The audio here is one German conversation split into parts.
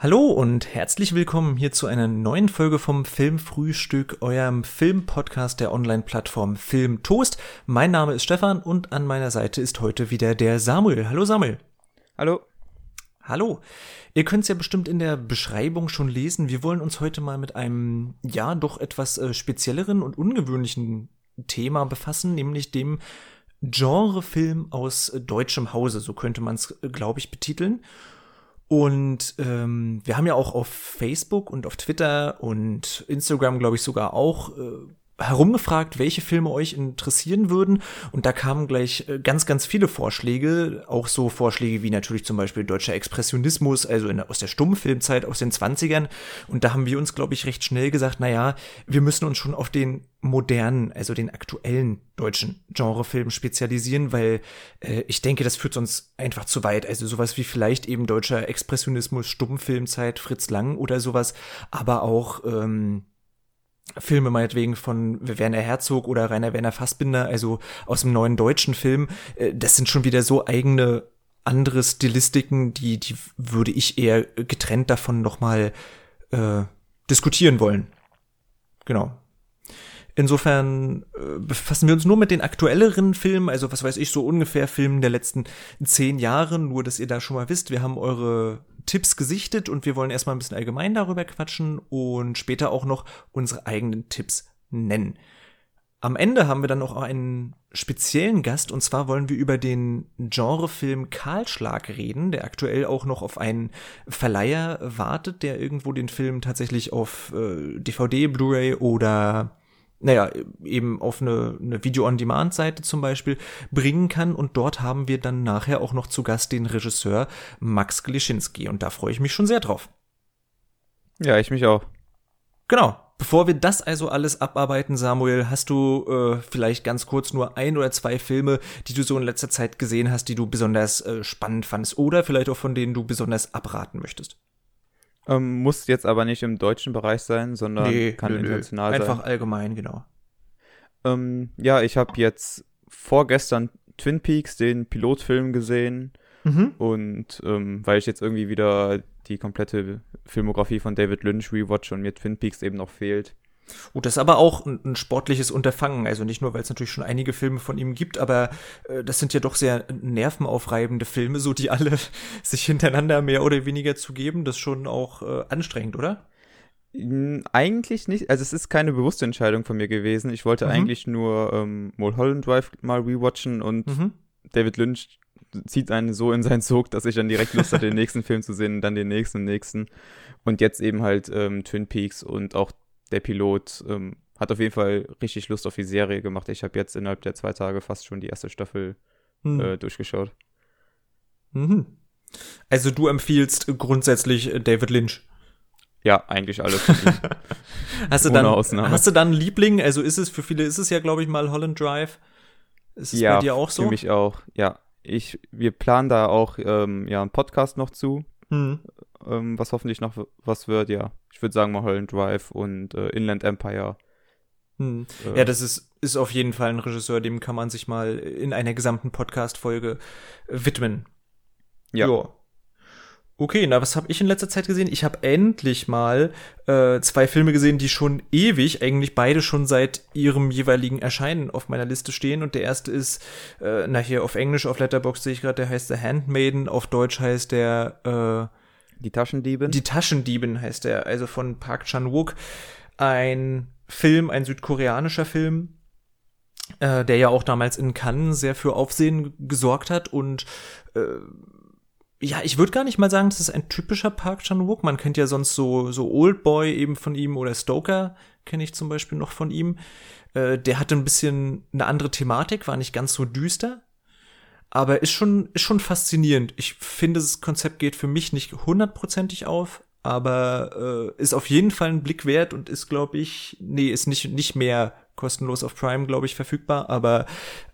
Hallo und herzlich willkommen hier zu einer neuen Folge vom Filmfrühstück, eurem Filmpodcast der Online-Plattform Film Toast. Mein Name ist Stefan und an meiner Seite ist heute wieder der Samuel. Hallo Samuel. Hallo. Hallo. Ihr könnt es ja bestimmt in der Beschreibung schon lesen. Wir wollen uns heute mal mit einem, ja, doch etwas äh, spezielleren und ungewöhnlichen Thema befassen, nämlich dem Genrefilm aus äh, deutschem Hause. So könnte man es, äh, glaube ich, betiteln. Und ähm, wir haben ja auch auf Facebook und auf Twitter und Instagram, glaube ich, sogar auch äh, herumgefragt, welche Filme euch interessieren würden. Und da kamen gleich äh, ganz, ganz viele Vorschläge. Auch so Vorschläge wie natürlich zum Beispiel deutscher Expressionismus, also in, aus der Stummfilmzeit aus den 20ern. Und da haben wir uns, glaube ich, recht schnell gesagt, na ja, wir müssen uns schon auf den modernen, also den aktuellen deutschen Genrefilm spezialisieren, weil äh, ich denke, das führt uns einfach zu weit. Also sowas wie vielleicht eben deutscher Expressionismus, Stummfilmzeit, Fritz Lang oder sowas, aber auch ähm, Filme meinetwegen von Werner Herzog oder Rainer Werner Fassbinder, also aus dem neuen deutschen Film, äh, das sind schon wieder so eigene andere Stilistiken, die, die würde ich eher getrennt davon nochmal äh, diskutieren wollen. Genau. Insofern äh, befassen wir uns nur mit den aktuelleren Filmen, also was weiß ich, so ungefähr Filmen der letzten zehn Jahre, nur dass ihr da schon mal wisst, wir haben eure Tipps gesichtet und wir wollen erstmal ein bisschen allgemein darüber quatschen und später auch noch unsere eigenen Tipps nennen. Am Ende haben wir dann noch einen speziellen Gast und zwar wollen wir über den Genrefilm Kahlschlag reden, der aktuell auch noch auf einen Verleiher wartet, der irgendwo den Film tatsächlich auf äh, DVD, Blu-ray oder naja, eben auf eine, eine Video-on-Demand-Seite zum Beispiel bringen kann. Und dort haben wir dann nachher auch noch zu Gast den Regisseur Max Glischinski. Und da freue ich mich schon sehr drauf. Ja, ich mich auch. Genau. Bevor wir das also alles abarbeiten, Samuel, hast du äh, vielleicht ganz kurz nur ein oder zwei Filme, die du so in letzter Zeit gesehen hast, die du besonders äh, spannend fandest oder vielleicht auch von denen du besonders abraten möchtest? Ähm, muss jetzt aber nicht im deutschen Bereich sein, sondern nee, kann nö, international nö. sein. Einfach allgemein, genau. Ähm, ja, ich habe jetzt vorgestern Twin Peaks, den Pilotfilm gesehen. Mhm. Und ähm, weil ich jetzt irgendwie wieder die komplette Filmografie von David Lynch rewatch und mir Twin Peaks eben noch fehlt, Oh, das ist aber auch ein, ein sportliches Unterfangen. Also nicht nur, weil es natürlich schon einige Filme von ihm gibt, aber äh, das sind ja doch sehr nervenaufreibende Filme, so die alle sich hintereinander mehr oder weniger zu geben. Das ist schon auch äh, anstrengend, oder? Eigentlich nicht. Also es ist keine bewusste Entscheidung von mir gewesen. Ich wollte mhm. eigentlich nur ähm, Mulholland Drive mal rewatchen und mhm. David Lynch zieht einen so in seinen Zug, dass ich dann direkt Lust hatte, den nächsten Film zu sehen, dann den nächsten und nächsten. Und jetzt eben halt ähm, Twin Peaks und auch der Pilot ähm, hat auf jeden Fall richtig Lust auf die Serie gemacht. Ich habe jetzt innerhalb der zwei Tage fast schon die erste Staffel hm. äh, durchgeschaut. Mhm. Also du empfiehlst grundsätzlich äh, David Lynch. Ja, eigentlich alles. hast, du dann, hast du dann einen Liebling? Also ist es für viele, ist es ja, glaube ich, mal Holland Drive. Ist es ja, bei dir auch so? Für mich auch, ja. Ich, wir planen da auch ähm, ja, einen Podcast noch zu. Hm ähm, was hoffentlich noch was wird, ja. Ich würde sagen Mulholland Drive und äh, Inland Empire. Hm. Äh, ja, das ist, ist auf jeden Fall ein Regisseur, dem kann man sich mal in einer gesamten Podcast-Folge widmen. Ja. Jo. Okay, na, was habe ich in letzter Zeit gesehen? Ich habe endlich mal äh, zwei Filme gesehen, die schon ewig, eigentlich beide schon seit ihrem jeweiligen Erscheinen auf meiner Liste stehen. Und der erste ist, äh, na hier auf Englisch, auf Letterbox sehe ich gerade, der heißt The Handmaiden, auf Deutsch heißt der äh, die Taschendieben? Die Taschendieben heißt er, also von Park Chan-wook. Ein Film, ein südkoreanischer Film, äh, der ja auch damals in Cannes sehr für Aufsehen gesorgt hat und äh, ja, ich würde gar nicht mal sagen, das ist ein typischer Park Chan-wook. Man kennt ja sonst so so Old Boy eben von ihm oder Stoker kenne ich zum Beispiel noch von ihm. Äh, der hatte ein bisschen eine andere Thematik, war nicht ganz so düster. Aber ist schon, ist schon faszinierend. Ich finde, das Konzept geht für mich nicht hundertprozentig auf, aber äh, ist auf jeden Fall ein Blick wert und ist, glaube ich, nee, ist nicht, nicht mehr kostenlos auf Prime, glaube ich, verfügbar. Aber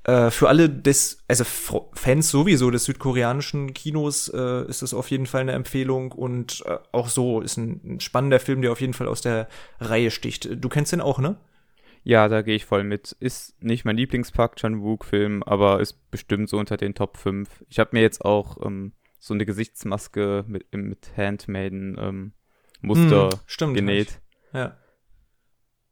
äh, für alle des, also Fans sowieso des südkoreanischen Kinos äh, ist das auf jeden Fall eine Empfehlung und äh, auch so ist ein, ein spannender Film, der auf jeden Fall aus der Reihe sticht. Du kennst den auch, ne? Ja, da gehe ich voll mit. Ist nicht mein Lieblingspark Chan Wook Film, aber ist bestimmt so unter den Top 5. Ich habe mir jetzt auch ähm, so eine Gesichtsmaske mit, mit Handmaiden ähm, Muster hm, genäht. Ja.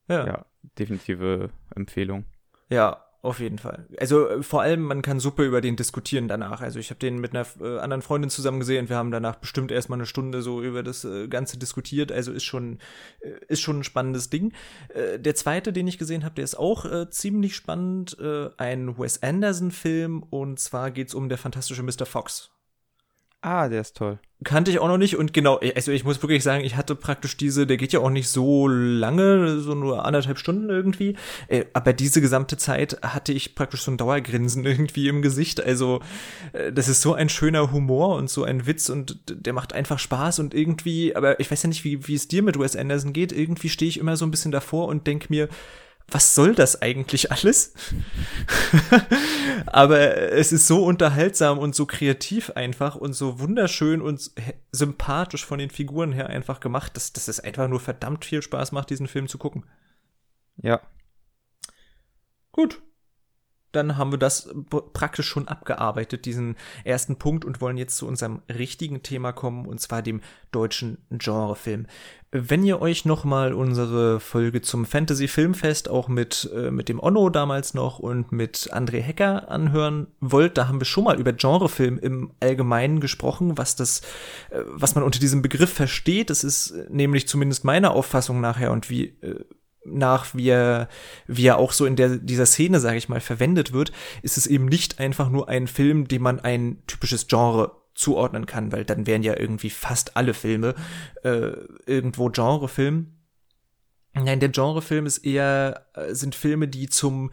ja. Ja, definitive Empfehlung. Ja, auf jeden Fall. Also äh, vor allem, man kann super über den diskutieren danach. Also ich habe den mit einer äh, anderen Freundin zusammen gesehen. Wir haben danach bestimmt erstmal eine Stunde so über das äh, Ganze diskutiert. Also ist schon, äh, ist schon ein spannendes Ding. Äh, der zweite, den ich gesehen habe, der ist auch äh, ziemlich spannend. ein Wes Anderson-Film. Und zwar geht's um der fantastische Mr. Fox. Ah, der ist toll. Kannte ich auch noch nicht und genau, also ich muss wirklich sagen, ich hatte praktisch diese, der geht ja auch nicht so lange, so nur anderthalb Stunden irgendwie, äh, aber diese gesamte Zeit hatte ich praktisch so ein Dauergrinsen irgendwie im Gesicht, also äh, das ist so ein schöner Humor und so ein Witz und der macht einfach Spaß und irgendwie, aber ich weiß ja nicht, wie, wie es dir mit Wes Anderson geht, irgendwie stehe ich immer so ein bisschen davor und denk mir, was soll das eigentlich alles? Aber es ist so unterhaltsam und so kreativ einfach und so wunderschön und sympathisch von den Figuren her einfach gemacht, dass, dass es einfach nur verdammt viel Spaß macht, diesen Film zu gucken. Ja. Gut dann haben wir das praktisch schon abgearbeitet, diesen ersten Punkt, und wollen jetzt zu unserem richtigen Thema kommen, und zwar dem deutschen Genrefilm. Wenn ihr euch nochmal unsere Folge zum Fantasy Filmfest auch mit, äh, mit dem Onno damals noch und mit André Hecker anhören wollt, da haben wir schon mal über Genrefilm im Allgemeinen gesprochen, was das, äh, was man unter diesem Begriff versteht. Das ist nämlich zumindest meiner Auffassung nachher und wie, äh, nach, wie er, wie er auch so in der, dieser Szene, sage ich mal, verwendet wird, ist es eben nicht einfach nur ein Film, dem man ein typisches Genre zuordnen kann, weil dann wären ja irgendwie fast alle Filme äh, irgendwo Genrefilm. Nein, der Genrefilm ist eher, äh, sind Filme, die zum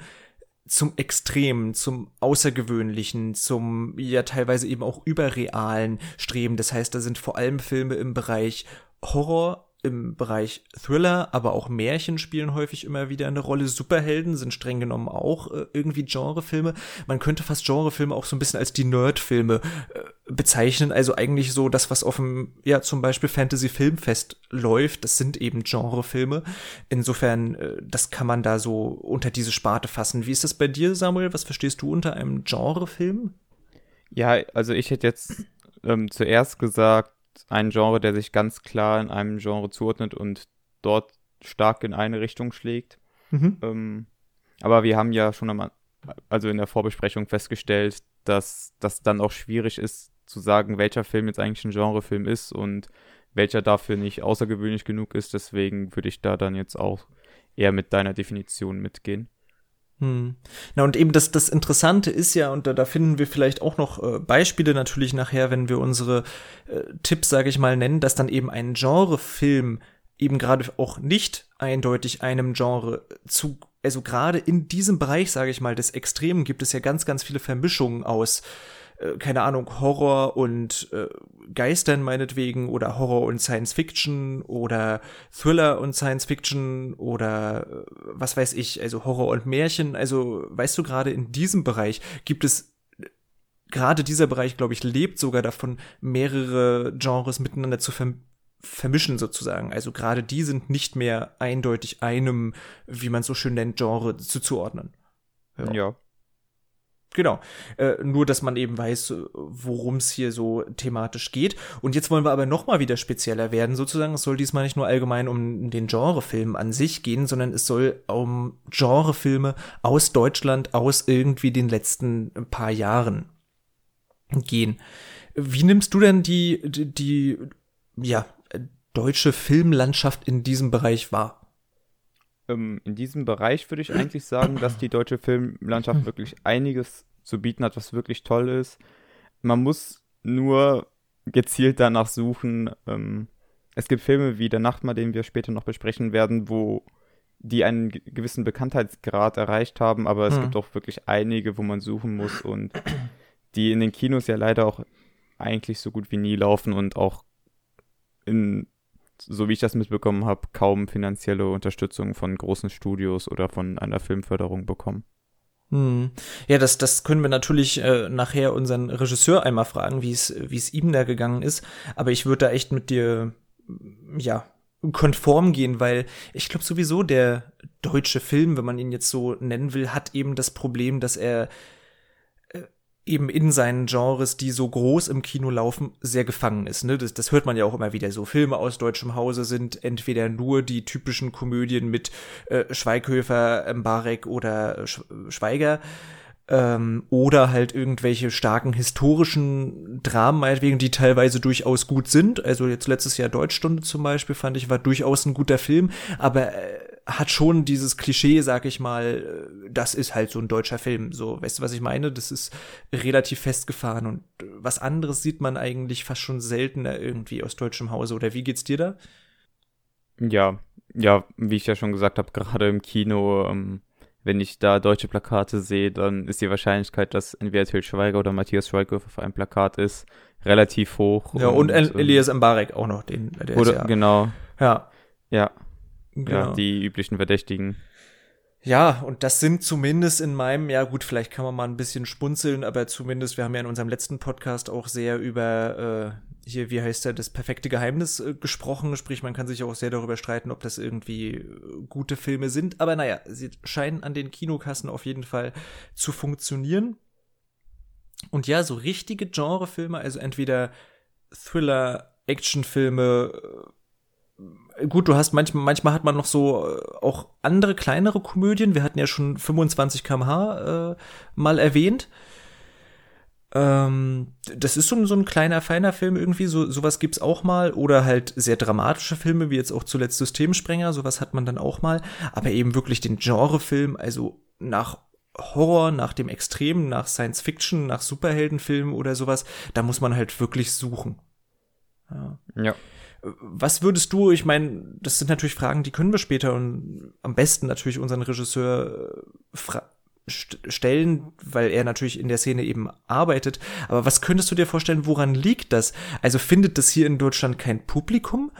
zum Extremen, zum Außergewöhnlichen, zum ja teilweise eben auch überrealen Streben. Das heißt, da sind vor allem Filme im Bereich Horror, im Bereich Thriller, aber auch Märchen spielen häufig immer wieder eine Rolle. Superhelden sind streng genommen auch äh, irgendwie Genrefilme. Man könnte fast Genrefilme auch so ein bisschen als die Nerdfilme äh, bezeichnen. Also eigentlich so das, was auf dem, ja, zum Beispiel Fantasy Filmfest läuft, das sind eben Genrefilme. Insofern, äh, das kann man da so unter diese Sparte fassen. Wie ist das bei dir, Samuel? Was verstehst du unter einem Genrefilm? Ja, also ich hätte jetzt ähm, zuerst gesagt, ein Genre, der sich ganz klar in einem Genre zuordnet und dort stark in eine Richtung schlägt. Mhm. Ähm, aber wir haben ja schon einmal, also in der Vorbesprechung festgestellt, dass das dann auch schwierig ist zu sagen, welcher Film jetzt eigentlich ein Genrefilm ist und welcher dafür nicht außergewöhnlich genug ist. Deswegen würde ich da dann jetzt auch eher mit deiner Definition mitgehen. Hm. Na und eben das, das Interessante ist ja, und da, da finden wir vielleicht auch noch äh, Beispiele natürlich nachher, wenn wir unsere äh, Tipps, sage ich mal, nennen, dass dann eben ein Genrefilm eben gerade auch nicht eindeutig einem Genre zu, also gerade in diesem Bereich, sage ich mal, des Extremen gibt es ja ganz, ganz viele Vermischungen aus äh, keine Ahnung, Horror und äh, Geistern meinetwegen oder Horror und Science Fiction oder Thriller und Science Fiction oder äh, was weiß ich, also Horror und Märchen. Also weißt du, gerade in diesem Bereich gibt es gerade dieser Bereich, glaube ich, lebt sogar davon, mehrere Genres miteinander zu verm vermischen sozusagen. Also gerade die sind nicht mehr eindeutig einem, wie man so schön nennt, Genre zuzuordnen. Ja. ja. Genau. Äh, nur, dass man eben weiß, worum es hier so thematisch geht. Und jetzt wollen wir aber noch mal wieder spezieller werden, sozusagen. Es soll diesmal nicht nur allgemein um den Genrefilm an sich gehen, sondern es soll um Genrefilme aus Deutschland, aus irgendwie den letzten paar Jahren gehen. Wie nimmst du denn die, die, die ja, deutsche Filmlandschaft in diesem Bereich wahr? Ähm, in diesem Bereich würde ich eigentlich sagen, dass die deutsche Filmlandschaft wirklich einiges zu bieten hat, was wirklich toll ist. Man muss nur gezielt danach suchen. Ähm, es gibt Filme wie Der Nachtmar, den wir später noch besprechen werden, wo die einen gewissen Bekanntheitsgrad erreicht haben, aber es mhm. gibt auch wirklich einige, wo man suchen muss und die in den Kinos ja leider auch eigentlich so gut wie nie laufen und auch in so wie ich das mitbekommen habe, kaum finanzielle Unterstützung von großen Studios oder von einer Filmförderung bekommen. Hm. Ja, das, das können wir natürlich äh, nachher unseren Regisseur einmal fragen, wie es, wie es ihm da gegangen ist. Aber ich würde da echt mit dir, ja, konform gehen, weil ich glaube sowieso der deutsche Film, wenn man ihn jetzt so nennen will, hat eben das Problem, dass er eben in seinen Genres, die so groß im Kino laufen, sehr gefangen ist. Ne? Das, das hört man ja auch immer wieder so. Filme aus deutschem Hause sind entweder nur die typischen Komödien mit äh, Schweighöfer, Mbarek oder Sch Schweiger ähm, oder halt irgendwelche starken historischen Dramen, meinetwegen, die teilweise durchaus gut sind. Also jetzt letztes Jahr Deutschstunde zum Beispiel fand ich war durchaus ein guter Film, aber äh, hat schon dieses Klischee, sag ich mal, äh, das ist halt so ein deutscher Film. So, weißt du, was ich meine? Das ist relativ festgefahren und äh, was anderes sieht man eigentlich fast schon seltener irgendwie aus deutschem Hause. Oder wie geht's dir da? Ja, ja, wie ich ja schon gesagt habe, gerade im Kino, ähm, wenn ich da deutsche Plakate sehe, dann ist die Wahrscheinlichkeit, dass entweder Til Schweiger oder Matthias Schweighöfer auf einem Plakat ist, relativ hoch. Ja, und, und ähm, Elias Mbarek auch noch, den, der oder, ja, genau. Ja. Ja, Genau. Ja, die üblichen Verdächtigen. Ja, und das sind zumindest in meinem, ja gut, vielleicht kann man mal ein bisschen spunzeln, aber zumindest, wir haben ja in unserem letzten Podcast auch sehr über, äh, hier, wie heißt der, das perfekte Geheimnis äh, gesprochen, sprich, man kann sich auch sehr darüber streiten, ob das irgendwie äh, gute Filme sind, aber naja, sie scheinen an den Kinokassen auf jeden Fall zu funktionieren. Und ja, so richtige Genrefilme, also entweder Thriller, Actionfilme, äh, gut, du hast manchmal, manchmal hat man noch so äh, auch andere kleinere Komödien. Wir hatten ja schon 25 kmh äh, mal erwähnt. Ähm, das ist so, so ein kleiner, feiner Film irgendwie. So, sowas gibt's auch mal. Oder halt sehr dramatische Filme, wie jetzt auch zuletzt Systemsprenger. Sowas hat man dann auch mal. Aber eben wirklich den Genrefilm, also nach Horror, nach dem Extremen, nach Science Fiction, nach Superheldenfilmen oder sowas, da muss man halt wirklich suchen. Ja. ja. Was würdest du, ich meine, das sind natürlich Fragen, die können wir später und am besten natürlich unseren Regisseur äh, stellen, weil er natürlich in der Szene eben arbeitet. Aber was könntest du dir vorstellen, woran liegt das? Also findet das hier in Deutschland kein Publikum?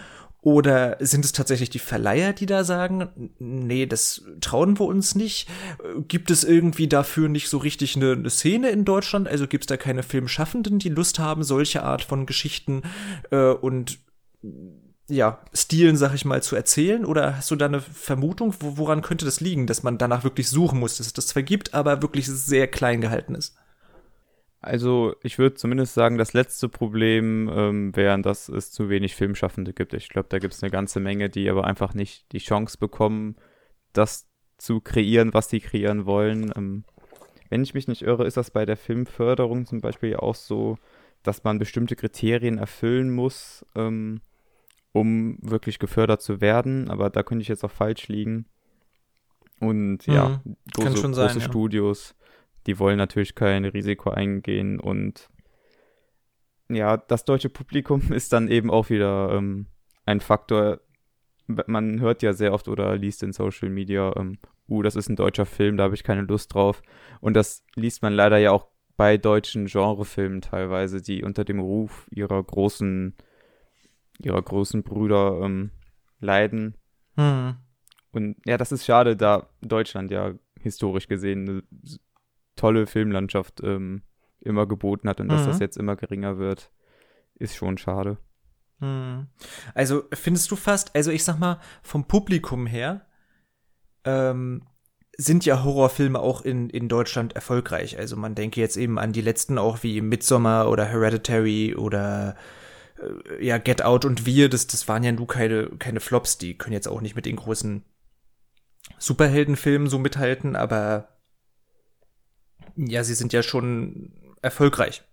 Oder sind es tatsächlich die Verleiher, die da sagen, nee, das trauen wir uns nicht? Gibt es irgendwie dafür nicht so richtig eine, eine Szene in Deutschland? Also gibt es da keine Filmschaffenden, die Lust haben, solche Art von Geschichten äh, und ja, Stilen, sag ich mal, zu erzählen? Oder hast du da eine Vermutung, woran könnte das liegen, dass man danach wirklich suchen muss, dass es das zwar gibt, aber wirklich sehr klein gehalten ist? Also, ich würde zumindest sagen, das letzte Problem ähm, wäre, dass es zu wenig Filmschaffende gibt. Ich glaube, da gibt es eine ganze Menge, die aber einfach nicht die Chance bekommen, das zu kreieren, was sie kreieren wollen. Ähm, wenn ich mich nicht irre, ist das bei der Filmförderung zum Beispiel auch so, dass man bestimmte Kriterien erfüllen muss, ähm, um wirklich gefördert zu werden, aber da könnte ich jetzt auch falsch liegen. Und ja, mhm, große, große sein, Studios, ja. die wollen natürlich kein Risiko eingehen und ja, das deutsche Publikum ist dann eben auch wieder ähm, ein Faktor. Man hört ja sehr oft oder liest in Social Media, ähm, uh, das ist ein deutscher Film, da habe ich keine Lust drauf. Und das liest man leider ja auch bei deutschen Genrefilmen teilweise, die unter dem Ruf ihrer großen ihrer großen Brüder ähm, leiden. Hm. Und ja, das ist schade, da Deutschland ja historisch gesehen eine tolle Filmlandschaft ähm, immer geboten hat und mhm. dass das jetzt immer geringer wird, ist schon schade. Hm. Also findest du fast, also ich sag mal, vom Publikum her ähm, sind ja Horrorfilme auch in, in Deutschland erfolgreich. Also man denke jetzt eben an die letzten auch wie Midsommar oder Hereditary oder ja, Get Out und Wir, das, das waren ja nur keine, keine Flops, die können jetzt auch nicht mit den großen Superheldenfilmen so mithalten, aber ja, sie sind ja schon erfolgreich.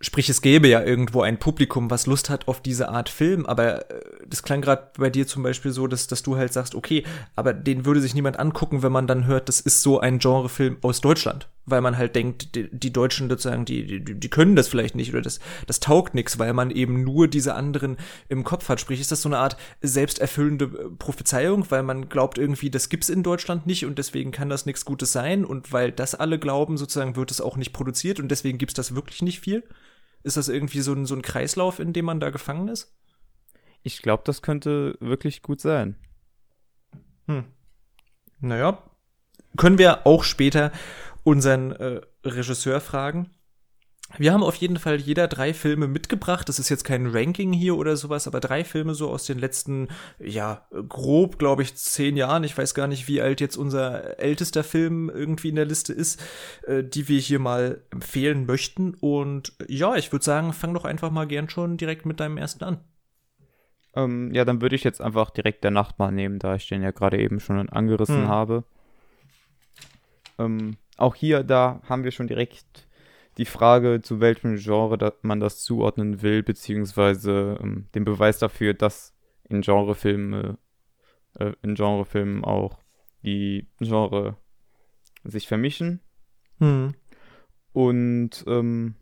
Sprich, es gäbe ja irgendwo ein Publikum, was Lust hat auf diese Art Film, aber äh, das klang gerade bei dir zum Beispiel so, dass, dass du halt sagst, okay, aber den würde sich niemand angucken, wenn man dann hört, das ist so ein Genrefilm aus Deutschland. Weil man halt denkt, die, die Deutschen sozusagen, die, die, die können das vielleicht nicht oder das, das taugt nichts, weil man eben nur diese anderen im Kopf hat. Sprich, ist das so eine Art selbsterfüllende äh, Prophezeiung, weil man glaubt irgendwie, das gibt's in Deutschland nicht und deswegen kann das nichts Gutes sein und weil das alle glauben, sozusagen wird es auch nicht produziert und deswegen gibt's das wirklich nicht viel? Ist das irgendwie so ein, so ein Kreislauf, in dem man da gefangen ist? Ich glaube, das könnte wirklich gut sein. Hm. Naja, können wir auch später unseren äh, Regisseur fragen. Wir haben auf jeden Fall jeder drei Filme mitgebracht. Das ist jetzt kein Ranking hier oder sowas, aber drei Filme so aus den letzten, ja, grob, glaube ich, zehn Jahren. Ich weiß gar nicht, wie alt jetzt unser ältester Film irgendwie in der Liste ist, äh, die wir hier mal empfehlen möchten. Und ja, ich würde sagen, fang doch einfach mal gern schon direkt mit deinem ersten an. Ähm, ja, dann würde ich jetzt einfach direkt der Nachtmann nehmen, da ich den ja gerade eben schon angerissen hm. habe. Ähm, auch hier, da haben wir schon direkt die Frage, zu welchem Genre man das zuordnen will, beziehungsweise ähm, den Beweis dafür, dass in Genrefilmen, äh, in Genrefilmen auch die Genre sich vermischen. Hm. Und ähm,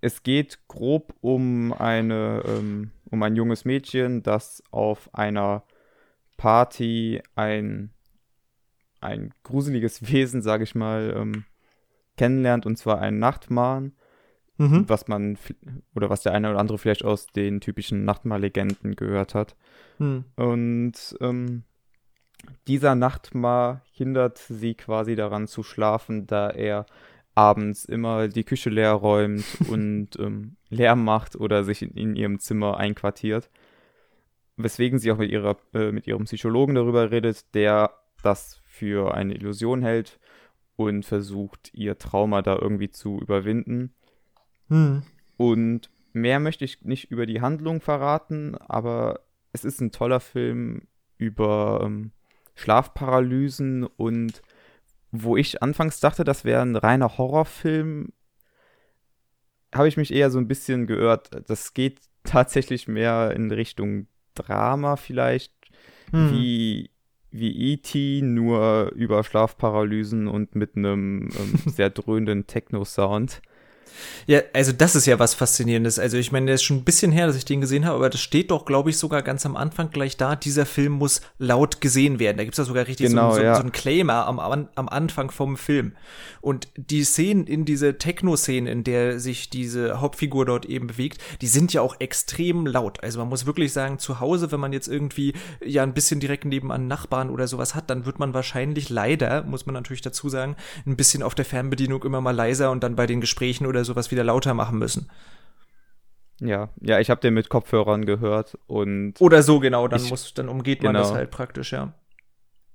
es geht grob um eine, ähm, um ein junges Mädchen, das auf einer Party ein, ein gruseliges Wesen, sage ich mal, ähm, kennenlernt, und zwar einen Nachtmahn, mhm. was man, oder was der eine oder andere vielleicht aus den typischen Nachtmar-Legenden gehört hat. Mhm. Und ähm, dieser Nachtmar hindert sie quasi daran zu schlafen, da er abends immer die Küche leer räumt und ähm, Lärm macht oder sich in, in, ihrem Zimmer einquartiert. Weswegen sie auch mit, ihrer, äh, mit ihrem Psychologen darüber redet, der das für eine Illusion hält und versucht, ihr Trauma da irgendwie zu überwinden. Hm. Und mehr möchte ich nicht über die Handlung verraten, aber es ist ein toller Film über ähm, Schlafparalysen und wo ich anfangs dachte, das wäre ein reiner Horrorfilm, habe ich mich eher so ein bisschen geirrt. Das geht tatsächlich mehr in Richtung Drama vielleicht, hm. wie wie E.T., nur über Schlafparalysen und mit einem ähm, sehr dröhnenden Techno-Sound. Ja, also das ist ja was Faszinierendes. Also ich meine, der ist schon ein bisschen her, dass ich den gesehen habe, aber das steht doch, glaube ich, sogar ganz am Anfang gleich da, dieser Film muss laut gesehen werden. Da gibt es ja sogar richtig genau, so, so, ja. so einen Claimer am, am Anfang vom Film. Und die Szenen in diese Techno-Szene, in der sich diese Hauptfigur dort eben bewegt, die sind ja auch extrem laut. Also man muss wirklich sagen, zu Hause, wenn man jetzt irgendwie ja ein bisschen direkt nebenan Nachbarn oder sowas hat, dann wird man wahrscheinlich leider, muss man natürlich dazu sagen, ein bisschen auf der Fernbedienung immer mal leiser und dann bei den Gesprächen oder sowas wieder lauter machen müssen. Ja, ja, ich habe den mit Kopfhörern gehört und. Oder so, genau, dann ich, muss, dann umgeht man genau. das halt praktisch, ja.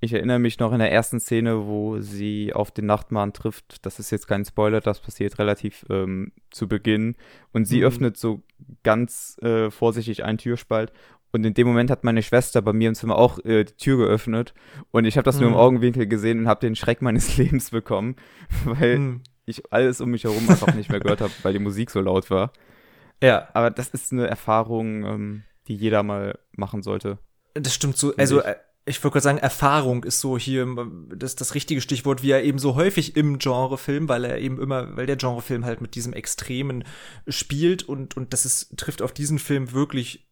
Ich erinnere mich noch in der ersten Szene, wo sie auf den Nachtmann trifft. Das ist jetzt kein Spoiler, das passiert relativ ähm, zu Beginn. Und sie mhm. öffnet so ganz äh, vorsichtig einen Türspalt. Und in dem Moment hat meine Schwester bei mir im Zimmer auch äh, die Tür geöffnet. Und ich habe das mhm. nur im mhm. Augenwinkel gesehen und habe den Schreck meines Lebens bekommen, weil mhm. Ich alles um mich herum einfach nicht mehr gehört habe, weil die Musik so laut war. Ja. Aber das ist eine Erfahrung, ähm, die jeder mal machen sollte. Das stimmt so. Also, äh, ich würde gerade sagen, Erfahrung ist so hier das, das richtige Stichwort, wie er eben so häufig im Genrefilm, weil er eben immer, weil der Genrefilm halt mit diesem Extremen spielt und, und das ist, trifft auf diesen Film wirklich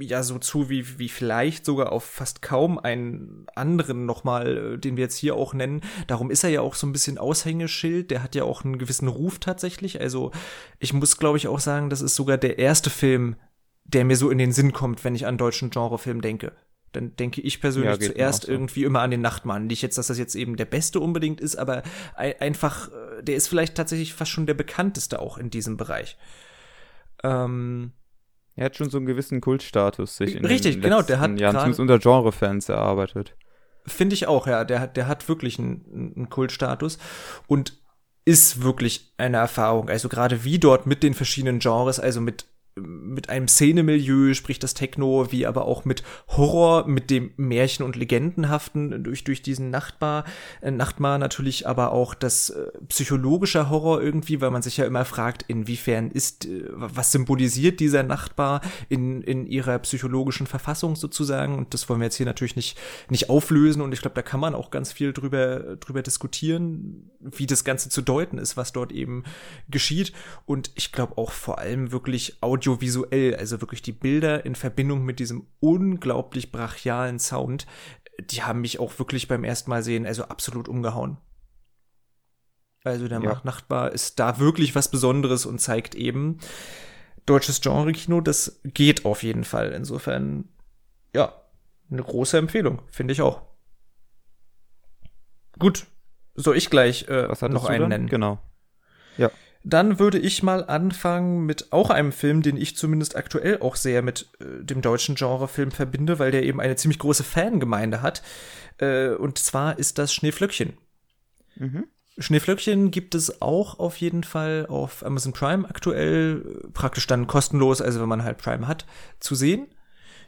ja so zu wie, wie vielleicht sogar auf fast kaum einen anderen nochmal, äh, den wir jetzt hier auch nennen. Darum ist er ja auch so ein bisschen Aushängeschild. Der hat ja auch einen gewissen Ruf tatsächlich. Also ich muss, glaube ich, auch sagen, das ist sogar der erste Film, der mir so in den Sinn kommt, wenn ich an deutschen Genrefilm denke dann denke ich persönlich ja, zuerst so. irgendwie immer an den Nachtmann. Nicht jetzt, dass das jetzt eben der beste unbedingt ist, aber einfach, äh, der ist vielleicht tatsächlich fast schon der bekannteste auch in diesem Bereich. Ähm, er hat schon so einen gewissen Kultstatus sich in Richtig, den genau, der hat Jahren zumindest unter Genrefans erarbeitet. Finde ich auch, ja. Der hat, der hat wirklich einen, einen Kultstatus und ist wirklich eine Erfahrung. Also gerade wie dort mit den verschiedenen Genres, also mit mit einem Szenemilieu, sprich das Techno, wie aber auch mit Horror, mit dem Märchen- und Legendenhaften durch, durch diesen Nachtbar, äh, Nachtmar natürlich aber auch das äh, psychologische Horror irgendwie, weil man sich ja immer fragt, inwiefern ist, äh, was symbolisiert dieser Nachtbar in, in ihrer psychologischen Verfassung sozusagen? Und das wollen wir jetzt hier natürlich nicht, nicht auflösen und ich glaube, da kann man auch ganz viel drüber, drüber diskutieren, wie das Ganze zu deuten ist, was dort eben geschieht. Und ich glaube auch vor allem wirklich Audio audiovisuell, also wirklich die Bilder in Verbindung mit diesem unglaublich brachialen Sound, die haben mich auch wirklich beim ersten Mal sehen, also absolut umgehauen. Also der ja. Nachtbar ist da wirklich was Besonderes und zeigt eben, deutsches Genre-Kino, das geht auf jeden Fall. Insofern, ja, eine große Empfehlung, finde ich auch. Gut, soll ich gleich äh, noch einen nennen? Genau. Ja. Dann würde ich mal anfangen mit auch einem Film, den ich zumindest aktuell auch sehr mit äh, dem deutschen Genrefilm verbinde, weil der eben eine ziemlich große Fangemeinde hat. Äh, und zwar ist das Schneeflöckchen. Mhm. Schneeflöckchen gibt es auch auf jeden Fall auf Amazon Prime aktuell, praktisch dann kostenlos, also wenn man halt Prime hat, zu sehen.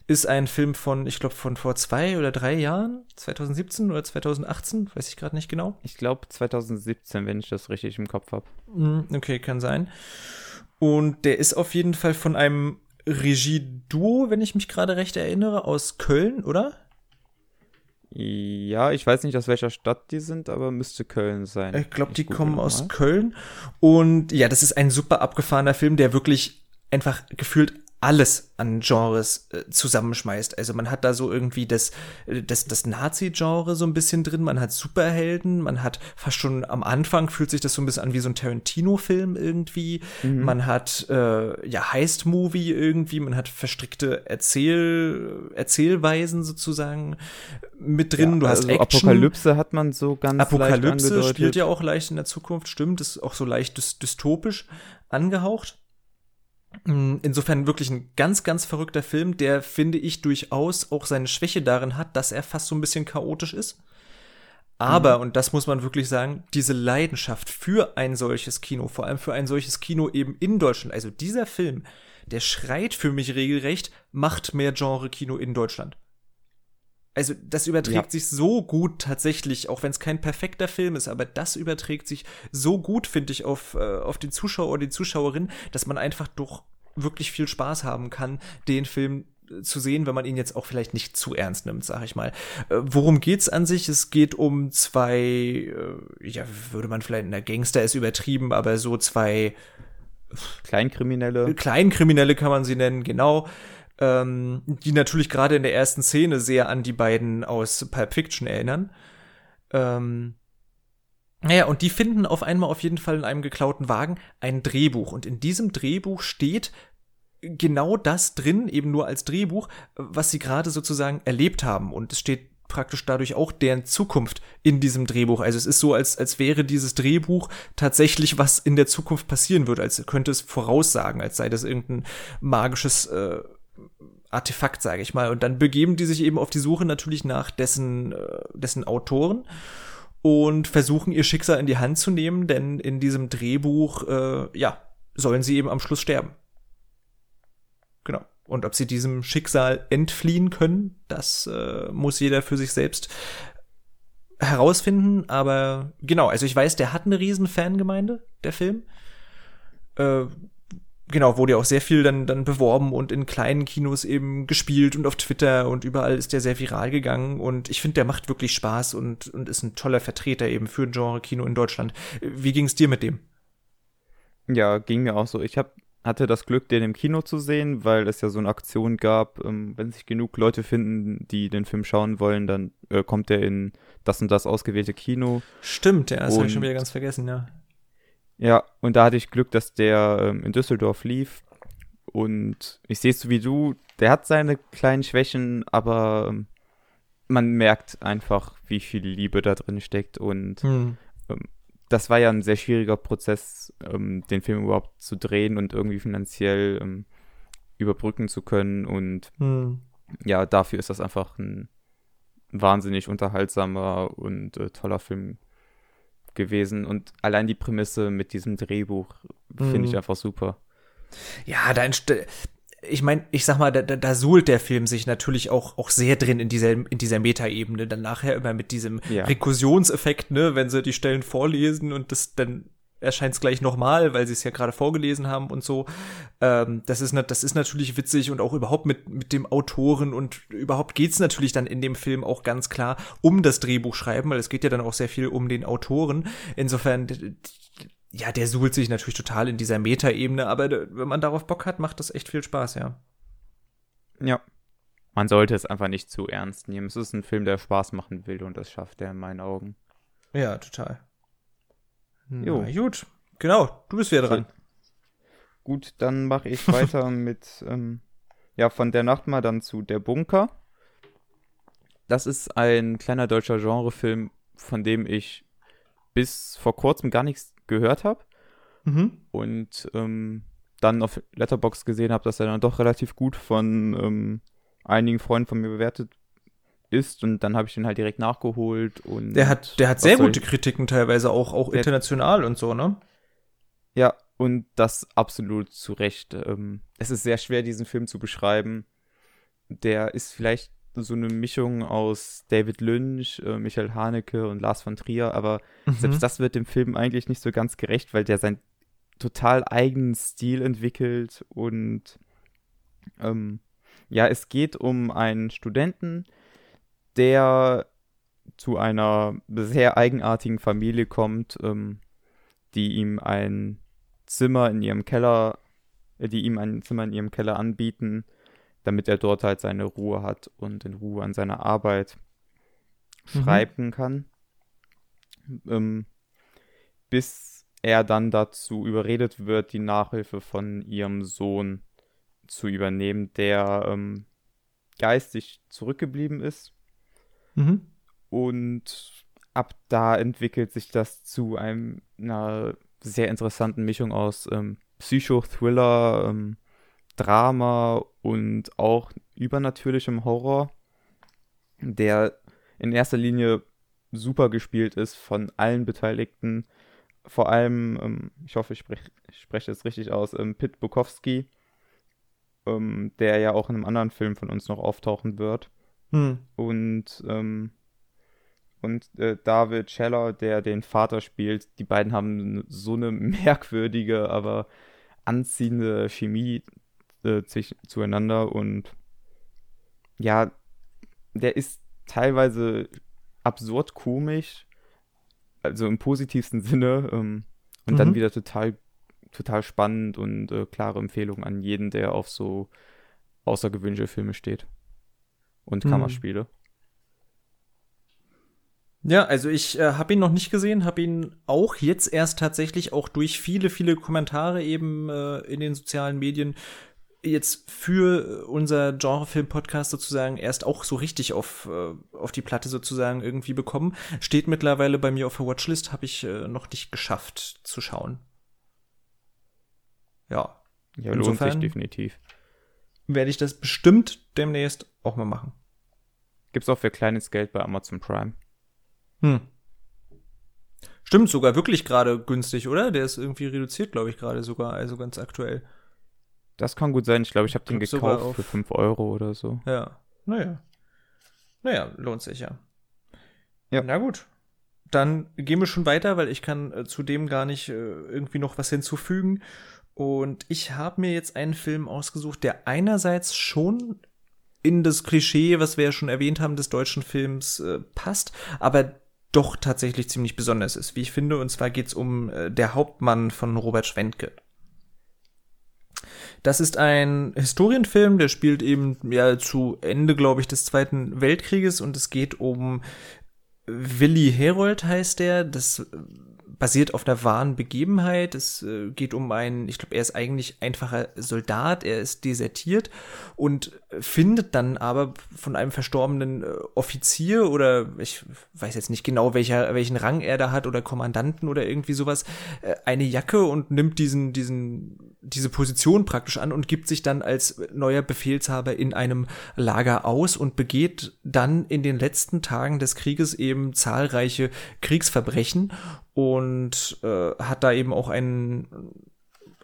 Ist ein Film von, ich glaube, von vor zwei oder drei Jahren, 2017 oder 2018, weiß ich gerade nicht genau. Ich glaube 2017, wenn ich das richtig im Kopf habe. Hm, okay, kann sein. Und der ist auf jeden Fall von einem Regieduo, wenn ich mich gerade recht erinnere, aus Köln, oder? Ja, ich weiß nicht, aus welcher Stadt die sind, aber müsste Köln sein. Ich glaube, die kommen aus Köln. Und ja, das ist ein super abgefahrener Film, der wirklich einfach gefühlt alles an Genres äh, zusammenschmeißt. Also man hat da so irgendwie das, äh, das, das Nazi-Genre so ein bisschen drin, man hat Superhelden, man hat fast schon am Anfang fühlt sich das so ein bisschen an wie so ein Tarantino-Film irgendwie. Mhm. Man hat äh, ja Heist-Movie irgendwie, man hat verstrickte Erzähl Erzählweisen sozusagen mit drin. Ja, du hast also Action. Apokalypse hat man so ganz Apokalypse spielt ja auch leicht in der Zukunft, stimmt, ist auch so leicht dystopisch angehaucht. Mm, insofern wirklich ein ganz, ganz verrückter Film, der, finde ich, durchaus auch seine Schwäche darin hat, dass er fast so ein bisschen chaotisch ist. Aber, mhm. und das muss man wirklich sagen, diese Leidenschaft für ein solches Kino, vor allem für ein solches Kino eben in Deutschland, also dieser Film, der schreit für mich regelrecht, macht mehr Genre-Kino in Deutschland. Also das überträgt ja. sich so gut tatsächlich, auch wenn es kein perfekter Film ist, aber das überträgt sich so gut, finde ich, auf, äh, auf den Zuschauer oder die Zuschauerin, dass man einfach doch wirklich viel Spaß haben kann, den Film äh, zu sehen, wenn man ihn jetzt auch vielleicht nicht zu ernst nimmt, sag ich mal. Äh, worum geht's an sich? Es geht um zwei, äh, ja, würde man vielleicht in der Gangster ist übertrieben, aber so zwei Kleinkriminelle. Kleinkriminelle kann man sie nennen, genau ähm, die natürlich gerade in der ersten Szene sehr an die beiden aus Pulp Fiction erinnern. Ähm, naja, und die finden auf einmal auf jeden Fall in einem geklauten Wagen ein Drehbuch. Und in diesem Drehbuch steht genau das drin, eben nur als Drehbuch, was sie gerade sozusagen erlebt haben. Und es steht praktisch dadurch auch deren Zukunft in diesem Drehbuch. Also es ist so, als, als wäre dieses Drehbuch tatsächlich, was in der Zukunft passieren wird, als könnte es voraussagen, als sei das irgendein magisches äh, Artefakt, sage ich mal. Und dann begeben die sich eben auf die Suche natürlich nach dessen, äh, dessen Autoren und versuchen ihr Schicksal in die Hand zu nehmen, denn in diesem Drehbuch, äh, ja, sollen sie eben am Schluss sterben. Genau. Und ob sie diesem Schicksal entfliehen können, das äh, muss jeder für sich selbst herausfinden. Aber genau, also ich weiß, der hat eine riesen Fangemeinde, der Film. Äh, genau, wurde ja auch sehr viel dann, dann beworben und in kleinen Kinos eben gespielt und auf Twitter und überall ist der sehr viral gegangen und ich finde, der macht wirklich Spaß und, und ist ein toller Vertreter eben für ein Genre-Kino in Deutschland. Wie ging es dir mit dem? Ja, ging mir auch so. Ich hab, hatte das Glück, den im Kino zu sehen, weil es ja so eine Aktion gab, ähm, wenn sich genug Leute finden, die den Film schauen wollen, dann äh, kommt der in das und das ausgewählte Kino. Stimmt, ja, das habe ich schon wieder ganz vergessen, ja. Ja, und da hatte ich Glück, dass der ähm, in Düsseldorf lief. Und ich sehe es so wie du, der hat seine kleinen Schwächen, aber ähm, man merkt einfach, wie viel Liebe da drin steckt. Und hm. ähm, das war ja ein sehr schwieriger Prozess, ähm, den Film überhaupt zu drehen und irgendwie finanziell ähm, überbrücken zu können. Und hm. ja, dafür ist das einfach ein wahnsinnig unterhaltsamer und äh, toller Film gewesen und allein die Prämisse mit diesem Drehbuch finde mhm. ich einfach super. Ja, da ich meine, ich sag mal, da, da, da suhlt der Film sich natürlich auch, auch sehr drin in dieser, in dieser Metaebene. Dann nachher immer mit diesem ja. Rekursionseffekt, ne, wenn sie die Stellen vorlesen und das dann erscheint es gleich nochmal, weil sie es ja gerade vorgelesen haben und so. Ähm, das, ist, das ist natürlich witzig und auch überhaupt mit, mit dem Autoren und überhaupt geht's natürlich dann in dem Film auch ganz klar um das Drehbuch schreiben, weil es geht ja dann auch sehr viel um den Autoren. Insofern, ja, der suhlt sich natürlich total in dieser Metaebene, aber wenn man darauf Bock hat, macht das echt viel Spaß, ja. Ja. Man sollte es einfach nicht zu ernst nehmen. Es ist ein Film, der Spaß machen will und das schafft er in meinen Augen. Ja, total. Jo. Na, gut, genau, du bist wieder dran. Gut, dann mache ich weiter mit, ähm, ja, von der Nacht mal dann zu Der Bunker. Das ist ein kleiner deutscher Genrefilm, von dem ich bis vor kurzem gar nichts gehört habe. Mhm. Und ähm, dann auf Letterbox gesehen habe, dass er dann doch relativ gut von ähm, einigen Freunden von mir bewertet ist und dann habe ich den halt direkt nachgeholt und der hat der hat sehr gute Kritiken teilweise auch auch international und so ne? Ja und das absolut zu Recht. Ähm, es ist sehr schwer diesen Film zu beschreiben. Der ist vielleicht so eine Mischung aus David Lynch, äh, Michael Haneke und Lars von Trier, aber mhm. selbst das wird dem Film eigentlich nicht so ganz gerecht, weil der seinen total eigenen Stil entwickelt und ähm, ja, es geht um einen Studenten, der zu einer sehr eigenartigen Familie kommt, ähm, die ihm ein Zimmer in ihrem Keller, äh, die ihm ein Zimmer in ihrem Keller anbieten, damit er dort halt seine Ruhe hat und in Ruhe an seiner Arbeit mhm. schreiben kann. Ähm, bis er dann dazu überredet wird, die Nachhilfe von ihrem Sohn zu übernehmen, der ähm, geistig zurückgeblieben ist Mhm. Und ab da entwickelt sich das zu einem, einer sehr interessanten Mischung aus ähm, Psychothriller, ähm, Drama und auch übernatürlichem Horror, der in erster Linie super gespielt ist von allen Beteiligten. Vor allem, ähm, ich hoffe, ich spreche sprech es richtig aus, ähm, Pit Bukowski, ähm, der ja auch in einem anderen Film von uns noch auftauchen wird. Hm. Und, ähm, und äh, David Scheller, der den Vater spielt, die beiden haben so eine merkwürdige, aber anziehende Chemie äh, zueinander und ja, der ist teilweise absurd komisch, also im positivsten Sinne, ähm, und mhm. dann wieder total, total spannend und äh, klare Empfehlung an jeden, der auf so außergewöhnliche Filme steht und hm. Kammerspiele. Ja, also ich äh, habe ihn noch nicht gesehen, habe ihn auch jetzt erst tatsächlich auch durch viele, viele Kommentare eben äh, in den sozialen Medien jetzt für unser Genrefilm-Podcast sozusagen erst auch so richtig auf, äh, auf die Platte sozusagen irgendwie bekommen. Steht mittlerweile bei mir auf der Watchlist, habe ich äh, noch nicht geschafft zu schauen. Ja. Ja, lohnt sich definitiv. Werde ich das bestimmt demnächst auch mal machen. Gibt's auch für kleines Geld bei Amazon Prime. Hm. Stimmt, sogar wirklich gerade günstig, oder? Der ist irgendwie reduziert, glaube ich, gerade sogar, also ganz aktuell. Das kann gut sein. Ich glaube, ich habe den gekauft für 5 Euro oder so. Ja, naja. Naja, lohnt sich ja. Ja. Na gut. Dann gehen wir schon weiter, weil ich kann äh, zudem gar nicht äh, irgendwie noch was hinzufügen. Und ich habe mir jetzt einen Film ausgesucht, der einerseits schon in das Klischee, was wir ja schon erwähnt haben, des deutschen Films äh, passt, aber doch tatsächlich ziemlich besonders ist, wie ich finde. Und zwar geht's um äh, Der Hauptmann von Robert Schwentke. Das ist ein Historienfilm, der spielt eben ja zu Ende, glaube ich, des Zweiten Weltkrieges und es geht um Willi Herold heißt der. Das basiert auf einer wahren Begebenheit. Es äh, geht um einen, ich glaube, er ist eigentlich einfacher Soldat, er ist desertiert und findet dann aber von einem verstorbenen äh, Offizier oder ich weiß jetzt nicht genau, welcher, welchen Rang er da hat oder Kommandanten oder irgendwie sowas, äh, eine Jacke und nimmt diesen, diesen, diese Position praktisch an und gibt sich dann als neuer Befehlshaber in einem Lager aus und begeht dann in den letzten Tagen des Krieges eben zahlreiche Kriegsverbrechen und äh, hat da eben auch einen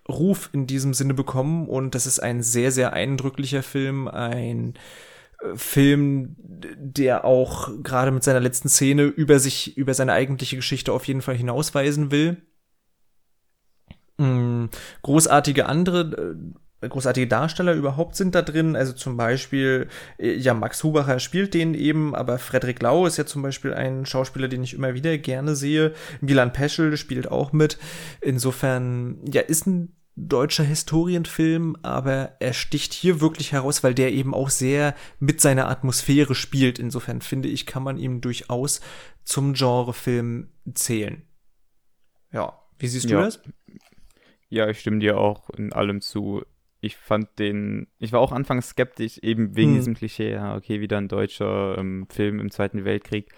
Ruf in diesem Sinne bekommen und das ist ein sehr, sehr eindrücklicher Film, ein äh, Film, der auch gerade mit seiner letzten Szene über sich, über seine eigentliche Geschichte auf jeden Fall hinausweisen will. Mhm. Großartige andere äh, großartige Darsteller überhaupt sind da drin. Also zum Beispiel, äh, ja, Max Hubacher spielt den eben, aber Frederik Lau ist ja zum Beispiel ein Schauspieler, den ich immer wieder gerne sehe. Milan Peschel spielt auch mit. Insofern, ja, ist ein deutscher Historienfilm, aber er sticht hier wirklich heraus, weil der eben auch sehr mit seiner Atmosphäre spielt. Insofern finde ich, kann man ihm durchaus zum Genrefilm zählen. Ja, wie siehst du ja. das? Ja, ich stimme dir auch in allem zu ich fand den, ich war auch anfangs skeptisch, eben wegen hm. diesem Klischee, ja, okay, wieder ein deutscher ähm, Film im Zweiten Weltkrieg.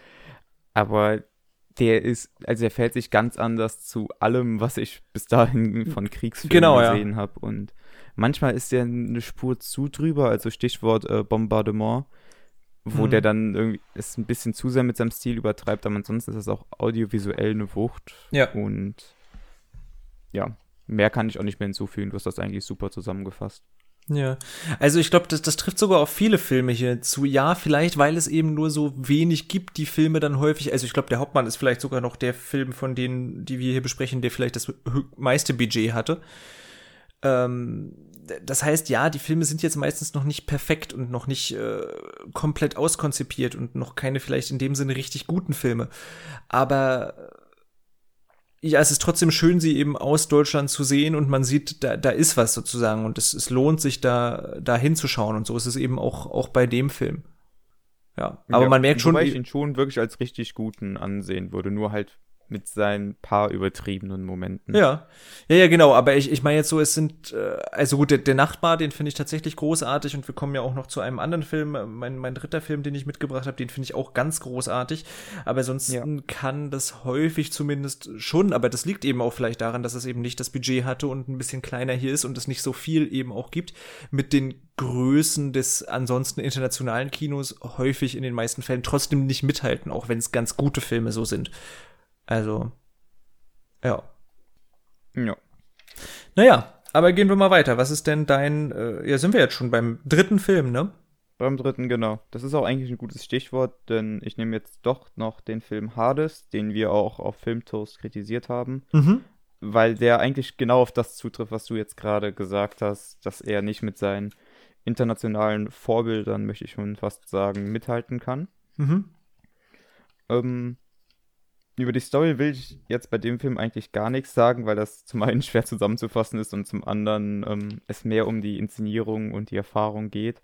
Aber der ist, also er fällt sich ganz anders zu allem, was ich bis dahin von Kriegsfilmen Genau, gesehen ja. habe. Und manchmal ist der eine Spur zu drüber, also Stichwort äh, Bombardement, wo Mhm. der dann irgendwie es ein bisschen zu sehr mit seinem Stil übertreibt, aber ansonsten ist das auch audiovisuell eine Wucht. Ja. Und ja, mehr kann ich auch nicht mehr hinzufügen. Du hast das eigentlich super zusammengefasst. Ja, also ich glaube, das, das trifft sogar auf viele Filme hier zu. Ja, vielleicht, weil es eben nur so wenig gibt, die Filme dann häufig. Also ich glaube, der Hauptmann ist vielleicht sogar noch der Film von denen, die wir hier besprechen, der vielleicht das meiste Budget hatte. Ähm, das heißt, ja, die Filme sind jetzt meistens noch nicht perfekt und noch nicht äh, komplett auskonzipiert und noch keine vielleicht in dem Sinne richtig guten Filme. Aber ja, es ist trotzdem schön, sie eben aus Deutschland zu sehen und man sieht, da, da ist was sozusagen und es, es lohnt sich da, da hinzuschauen und so ist es eben auch, auch bei dem Film. Ja, aber ja, man merkt schon, Wobei ich ihn schon wirklich als richtig guten ansehen würde, nur halt mit seinen paar übertriebenen Momenten. Ja, ja, ja, genau. Aber ich, ich meine jetzt so, es sind, äh, also gut, der, der Nachbar, den finde ich tatsächlich großartig und wir kommen ja auch noch zu einem anderen Film. Mein, mein dritter Film, den ich mitgebracht habe, den finde ich auch ganz großartig. Aber sonst Ja. kann das häufig zumindest schon, aber das liegt eben auch vielleicht daran, dass es eben nicht das Budget hatte und ein bisschen kleiner hier ist und es nicht so viel eben auch gibt, mit den Größen des ansonsten internationalen Kinos häufig in den meisten Fällen trotzdem nicht mithalten, auch wenn es ganz gute Filme so sind. Also, ja. ja. Naja, aber gehen wir mal weiter. Was ist denn dein, äh, ja, sind wir jetzt schon beim dritten Film, ne? Beim dritten, genau. Das ist auch eigentlich ein gutes Stichwort, denn ich nehme jetzt doch noch den Film Hades, den wir auch auf Filmtoast kritisiert haben, Mhm. weil der eigentlich genau auf das zutrifft, was du jetzt gerade gesagt hast, dass er nicht mit seinen internationalen Vorbildern, möchte ich schon fast sagen, mithalten kann. Mhm. Ähm, über die Story will ich jetzt bei dem Film eigentlich gar nichts sagen, weil das zum einen schwer zusammenzufassen ist und zum anderen ähm, es mehr um die Inszenierung und die Erfahrung geht.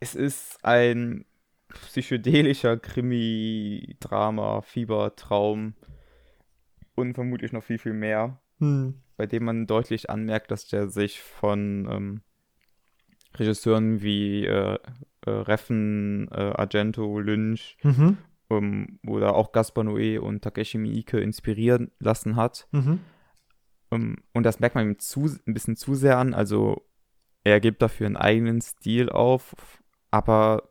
Es ist ein psychedelischer Krimi, Drama, Fiebertraum und vermutlich noch viel, viel mehr, Hm. bei dem man deutlich anmerkt, dass der sich von ähm, Regisseuren wie äh, äh, Reffen, äh, Argento, Lynch Mhm. Ähm, oder auch Gaspar Noé und Takeshi Miike inspirieren lassen hat. Mhm. Ähm, und das merkt man ihm zu, ein bisschen zu sehr an. Also er gibt dafür einen eigenen Stil auf, aber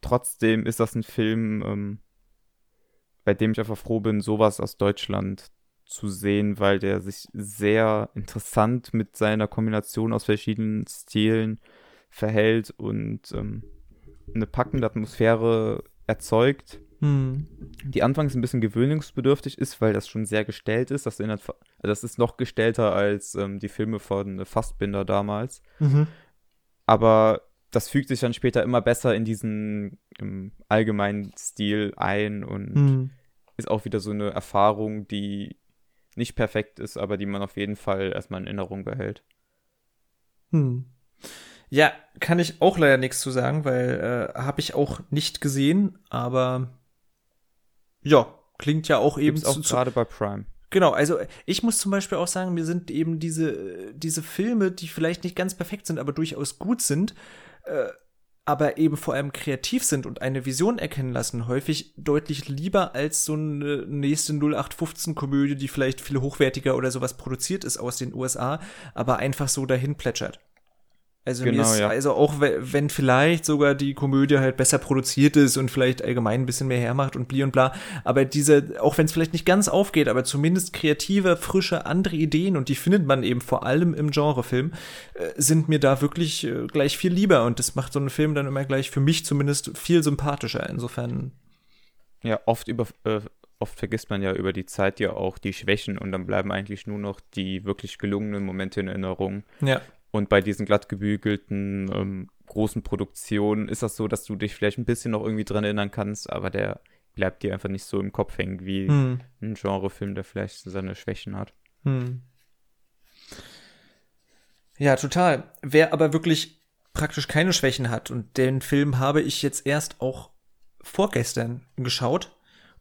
trotzdem ist das ein Film, ähm, bei dem ich einfach froh bin, sowas aus Deutschland zu sehen, weil der sich sehr interessant mit seiner Kombination aus verschiedenen Stilen verhält und ähm, eine packende Atmosphäre erzeugt Hm. die anfangs ein bisschen gewöhnungsbedürftig ist, weil das schon sehr gestellt ist. Das, erinnert, also das ist noch gestellter als ähm, die Filme von Fassbinder damals. Mhm. Aber das fügt sich dann später immer besser in diesen allgemeinen Stil ein und Hm. ist auch wieder so eine Erfahrung, die nicht perfekt ist, aber die man auf jeden Fall erstmal in Erinnerung behält. Hm. Ja, kann ich auch leider nichts zu sagen, weil äh, habe ich auch nicht gesehen, aber ja, klingt ja auch eben Gibt's auch zu, zu, gerade bei Prime. Genau, also ich muss zum Beispiel auch sagen, mir sind eben diese, diese Filme, die vielleicht nicht ganz perfekt sind, aber durchaus gut sind, äh, aber eben vor allem kreativ sind und eine Vision erkennen lassen, häufig deutlich lieber als so eine nächste 0815-Komödie, die vielleicht viel hochwertiger oder sowas produziert ist aus den USA, aber einfach so dahin plätschert. Also Genau, mir ist, ja. also auch we- wenn vielleicht sogar die Komödie halt besser produziert ist und vielleicht allgemein ein bisschen mehr hermacht und bli und bla, aber diese, auch wenn es vielleicht nicht ganz aufgeht, aber zumindest kreative, frische, andere Ideen und die findet man eben vor allem im Genrefilm, äh, sind mir da wirklich äh, gleich viel lieber und das macht so einen Film dann immer gleich für mich zumindest viel sympathischer. Insofern, Ja, oft über äh, oft vergisst man ja über die Zeit ja auch die Schwächen und dann bleiben eigentlich nur noch die wirklich gelungenen Momente in Erinnerung. ja. Und bei diesen glatt gebügelten ähm, großen Produktionen ist das so, dass du dich vielleicht ein bisschen noch irgendwie dran erinnern kannst, aber der bleibt dir einfach nicht so im Kopf hängen wie Hm. ein Genrefilm, der vielleicht seine Schwächen hat. Hm. Ja, total. Wer aber wirklich praktisch keine Schwächen hat und den Film habe ich jetzt erst auch vorgestern geschaut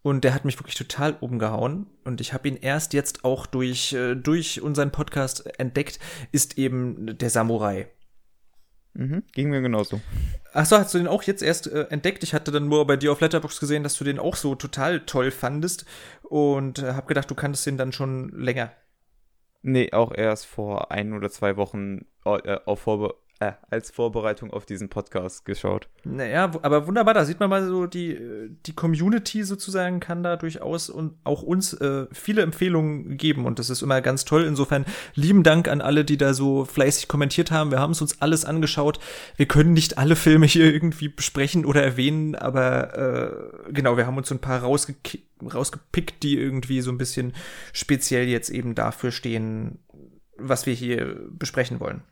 und der hat mich wirklich total umgehauen und ich habe ihn erst jetzt auch durch äh, durch unseren Podcast entdeckt, ist eben der Samurai. Mhm, ging mir genauso. Achso, hast du den auch jetzt erst äh, entdeckt? Ich hatte dann nur bei dir auf Letterbox gesehen, dass du den auch so total toll fandest und äh, habe gedacht, du kanntest den dann schon länger. Nee, auch erst vor ein oder zwei Wochen äh, auf Vorbe äh, als Vorbereitung auf diesen Podcast geschaut. Naja, aber wunderbar, da sieht man mal so, die, die Community sozusagen kann da durchaus und auch uns äh, viele Empfehlungen geben und das ist immer ganz toll. Insofern lieben Dank an alle, die da so fleißig kommentiert haben. Wir haben es uns alles angeschaut. Wir können nicht alle Filme hier irgendwie besprechen oder erwähnen, aber äh, genau, wir haben uns so ein paar rausge rausgepickt, die irgendwie so ein bisschen speziell jetzt eben dafür stehen, was wir hier besprechen wollen.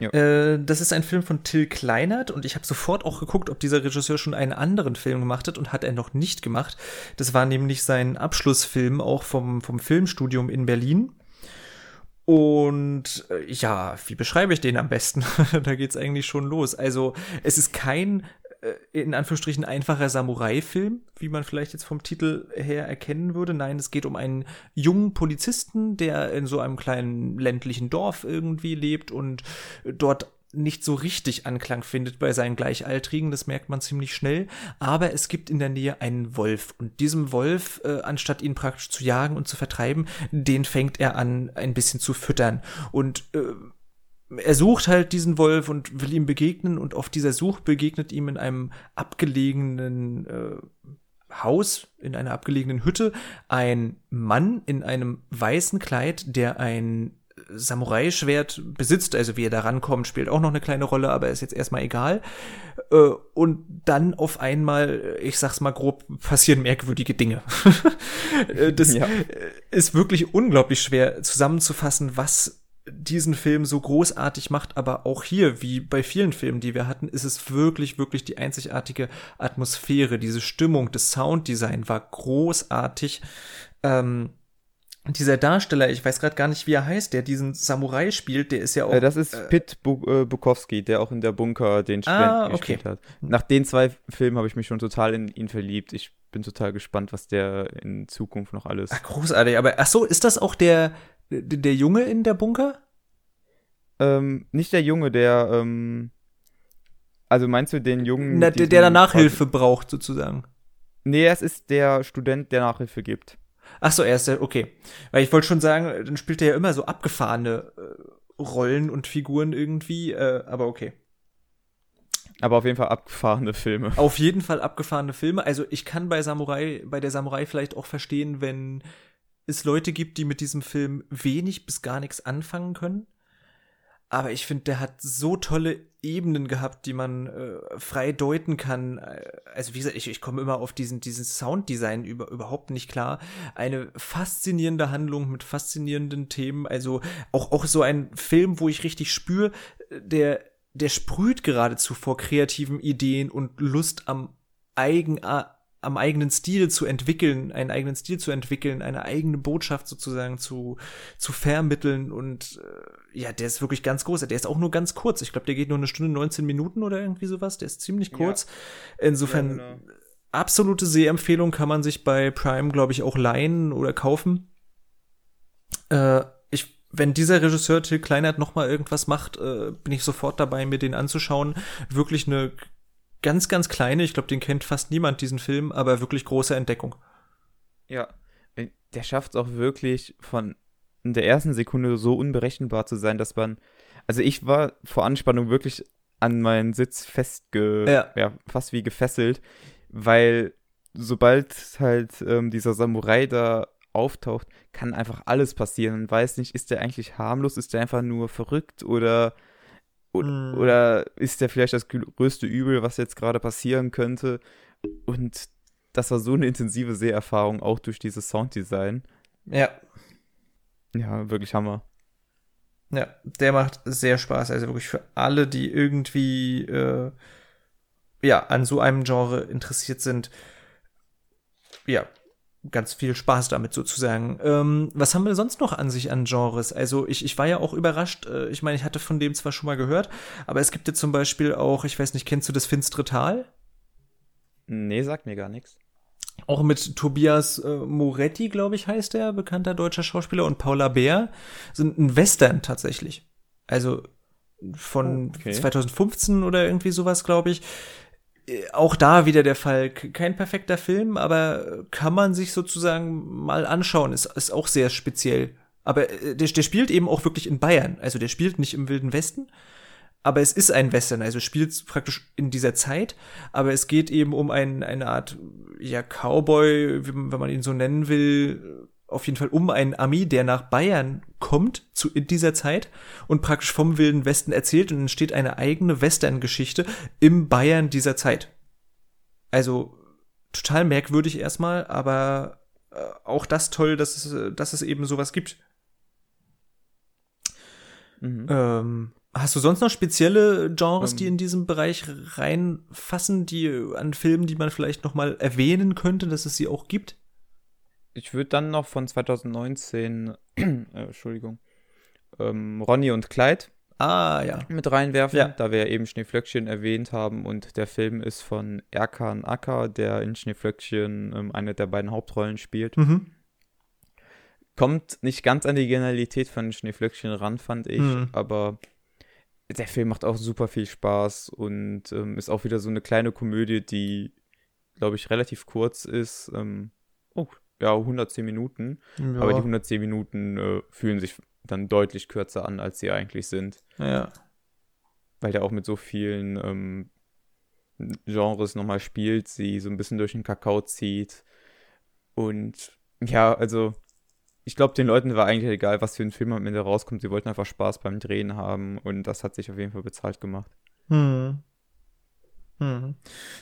Äh, das ist ein Film von Till Kleinert und ich habe sofort auch geguckt, ob dieser Regisseur schon einen anderen Film gemacht hat und hat er noch nicht gemacht. Das war nämlich sein Abschlussfilm auch vom, vom Filmstudium in Berlin. Und äh, ja, wie beschreibe ich den am besten? da geht's eigentlich schon los. Also, es ist kein in Anführungsstrichen einfacher Samurai-Film, wie man vielleicht jetzt vom Titel her erkennen würde. Nein, es geht um einen jungen Polizisten, der in so einem kleinen ländlichen Dorf irgendwie lebt und dort nicht so richtig Anklang findet bei seinen Gleichaltrigen, das merkt man ziemlich schnell. Aber es gibt in der Nähe einen Wolf und diesem Wolf, äh, anstatt ihn praktisch zu jagen und zu vertreiben, den fängt er an, ein bisschen zu füttern. Und äh, er sucht halt diesen Wolf und will ihm begegnen und auf dieser Suche begegnet ihm in einem abgelegenen äh, Haus, in einer abgelegenen Hütte, ein Mann in einem weißen Kleid, der ein Samurai-Schwert besitzt, also wie er da rankommt, spielt auch noch eine kleine Rolle, aber ist jetzt erstmal egal. Äh, und dann auf einmal, ich sag's mal grob, passieren merkwürdige Dinge. Äh, das ja. ist wirklich unglaublich schwer zusammenzufassen, was diesen Film so großartig macht, aber auch hier, wie bei vielen Filmen, die wir hatten, ist es wirklich, wirklich die einzigartige Atmosphäre, diese Stimmung, das Sounddesign war großartig. Ähm, dieser Darsteller, ich weiß gerade gar nicht, wie er heißt, der diesen Samurai spielt, der ist ja auch. Äh, das ist äh, Pit Bu äh, Bukowski, der auch in der Bunker den Studenten ah, okay. gespielt hat. Nach den zwei Filmen habe ich mich schon total in ihn verliebt. Ich bin total gespannt, was der in Zukunft noch alles. Ach, großartig, aber ach so, ist das auch der, der Junge in der Bunker? Ähm, nicht der Junge, der, ähm, also meinst du den Jungen? Na, der, der Nachhilfe braucht, sozusagen. Nee, es ist der Student, der Nachhilfe gibt. Ach so, er ist der, okay. Weil ich wollte schon sagen, dann spielt er ja immer so abgefahrene äh, Rollen und Figuren irgendwie, äh, aber okay. Aber auf jeden Fall abgefahrene Filme. Auf jeden Fall abgefahrene Filme. Also ich kann bei Samurai, bei der Samurai vielleicht auch verstehen, wenn es Leute gibt, die mit diesem Film wenig bis gar nichts anfangen können. Aber ich finde, der hat so tolle Ebenen gehabt, die man äh, frei deuten kann. Also wie gesagt, ich, ich komme immer auf diesen, diesen Sounddesign über, überhaupt nicht klar. Eine faszinierende Handlung mit faszinierenden Themen. Also auch, auch so ein Film, wo ich richtig spüre, der, der sprüht geradezu vor kreativen Ideen und Lust am Eigen, am eigenen Stil zu entwickeln, einen eigenen Stil zu entwickeln, eine eigene Botschaft sozusagen zu, zu vermitteln und äh, ja, der ist wirklich ganz groß. Der ist auch nur ganz kurz. Ich glaube, der geht nur eine Stunde 19 Minuten oder irgendwie sowas. Der ist ziemlich kurz. Ja. Insofern ja, genau. absolute Sehempfehlung kann man sich bei Prime, glaube ich, auch leihen oder kaufen. Äh, ich wenn dieser Regisseur Till Kleinert noch mal irgendwas macht, äh, bin ich sofort dabei, mir den anzuschauen. Wirklich eine ganz, ganz kleine, ich glaube, den kennt fast niemand, diesen Film, aber wirklich große Entdeckung. Ja, äh, der schafft es auch wirklich von in der ersten Sekunde so unberechenbar zu sein, dass man, also ich war vor Anspannung wirklich an meinen Sitz festge, ja. ja fast wie gefesselt, weil sobald halt ähm, dieser Samurai da auftaucht, kann einfach alles passieren. Man weiß nicht, ist der eigentlich harmlos, ist der einfach nur verrückt oder oder, mm. oder ist der vielleicht das größte Übel, was jetzt gerade passieren könnte? Und das war so eine intensive Seherfahrung, auch durch dieses Sounddesign. Ja. Ja, wirklich Hammer. Ja, der macht sehr Spaß. Also wirklich für alle, die irgendwie äh, ja an so einem Genre interessiert sind. Ja, ganz viel Spaß damit sozusagen. Ähm, was haben wir sonst noch an sich an Genres? Also ich, ich war ja auch überrascht. Äh, ich meine, ich hatte von dem zwar schon mal gehört, aber es gibt ja zum Beispiel auch, ich weiß nicht, kennst du das Finstere Tal? Nee, sagt mir gar nichts. Auch mit Tobias äh, Moretti, glaube ich, heißt der, bekannter deutscher Schauspieler, und Paula Bär, sind ein Western tatsächlich. Also von okay. 2015 oder irgendwie sowas, glaube ich. Äh, auch da wieder der Fall. Kein perfekter Film, aber kann man sich sozusagen mal anschauen. Ist, ist auch sehr speziell. Aber äh, der, der spielt eben auch wirklich in Bayern. Also der spielt nicht im Wilden Westen, aber es ist ein Western, also spielt praktisch in dieser Zeit, aber es geht eben um ein, eine Art, ja, Cowboy, wenn man ihn so nennen will, auf jeden Fall um einen Ami, der nach Bayern kommt zu in dieser Zeit und praktisch vom Wilden Westen erzählt und entsteht eine eigene Western-Geschichte im Bayern dieser Zeit. Also total merkwürdig erstmal, aber äh, auch das toll, dass es, dass es eben sowas gibt. Mhm. Ähm, hast du sonst noch spezielle Genres, ähm, die in diesem Bereich reinfassen, die an Filmen, die man vielleicht noch mal erwähnen könnte, dass es sie auch gibt? Ich würde dann noch von 2019, äh, Entschuldigung, ähm, Ronny und Clyde ah, ja. mit reinwerfen, ja. da wir eben Schneeflöckchen erwähnt haben und der Film ist von Erkan Acker, der in Schneeflöckchen ähm, eine der beiden Hauptrollen spielt. Mhm. Kommt nicht ganz an die Genialität von Schneeflöckchen ran, fand ich, mhm. aber der Film macht auch super viel Spaß und ähm, ist auch wieder so eine kleine Komödie, die, glaube ich, relativ kurz ist. Ähm, oh, ja, 110 Minuten. Ja. Aber die 110 Minuten äh, fühlen sich dann deutlich kürzer an, als sie eigentlich sind. Ja. Weil der auch mit so vielen ähm, Genres nochmal spielt, sie so ein bisschen durch den Kakao zieht. Und ja, also ich glaube, den Leuten war eigentlich egal, was für ein Film am Ende rauskommt. Sie wollten einfach Spaß beim Drehen haben und das hat sich auf jeden Fall bezahlt gemacht. Hm. Hm.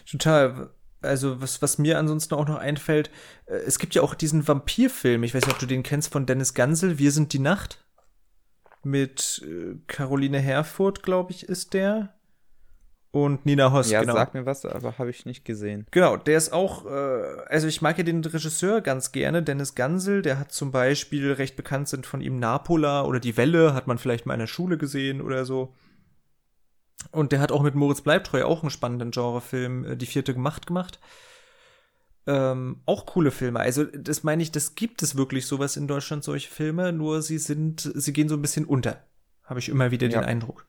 Total also was, was mir ansonsten auch noch einfällt, äh, es gibt ja auch diesen Vampirfilm, ich weiß nicht, ob du den kennst, von Dennis Gansel, Wir sind die Nacht. Mit äh, Caroline Herfurth, glaube ich, ist der. Und Nina Hoss, ja, genau. sag mir was, aber habe ich nicht gesehen. Genau, der ist auch, äh, also ich mag ja den Regisseur ganz gerne, Dennis Gansel, der hat zum Beispiel, recht bekannt sind von ihm Napola oder Die Welle, hat man vielleicht mal in der Schule gesehen oder so. Und der hat auch mit Moritz Bleibtreu auch einen spannenden Genrefilm, äh, Die vierte Macht gemacht. Ähm, auch coole Filme. Also, das meine ich, das gibt es wirklich sowas in Deutschland, solche Filme, nur sie sind, sie gehen so ein bisschen unter. Habe ich immer wieder ja. den Eindruck.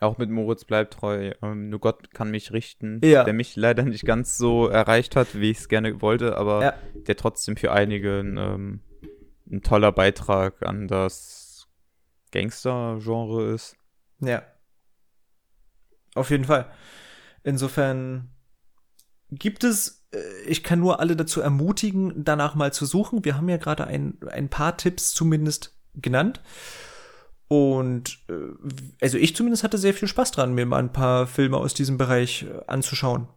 Auch mit Moritz Bleibtreu. Ähm, nur Gott kann mich richten, ja. der mich leider nicht ganz so erreicht hat, wie ich es gerne wollte, aber ja. der trotzdem für einige ähm, ein toller Beitrag an das Gangster-Genre ist. Ja. Auf jeden Fall. Insofern gibt es, äh, ich kann nur alle dazu ermutigen, danach mal zu suchen. Wir haben ja gerade ein, ein paar Tipps zumindest genannt. Und äh, also ich zumindest hatte sehr viel Spaß dran, mir mal ein paar Filme aus diesem Bereich äh, anzuschauen.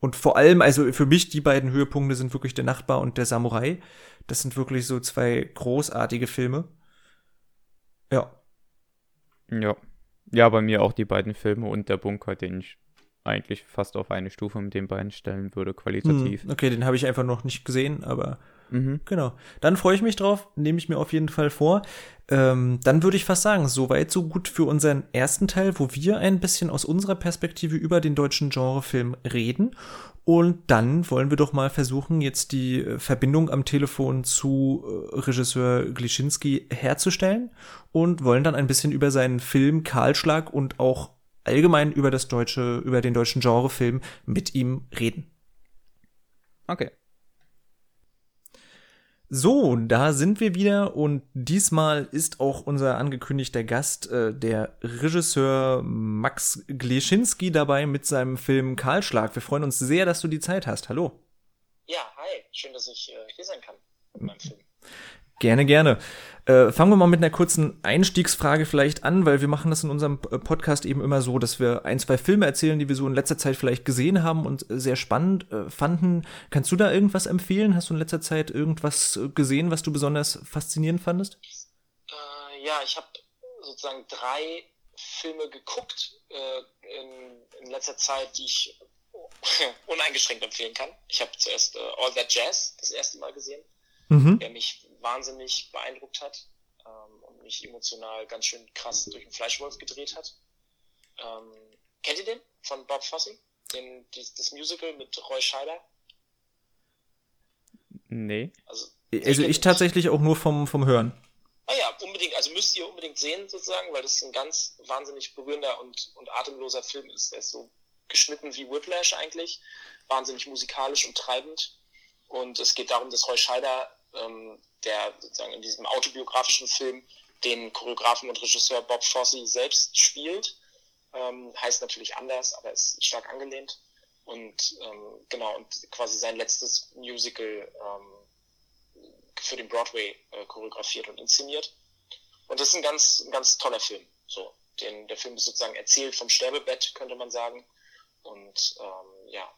Und vor allem, also für mich die beiden Höhepunkte sind wirklich der Nachbar und der Samurai. Das sind wirklich so zwei großartige Filme. Ja. Ja. Ja, bei mir auch die beiden Filme und der Bunker, den ich eigentlich fast auf eine Stufe mit den beiden stellen würde, qualitativ. Hm, okay, den habe ich einfach noch nicht gesehen, aber mhm. genau. Dann freue ich mich drauf, nehme ich mir auf jeden Fall vor. Ähm, dann würde ich fast sagen, soweit so gut für unseren ersten Teil, wo wir ein bisschen aus unserer Perspektive über den deutschen Genrefilm reden. Und dann wollen wir doch mal versuchen, jetzt die äh, Verbindung am Telefon zu äh, Regisseur Glischinski herzustellen und wollen dann ein bisschen über seinen Film Kahlschlag und auch allgemein über das deutsche, über den deutschen Genrefilm mit ihm reden. Okay. So, da sind wir wieder und diesmal ist auch unser angekündigter Gast, äh, der Regisseur Max Gleschinski, dabei mit seinem Film Kahlschlag. Wir freuen uns sehr, dass du die Zeit hast. Hallo. Ja, hi. Schön, dass ich äh, hier sein kann mit meinem Film. Gerne, gerne. Äh, fangen wir mal mit einer kurzen Einstiegsfrage vielleicht an, weil wir machen das in unserem äh, Podcast eben immer so, dass wir ein, zwei Filme erzählen, die wir so in letzter Zeit vielleicht gesehen haben und äh, sehr spannend äh, fanden. Kannst du da irgendwas empfehlen? Hast du in letzter Zeit irgendwas äh, gesehen, was du besonders faszinierend fandest? Äh, ja, ich habe sozusagen drei Filme geguckt in, in, letzter Zeit, die ich uneingeschränkt empfehlen kann. Ich habe zuerst All That Jazz das erste Mal gesehen, mhm. der mich wahnsinnig beeindruckt hat ähm, und mich emotional ganz schön krass durch den Fleischwolf gedreht hat. Ähm, kennt ihr den von Bob Fosse? Den, das, das Musical mit Roy Scheider? Nee. Also, also ich tatsächlich auch nur vom, vom Hören. Ah ja, unbedingt, also müsst ihr unbedingt sehen sozusagen, weil das ein ganz wahnsinnig berührender und, und atemloser Film ist. Der ist so geschnitten wie Whiplash eigentlich, wahnsinnig musikalisch und treibend. Und es geht darum, dass Roy Scheider, ähm, der sozusagen in diesem autobiografischen Film den Choreografen und Regisseur Bob Fosse selbst spielt. Ähm, heißt natürlich anders, aber ist stark angelehnt. Und ähm, genau, und quasi sein letztes Musical ähm, für den Broadway äh, choreografiert und inszeniert. Und das ist ein ganz, ein ganz toller Film. So, den, der Film ist sozusagen erzählt vom Sterbebett, könnte man sagen. Und ähm, ja,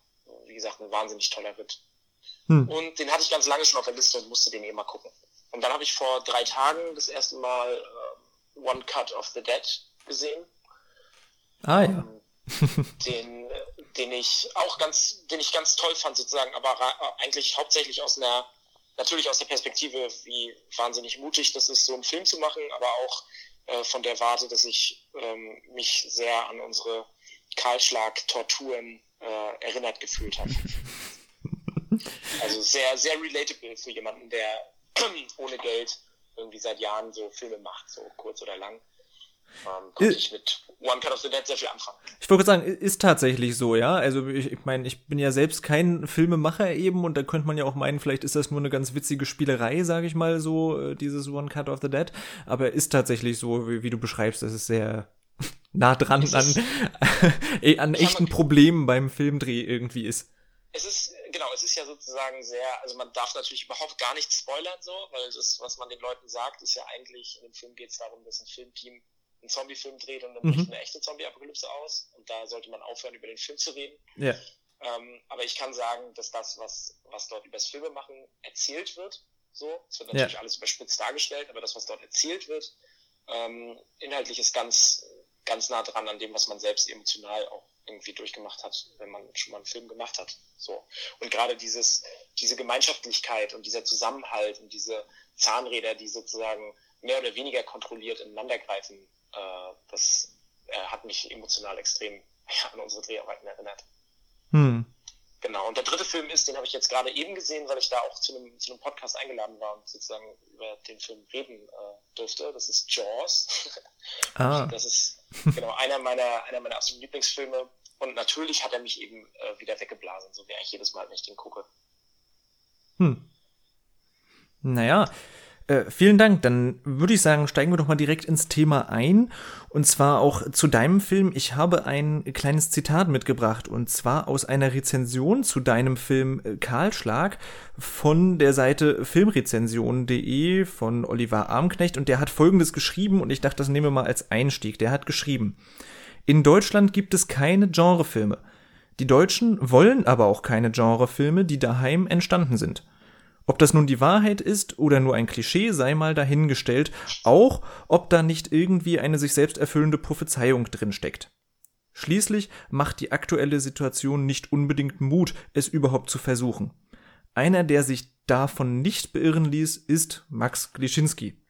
wie gesagt, ein wahnsinnig toller Ritt. Hm. Und den hatte ich ganz lange schon auf der Liste und musste den eh mal gucken. Und dann habe ich vor drei Tagen das erste Mal äh, One Cut of the Dead gesehen. Ah ja. Ähm, den, den ich auch ganz, den ich ganz toll fand sozusagen, aber eigentlich hauptsächlich aus einer natürlich aus der Perspektive, wie wahnsinnig mutig das ist, so einen Film zu machen, aber auch äh, von der Warte, dass ich ähm, mich sehr an unsere Kahlschlag-Torturen äh, erinnert gefühlt habe. also sehr, sehr relatable für jemanden, der ohne Geld irgendwie seit Jahren so Filme macht, so kurz oder lang ähm, konnte ich mit One Cut of the Dead sehr viel anfangen. Ich wollte sagen, ist tatsächlich so, ja. Also ich, ich meine, ich bin ja selbst kein Filmemacher eben und da könnte man ja auch meinen, vielleicht ist das nur eine ganz witzige Spielerei, sage ich mal so, äh, dieses One Cut of the Dead. Aber ist tatsächlich so, wie, wie du beschreibst, das ist sehr nah dran an, an echten Problemen beim Filmdreh irgendwie ist. Es ist, genau, es ist ja sozusagen sehr, also man darf natürlich überhaupt gar nichts spoilern so, weil das, was man den Leuten sagt, ist ja eigentlich, in dem Film geht es darum, dass ein Filmteam einen Zombie-Film dreht und dann bricht mhm. eine echte Zombie-Apokalypse aus. Und da sollte man aufhören, über den Film zu reden. Ja. Ähm, aber ich kann sagen, dass das, was, was dort über das Filmemachen erzählt wird, so, es wird natürlich ja. alles überspitzt dargestellt, aber das, was dort erzählt wird, ähm, inhaltlich ist ganz, ganz nah dran an dem, was man selbst emotional auch irgendwie durchgemacht hat, wenn man schon mal einen Film gemacht hat. So. Und gerade dieses, diese Gemeinschaftlichkeit und dieser Zusammenhalt und diese Zahnräder, die sozusagen mehr oder weniger kontrolliert ineinandergreifen, äh, das äh, hat mich emotional extrem ja, an unsere Dreharbeiten erinnert. Hm. Genau, und der dritte Film ist, den habe ich jetzt gerade eben gesehen, weil ich da auch zu einem, zu einem Podcast eingeladen war und sozusagen über den Film reden äh, durfte. Das ist Jaws. Ah. Das ist genau einer meiner, einer meiner absoluten Lieblingsfilme. Und natürlich hat er mich eben äh, wieder weggeblasen, so wie eigentlich jedes Mal, wenn ich den gucke. Hm. Naja, äh, vielen Dank. Dann würde ich sagen, steigen wir doch mal direkt ins Thema ein. Und zwar auch zu deinem Film. Ich habe ein kleines Zitat mitgebracht. Und zwar aus einer Rezension zu deinem Film äh, Karlschlag von der Seite filmrezension.de von Oliver Armknecht. Und der hat folgendes geschrieben. Und ich dachte, das nehmen wir mal als Einstieg. Der hat geschrieben. In Deutschland gibt es keine Genrefilme. Die Deutschen wollen aber auch keine Genrefilme, die daheim entstanden sind. Ob das nun die Wahrheit ist oder nur ein Klischee, sei mal dahingestellt, auch ob da nicht irgendwie eine sich selbst erfüllende Prophezeiung drinsteckt. Schließlich macht die aktuelle Situation nicht unbedingt Mut, es überhaupt zu versuchen. Einer, der sich davon nicht beirren ließ, ist Max Glischinski.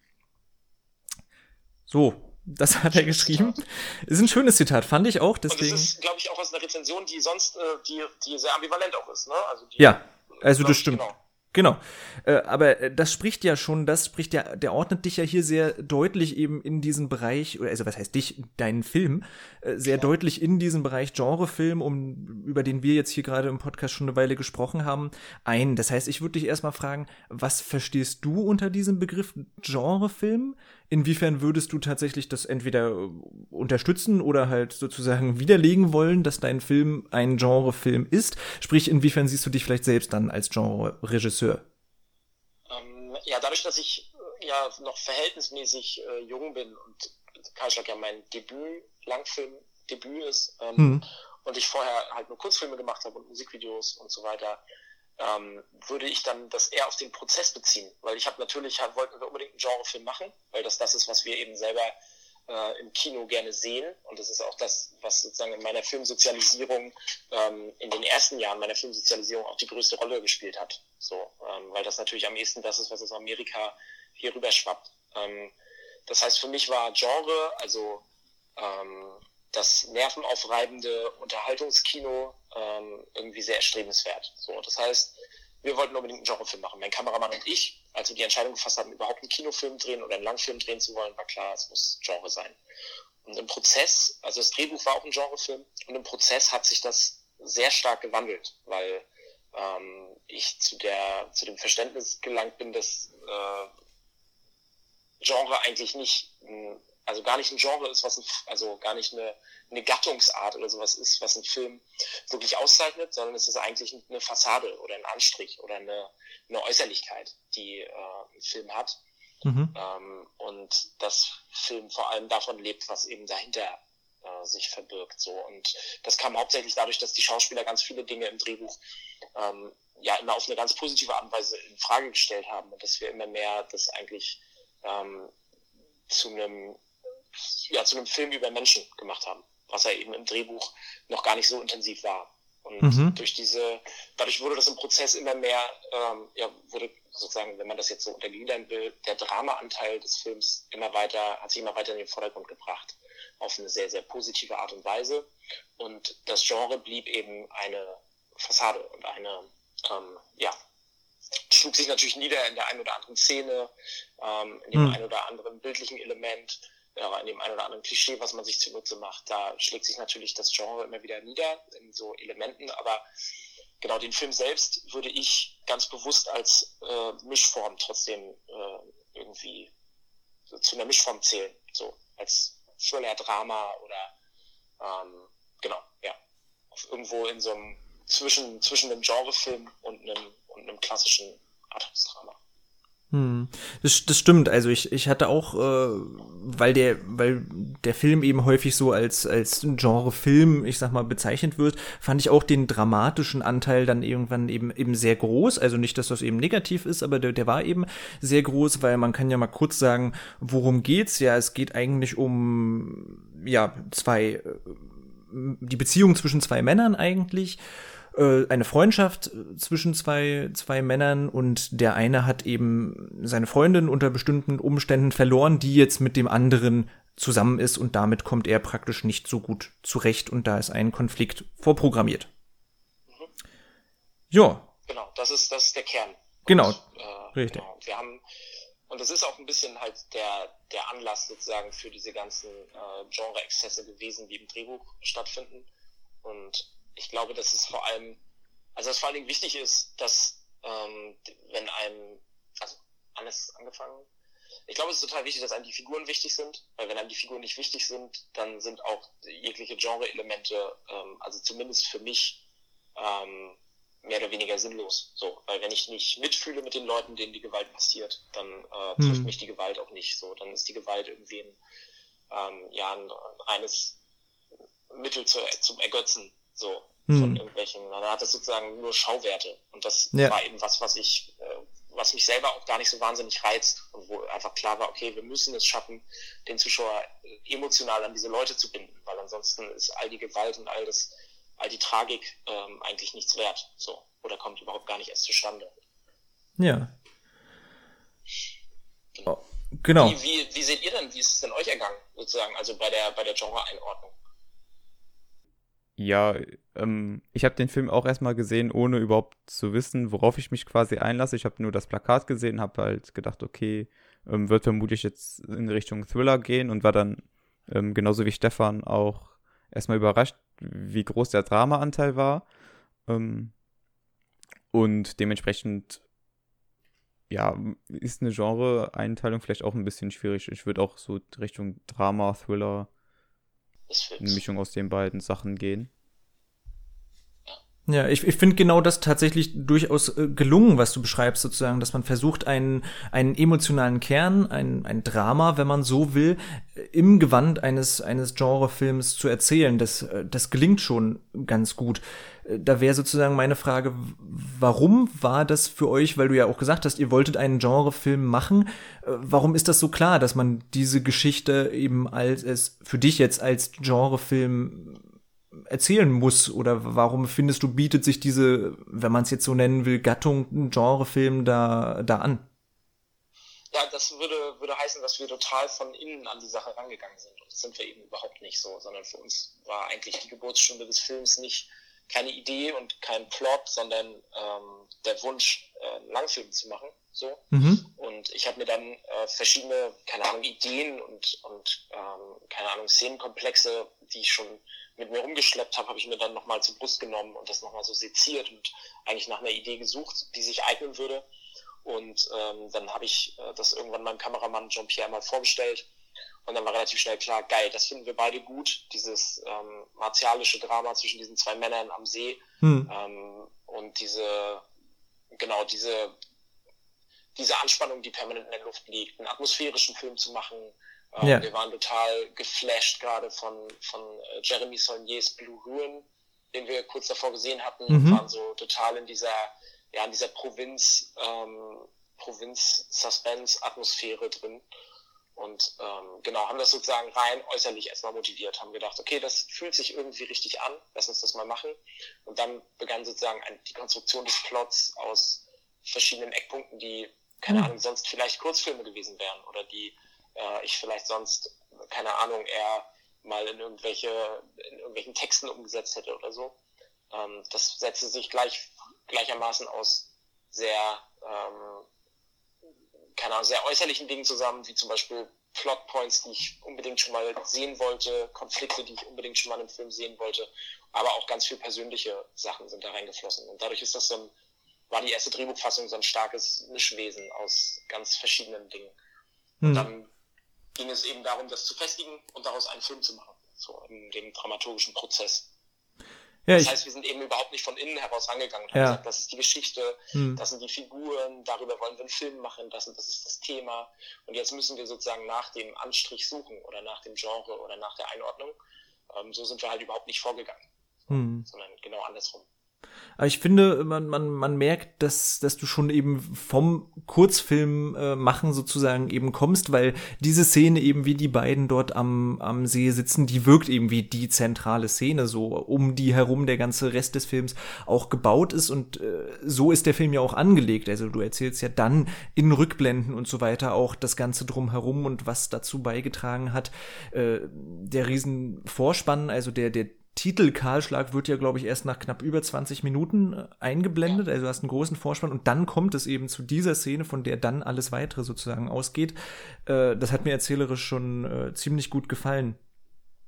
So, das hat er geschrieben. Ist ein schönes Zitat, fand ich auch. Deswegen. Und das ist, glaube ich, auch aus einer Rezension, die sonst, äh, die, die sehr ambivalent auch ist, ne? Also die, ja, also das stimmt. Genau. Genau. Äh, aber äh, das spricht ja schon, das spricht ja, der ordnet dich ja hier sehr deutlich eben in diesen Bereich, oder also was heißt dich, deinen Film, äh, sehr ja. deutlich in diesen Bereich Genrefilm, um, über den wir jetzt hier gerade im Podcast schon eine Weile gesprochen haben, ein. Das heißt, ich würde dich erstmal fragen, was verstehst du unter diesem Begriff Genrefilm? Inwiefern würdest du tatsächlich das entweder äh, unterstützen oder halt sozusagen widerlegen wollen, dass dein Film ein Genrefilm ist? Sprich, inwiefern siehst du dich vielleicht selbst dann als Genre-Regisseur? Ähm, ja, dadurch, dass ich äh, ja noch verhältnismäßig äh, jung bin und Karlschlag ja mein Debüt, Langfilm-Debüt ist ähm, hm. und ich vorher halt nur Kurzfilme gemacht habe und Musikvideos und so weiter, ähm, würde ich dann das eher auf den Prozess beziehen. Weil ich habe natürlich, halt, wollten wir unbedingt einen Genrefilm machen, weil das das ist, was wir eben selber äh, im Kino gerne sehen. Und das ist auch das, was sozusagen in meiner Filmsozialisierung, ähm, in den ersten Jahren meiner Filmsozialisierung auch die größte Rolle gespielt hat. So, ähm, weil das natürlich am ehesten das ist, was aus Amerika hier rüber schwappt. Ähm, das heißt, für mich war Genre, also ähm, das nervenaufreibende Unterhaltungskino ähm, irgendwie sehr erstrebenswert. So, das heißt, wir wollten unbedingt einen Genrefilm machen, mein Kameramann und ich. als wir die Entscheidung gefasst haben, überhaupt einen Kinofilm drehen oder einen Langfilm drehen zu wollen, war klar, es muss Genre sein. Und im Prozess, also das Drehbuch war auch ein Genrefilm, und im Prozess hat sich das sehr stark gewandelt, weil ähm, ich zu der zu dem Verständnis gelangt bin, dass äh, Genre eigentlich nicht, also gar nicht ein Genre ist, was ein, also gar nicht eine, eine Gattungsart oder sowas ist, was ein Film wirklich auszeichnet, sondern es ist eigentlich eine Fassade oder ein Anstrich oder eine, eine Äußerlichkeit, die äh, ein Film hat. Mhm. Ähm, und das Film vor allem davon lebt, was eben dahinter äh, sich verbirgt. So. Und das kam hauptsächlich dadurch, dass die Schauspieler ganz viele Dinge im Drehbuch ähm, ja immer auf eine ganz positive Art und Weise in Frage gestellt haben und dass wir immer mehr das eigentlich ähm, zu einem ja, zu einem Film über Menschen gemacht haben, was er eben im Drehbuch noch gar nicht so intensiv war. Und mhm. durch diese, dadurch wurde das im Prozess immer mehr, ähm, ja, wurde sozusagen, wenn man das jetzt so untergliedern will, der Dramaanteil des Films immer weiter, hat sich immer weiter in den Vordergrund gebracht. Auf eine sehr, sehr positive Art und Weise. Und das Genre blieb eben eine Fassade und eine, ähm, ja, schlug sich natürlich nieder in der einen oder anderen Szene, ähm, in dem mhm. einen oder anderen bildlichen Element, ja, in dem einen oder anderen Klischee, was man sich zunutze macht. Da schlägt sich natürlich das Genre immer wieder nieder in so Elementen, aber genau den Film selbst würde ich ganz bewusst als äh, Mischform trotzdem äh, irgendwie so zu einer Mischform zählen, so als Thriller, Drama oder ähm, genau, ja, irgendwo in so einem zwischen zwischen einem Genrefilm und einem und einem klassischen Arthouse-Drama. Hm. Das, das stimmt. Also ich, ich hatte auch, äh, weil der, weil der Film eben häufig so als, als Genre-Film, ich sag mal, bezeichnet wird, fand ich auch den dramatischen Anteil dann irgendwann eben eben sehr groß. Also nicht, dass das eben negativ ist, aber der, der war eben sehr groß, weil man kann ja mal kurz sagen, worum geht's? Ja, es geht eigentlich um ja zwei äh, die Beziehung zwischen zwei Männern eigentlich äh, eine Freundschaft zwischen zwei, zwei Männern und der eine hat eben seine Freundin unter bestimmten Umständen verloren, die jetzt mit dem anderen zusammen ist und damit kommt er praktisch nicht so gut zurecht und da ist ein Konflikt vorprogrammiert. Mhm. Ja. Genau, das ist, das ist der Kern. Genau, und, äh, richtig. Genau. Wir haben, und das ist auch ein bisschen halt der, der Anlass sozusagen für diese ganzen äh, Genre-Exzesse gewesen, die im Drehbuch stattfinden. Und ich glaube, dass es vor allem, also dass vor allen Dingen wichtig ist, dass ähm, wenn einem, also alles angefangen, ich glaube, es ist total wichtig, dass einem die Figuren wichtig sind, weil wenn einem die Figuren nicht wichtig sind, dann sind auch jegliche Genre-Elemente, ähm, also zumindest für mich, ähm, mehr oder weniger sinnlos. So, weil wenn ich nicht mitfühle mit den Leuten, denen die Gewalt passiert, dann äh, trifft hm. mich die Gewalt auch nicht. So, dann ist die Gewalt irgendwie ein, ähm, ja, ein, ein reines Mittel zu, zum Ergötzen so hm. von irgendwelchen. Dann hat es sozusagen nur Schauwerte. Und das ja. war eben was, was ich, äh, was mich selber auch gar nicht so wahnsinnig reizt und wo einfach klar war, okay, wir müssen es schaffen, den Zuschauer emotional an diese Leute zu binden, weil ansonsten ist all die Gewalt und all das, all die Tragik ähm, eigentlich nichts wert. So. Oder kommt überhaupt gar nicht erst zustande. Ja. Genau. Genau. Wie, wie, wie seht ihr denn, wie ist es denn euch ergangen, sozusagen, also bei der, bei der Genre-Einordnung? Ja, ähm, ich habe den Film auch erstmal gesehen, ohne überhaupt zu wissen, worauf ich mich quasi einlasse. Ich habe nur das Plakat gesehen, habe halt gedacht, okay, ähm, wird vermutlich jetzt in Richtung Thriller gehen und war dann ähm, genauso wie Stefan auch erstmal überrascht, wie groß der Dramaanteil war. Ähm, und dementsprechend, ja, ist eine Genre-Einteilung vielleicht auch ein bisschen schwierig. Ich würde auch so Richtung Drama, Thriller eine Mischung aus den beiden Sachen gehen. Ja, ich, ich finde genau das tatsächlich durchaus äh, gelungen, was du beschreibst, sozusagen, dass man versucht, einen, einen emotionalen Kern, ein, ein Drama, wenn man so will, im Gewand eines, eines Genrefilms zu erzählen. Das, äh, das gelingt schon ganz gut. Äh, da wäre sozusagen meine Frage, warum war das für euch, weil du ja auch gesagt hast, ihr wolltet einen Genrefilm machen, warum ist das so klar, dass man diese Geschichte eben als es für dich jetzt als Genrefilm erzählen muss? Oder warum findest du, bietet sich diese, wenn man es jetzt so nennen will, Gattung, Genrefilm da, da an? Ja, das würde, würde heißen, dass wir total von innen an die Sache rangegangen sind. Und das sind wir eben überhaupt nicht so, sondern für uns war eigentlich die Geburtsstunde des Films nicht keine Idee und kein Plot, sondern ähm, der Wunsch, äh, einen Langfilm zu machen. So. Mhm. Und ich habe mir dann äh, verschiedene, keine Ahnung, Ideen und, und ähm, keine Ahnung, Szenenkomplexe, die ich schon mit mir rumgeschleppt habe, habe ich mir dann nochmal zur Brust genommen und das nochmal so seziert und eigentlich nach einer Idee gesucht, die sich eignen würde. Und ähm, dann habe ich äh, das irgendwann meinem Kameramann Jean-Pierre mal vorgestellt. Und dann war relativ schnell klar, geil, das finden wir beide gut, dieses ähm, martialische Drama zwischen diesen zwei Männern am See hm. ähm, und diese, genau, diese, diese Anspannung, die permanent in der Luft liegt, einen atmosphärischen Film zu machen. Ähm, ja. Wir waren total geflasht gerade von, von äh, Jeremy Saulniers Blue Ruin, den wir kurz davor gesehen hatten, mhm. waren so total in dieser ja, in dieser Provinz, ähm, Provinz-Suspense-Atmosphäre drin. Und ähm, genau, haben das sozusagen rein äußerlich erstmal motiviert, haben gedacht, okay, das fühlt sich irgendwie richtig an, lass uns das mal machen. Und dann begann sozusagen ein, die Konstruktion des Plots aus verschiedenen Eckpunkten, die, keine mhm. Ahnung, sonst vielleicht Kurzfilme gewesen wären oder die äh, ich vielleicht sonst, keine Ahnung, eher mal in irgendwelche, in irgendwelchen Texten umgesetzt hätte oder so. Ähm, das setzte sich gleich gleichermaßen aus sehr, ähm, keine Ahnung, sehr äußerlichen Dingen zusammen, wie zum Beispiel Plotpoints, die ich unbedingt schon mal sehen wollte, Konflikte, die ich unbedingt schon mal im Film sehen wollte, aber auch ganz viel persönliche Sachen sind da reingeflossen. Und dadurch ist das so ein, war die erste Drehbuchfassung so ein starkes Mischwesen aus ganz verschiedenen Dingen. Hm. Dann ging es eben darum, das zu festigen und daraus einen Film zu machen, so in dem dramaturgischen Prozess. Ja, das heißt, wir sind eben überhaupt nicht von innen heraus rangegangen und haben ja. gesagt, das ist die Geschichte, hm. das sind die Figuren, darüber wollen wir einen Film machen, das, und das ist das Thema. Und jetzt müssen wir sozusagen nach dem Anstrich suchen oder nach dem Genre oder nach der Einordnung. Ähm, so sind wir halt überhaupt nicht vorgegangen, hm. sondern genau andersrum. Aber ich finde, man, man, man merkt, dass, dass du schon eben vom Kurzfilm äh, machen sozusagen eben kommst, weil diese Szene eben wie die beiden dort am, am See sitzen, die wirkt eben wie die zentrale Szene, so um die herum der ganze Rest des Films auch gebaut ist und äh, so ist der Film ja auch angelegt. Also du erzählst ja dann in Rückblenden und so weiter auch das Ganze drumherum und was dazu beigetragen hat. Äh, der Riesenvorspann, also der, der Titel Kahlschlag wird ja, glaube ich, erst nach knapp über 20 Minuten äh, eingeblendet. Also du hast einen großen Vorspann und dann kommt es eben zu dieser Szene, von der dann alles weitere sozusagen ausgeht. Äh, das hat mir erzählerisch schon äh, ziemlich gut gefallen.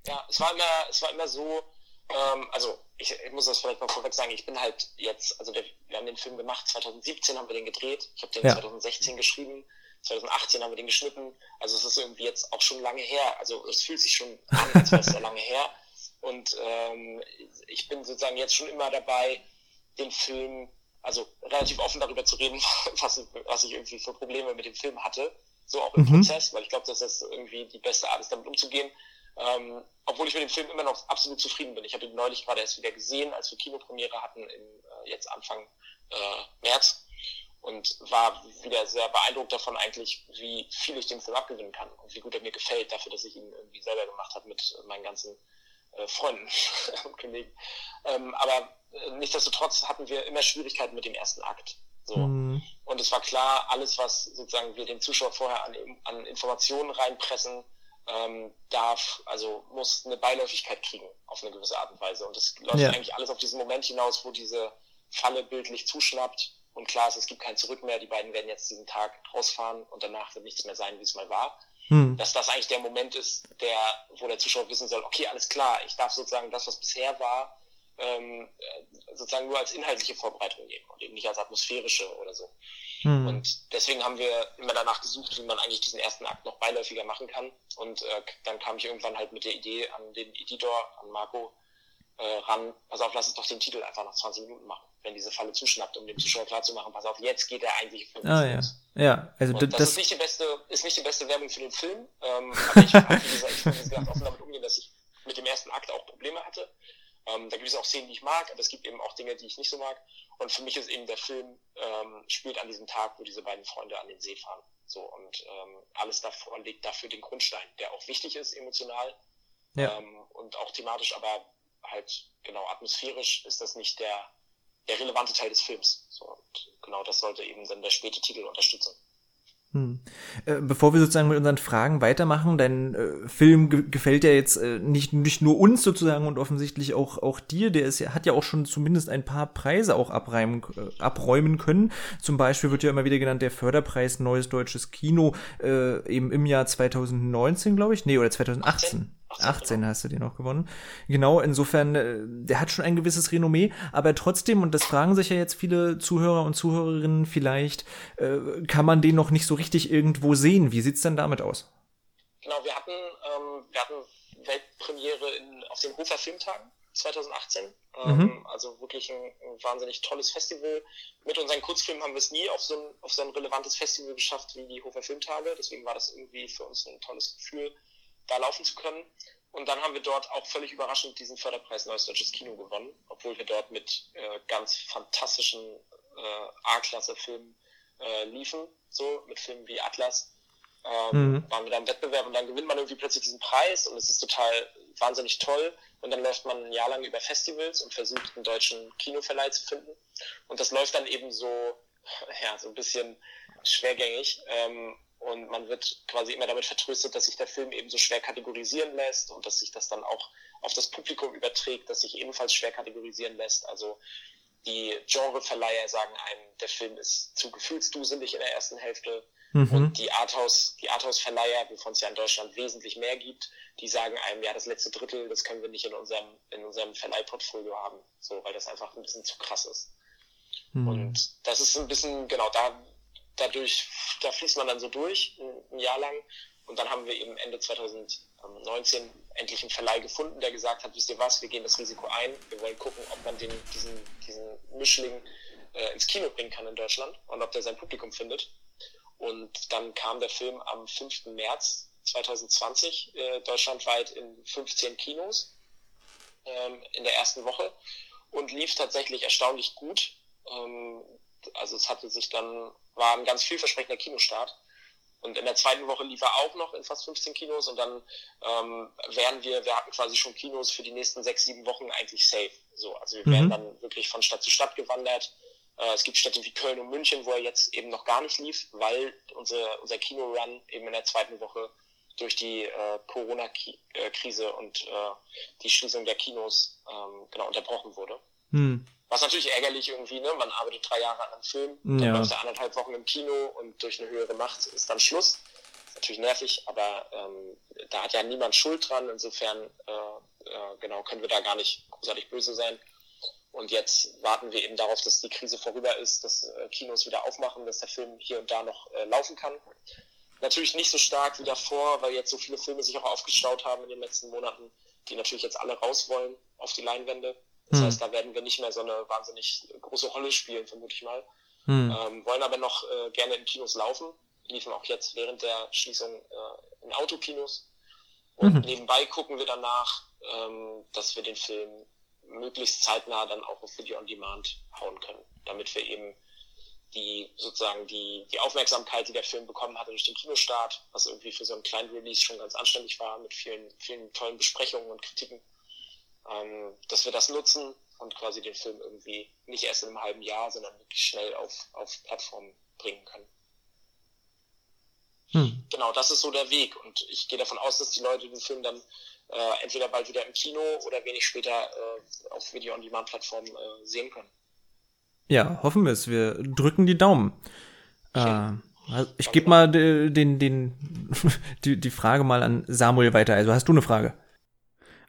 Ja, es war immer, es war immer so, ähm, also ich, ich, muss das vielleicht mal vorweg sagen, ich bin halt jetzt, also der, wir haben den Film gemacht, 2017 haben wir den gedreht, ich habe den ja. 2016 geschrieben, 2018 haben wir den geschnitten, also es ist irgendwie jetzt auch schon lange her, also es fühlt sich schon an, als wäre es sehr lange her. Und ähm, ich bin sozusagen jetzt schon immer dabei, den Film, also relativ offen darüber zu reden, was, was ich irgendwie für Probleme mit dem Film hatte. So auch im mhm. Prozess, weil ich glaube, dass das irgendwie die beste Art ist, damit umzugehen. Ähm, obwohl ich mit dem Film immer noch absolut zufrieden bin. Ich habe ihn neulich gerade erst wieder gesehen, als wir Kinopremiere hatten, im, äh, jetzt Anfang äh, März. Und war wieder sehr beeindruckt davon eigentlich, wie viel ich dem Film abgewinnen kann und wie gut er mir gefällt, dafür, dass ich ihn irgendwie selber gemacht habe mit meinen ganzen äh, Freunden und Kollegen. Ähm, aber äh, nichtsdestotrotz hatten wir immer Schwierigkeiten mit dem ersten Akt. So. Mhm. Und es war klar, alles, was sozusagen wir dem Zuschauer vorher an, an Informationen reinpressen, ähm, darf, also muss eine Beiläufigkeit kriegen auf eine gewisse Art und Weise. Und es läuft ja. eigentlich alles auf diesen Moment hinaus, wo diese Falle bildlich zuschnappt und klar ist, es gibt kein Zurück mehr, die beiden werden jetzt diesen Tag rausfahren und danach wird nichts mehr sein, wie es mal war hm. dass das eigentlich der Moment ist, der, wo der Zuschauer wissen soll, okay, alles klar, ich darf sozusagen das, was bisher war, ähm, sozusagen nur als inhaltliche Vorbereitung nehmen und eben nicht als atmosphärische oder so. Hm. Und deswegen haben wir immer danach gesucht, wie man eigentlich diesen ersten Akt noch beiläufiger machen kann. Und äh, dann kam ich irgendwann halt mit der Idee an den Editor, an Marco, äh, ran, pass auf, lass uns doch den Titel einfach nach 20 Minuten machen, wenn diese Falle zuschnappt, um dem Zuschauer klarzumachen, pass auf, jetzt geht der eigentliche Film. Ah, ja. ja, also das, das, ist nicht die beste, ist nicht die beste Werbung für den Film, ähm, aber ich habe, wie gesagt, ich kann gesagt offen damit umgehen, dass ich mit dem ersten Akt auch Probleme hatte. Ähm, da gibt es auch Szenen, die ich mag, aber es gibt eben auch Dinge, die ich nicht so mag. Und für mich ist eben der Film ähm, spielt an diesem Tag, wo diese beiden Freunde an den See fahren. So und ähm, alles davor legt dafür den Grundstein, der auch wichtig ist emotional ja. ähm, und auch thematisch, aber halt genau atmosphärisch ist das nicht der, der relevante Teil des Films. So, und genau das sollte eben dann der späte Titel unterstützen. Hm. Äh, bevor wir sozusagen mit unseren Fragen weitermachen, dein äh, Film ge gefällt ja jetzt äh, nicht, nicht nur uns sozusagen und offensichtlich auch, auch dir. Der ist, hat ja auch schon zumindest ein paar Preise auch abreimen, äh, abräumen können. Zum Beispiel wird ja immer wieder genannt der Förderpreis Neues Deutsches Kino äh, eben im Jahr 2019, glaube ich. Nee, oder 2018. 18 hast du den noch gewonnen. Genau, insofern, äh, der hat schon ein gewisses Renommee, aber trotzdem, und das fragen sich ja jetzt viele Zuhörer und Zuhörerinnen vielleicht, äh, kann man den noch nicht so richtig irgendwo sehen. Wie sieht's denn damit aus? Genau, wir hatten, ähm, wir hatten Weltpremiere in, auf den Hofer Filmtagen 2018. Ähm, mhm. Also wirklich ein, ein, wahnsinnig tolles Festival. Mit unseren Kurzfilmen haben wir es nie auf so, ein, auf so ein relevantes Festival geschafft wie die Hofer Filmtage. Deswegen war das irgendwie für uns ein tolles Gefühl da laufen zu können. Und dann haben wir dort auch völlig überraschend diesen Förderpreis Neues Deutsches Kino gewonnen, obwohl wir dort mit äh, ganz fantastischen äh, A-Klasse-Filmen äh, liefen, so mit Filmen wie Atlas. Ähm, mhm. waren wir da im Wettbewerb und dann gewinnt man irgendwie plötzlich diesen Preis und es ist total wahnsinnig toll. Und dann läuft man ein Jahr lang über Festivals und versucht einen deutschen Kinoverleih zu finden. Und das läuft dann eben so, ja, so ein bisschen schwergängig. Ähm, und man wird quasi immer damit vertröstet, dass sich der Film eben so schwer kategorisieren lässt und dass sich das dann auch auf das Publikum überträgt, dass sich ebenfalls schwer kategorisieren lässt. Also die Genreverleiher sagen einem, der Film ist zu gefühlsduselig in der ersten Hälfte. Mhm. Und die Arthouse, die Arthouse-Verleiher, wovon es ja in Deutschland wesentlich mehr gibt, die sagen einem, ja, das letzte Drittel, das können wir nicht in unserem, in unserem Verleihportfolio haben. So, weil das einfach ein bisschen zu krass ist. Mhm. Und das ist ein bisschen, genau, da dadurch, da fließt man dann so durch, ein, Jahr lang. Und dann haben wir eben Ende 2019 endlich einen Verleih gefunden, der gesagt hat, wisst ihr was, wir gehen das Risiko ein, wir wollen gucken, ob man den, diesen, diesen Mischling äh, ins Kino bringen kann in Deutschland und ob der sein Publikum findet. Und dann kam der Film am 5. März 2020 äh, deutschlandweit in 15 Kinos ähm, in der ersten Woche und lief tatsächlich erstaunlich gut. Ähm, also es hatte sich dann, war ein ganz vielversprechender Kinostart. Und in der zweiten Woche lief er auch noch in fast 15 Kinos und dann ähm, wären wir, wir hatten quasi schon Kinos für die nächsten sechs, sieben Wochen eigentlich safe. So, also wir mhm. wären dann wirklich von Stadt zu Stadt gewandert. Äh, es gibt Städte wie Köln und München, wo er jetzt eben noch gar nicht lief, weil unser, unser Kino-Run eben in der zweiten Woche durch die äh, Corona-Krise und äh, die Schließung der Kinos ähm, genau unterbrochen wurde. Mhm. Was natürlich ärgerlich irgendwie, ne? Man arbeitet drei Jahre an einem Film, dann ja. läuft er anderthalb Wochen im Kino und durch eine höhere Macht ist dann Schluss. Ist natürlich nervig, aber ähm, da hat ja niemand Schuld dran. Insofern, äh, äh, genau, können wir da gar nicht großartig böse sein. Und jetzt warten wir eben darauf, dass die Krise vorüber ist, dass äh, Kinos wieder aufmachen, dass der Film hier und da noch äh, laufen kann. Natürlich nicht so stark wie davor, weil jetzt so viele Filme sich auch aufgestaut haben in den letzten Monaten, die natürlich jetzt alle raus wollen auf die Leinwände. Das hm. heißt, da werden wir nicht mehr so eine wahnsinnig große Rolle spielen, vermute ich mal. Hm. Ähm, wollen aber noch äh, gerne in Kinos laufen. Liefen auch jetzt während der Schließung äh, in Autokinos. Und mhm. nebenbei gucken wir danach, ähm, dass wir den Film möglichst zeitnah dann auch auf Video on Demand hauen können, damit wir eben die sozusagen die, die Aufmerksamkeit, die der Film bekommen hatte durch den Kinostart, was irgendwie für so einen kleinen Release schon ganz anständig war, mit vielen, vielen tollen Besprechungen und Kritiken, ähm, dass wir das nutzen und quasi den Film irgendwie nicht erst in einem halben Jahr, sondern wirklich schnell auf, auf Plattformen bringen können. Hm. Genau, das ist so der Weg. Und ich gehe davon aus, dass die Leute den Film dann äh, entweder bald wieder im Kino oder wenig später äh, auf Video-on-Demand-Plattformen äh, sehen können. Ja, hoffen wir es. Wir drücken die Daumen. Äh, ich gebe mal den, den, den, die, die Frage mal an Samuel weiter. Also hast du eine Frage?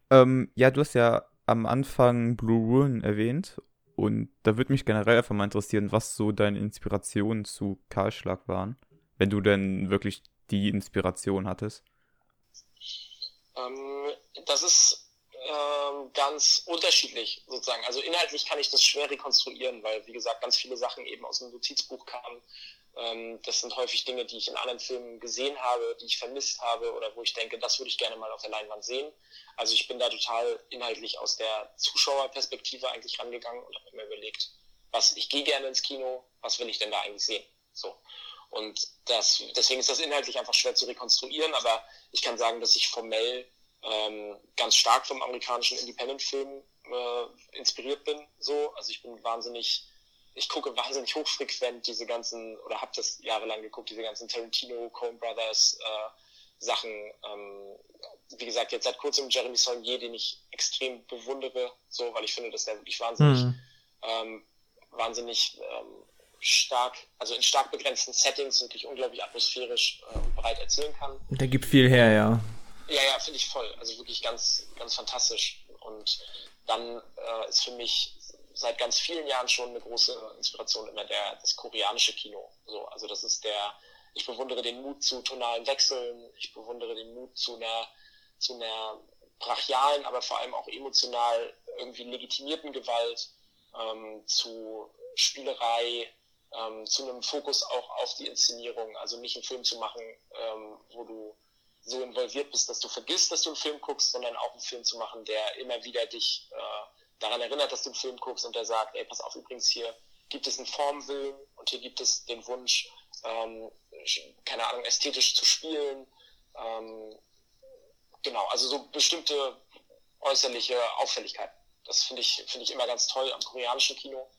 Ähm, ja, du hast ja am Anfang Blue Ruin erwähnt und da würde mich generell einfach mal interessieren, was so deine Inspirationen zu Kahlschlag waren, wenn du denn wirklich die Inspiration hattest. Ähm, das ist ähm, ganz unterschiedlich sozusagen. Also inhaltlich kann ich das schwer rekonstruieren, weil wie gesagt ganz viele Sachen eben aus dem Notizbuch kamen ähm, das sind häufig Dinge, die ich in anderen Filmen gesehen habe, die ich vermisst habe oder wo ich denke, das würde ich gerne mal auf der Leinwand sehen. Also ich bin da total inhaltlich aus der Zuschauerperspektive eigentlich rangegangen und habe mir überlegt, was ich gehe gerne ins Kino, was will ich denn da eigentlich sehen? So. Und das, deswegen ist das inhaltlich einfach schwer zu rekonstruieren, aber ich kann sagen, dass ich formell ähm, ganz stark vom amerikanischen Independent-Film äh, inspiriert bin. So, also ich bin wahnsinnig ich gucke wahnsinnig hochfrequent diese ganzen, oder habe das jahrelang geguckt, diese ganzen Tarantino, Coen Brothers äh, Sachen. Ähm, wie gesagt, jetzt seit kurzem Jeremy Saulnier, den ich extrem bewundere, so, weil ich finde, dass der wirklich wahnsinnig, mhm. ähm, wahnsinnig ähm, stark, also in stark begrenzten Settings wirklich unglaublich atmosphärisch äh, und breit erzählen kann. Der gibt viel her, ja. Ja, ja, finde ich voll. Also wirklich ganz, ganz fantastisch. Und dann äh, ist für mich seit ganz vielen Jahren schon eine große Inspiration immer der, das koreanische Kino. So, also das ist der, ich bewundere den Mut zu tonalen Wechseln, ich bewundere den Mut zu einer, zu einer brachialen, aber vor allem auch emotional irgendwie legitimierten Gewalt, ähm, zu Spielerei, ähm, zu einem Fokus auch auf die Inszenierung, also nicht einen Film zu machen, ähm, wo du so involviert bist, dass du vergisst, dass du einen Film guckst, sondern auch einen Film zu machen, der immer wieder dich äh, daran erinnert, dass du einen Film guckst und der sagt, ey, pass auf, übrigens hier gibt es einen Formwillen und hier gibt es den Wunsch, ähm, keine Ahnung, ästhetisch zu spielen. Ähm, genau, also so bestimmte äußerliche Auffälligkeiten. Das finde ich, finde ich immer ganz toll am koreanischen Kino.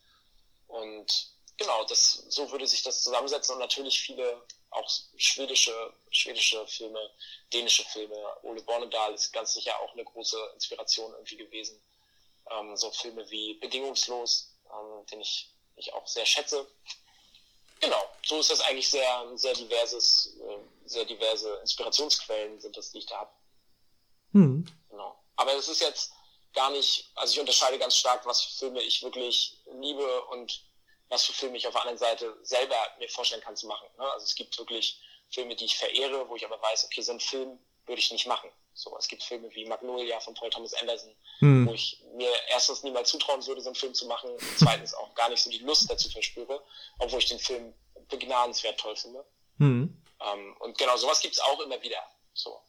Und genau, das, so würde sich das zusammensetzen und natürlich viele auch schwedische, schwedische Filme, dänische Filme. Ole Bornedal ist ganz sicher auch eine große Inspiration irgendwie gewesen. Ähm, so Filme wie Bedingungslos, ähm, den ich, ich auch sehr schätze. Genau, so ist das eigentlich sehr, sehr diverses, äh, sehr diverse Inspirationsquellen sind das, die ich da habe. Hm. Genau. Aber es ist jetzt gar nicht, also ich unterscheide ganz stark, was für Filme ich wirklich liebe und was für Filme ich auf der anderen Seite selber mir vorstellen kann zu machen. Ne? Also es gibt wirklich Filme, die ich verehre, wo ich aber weiß, okay, so einen Film würde ich nicht machen. So, es gibt Filme wie Magnolia von Paul Thomas Anderson, hm. wo ich mir erstens niemals zutrauen würde, so einen Film zu machen, und zweitens auch gar nicht so die Lust dazu verspüre, obwohl ich den Film begnadenswert toll finde. Hm. Ähm, und genau, sowas gibt es auch immer wieder. So.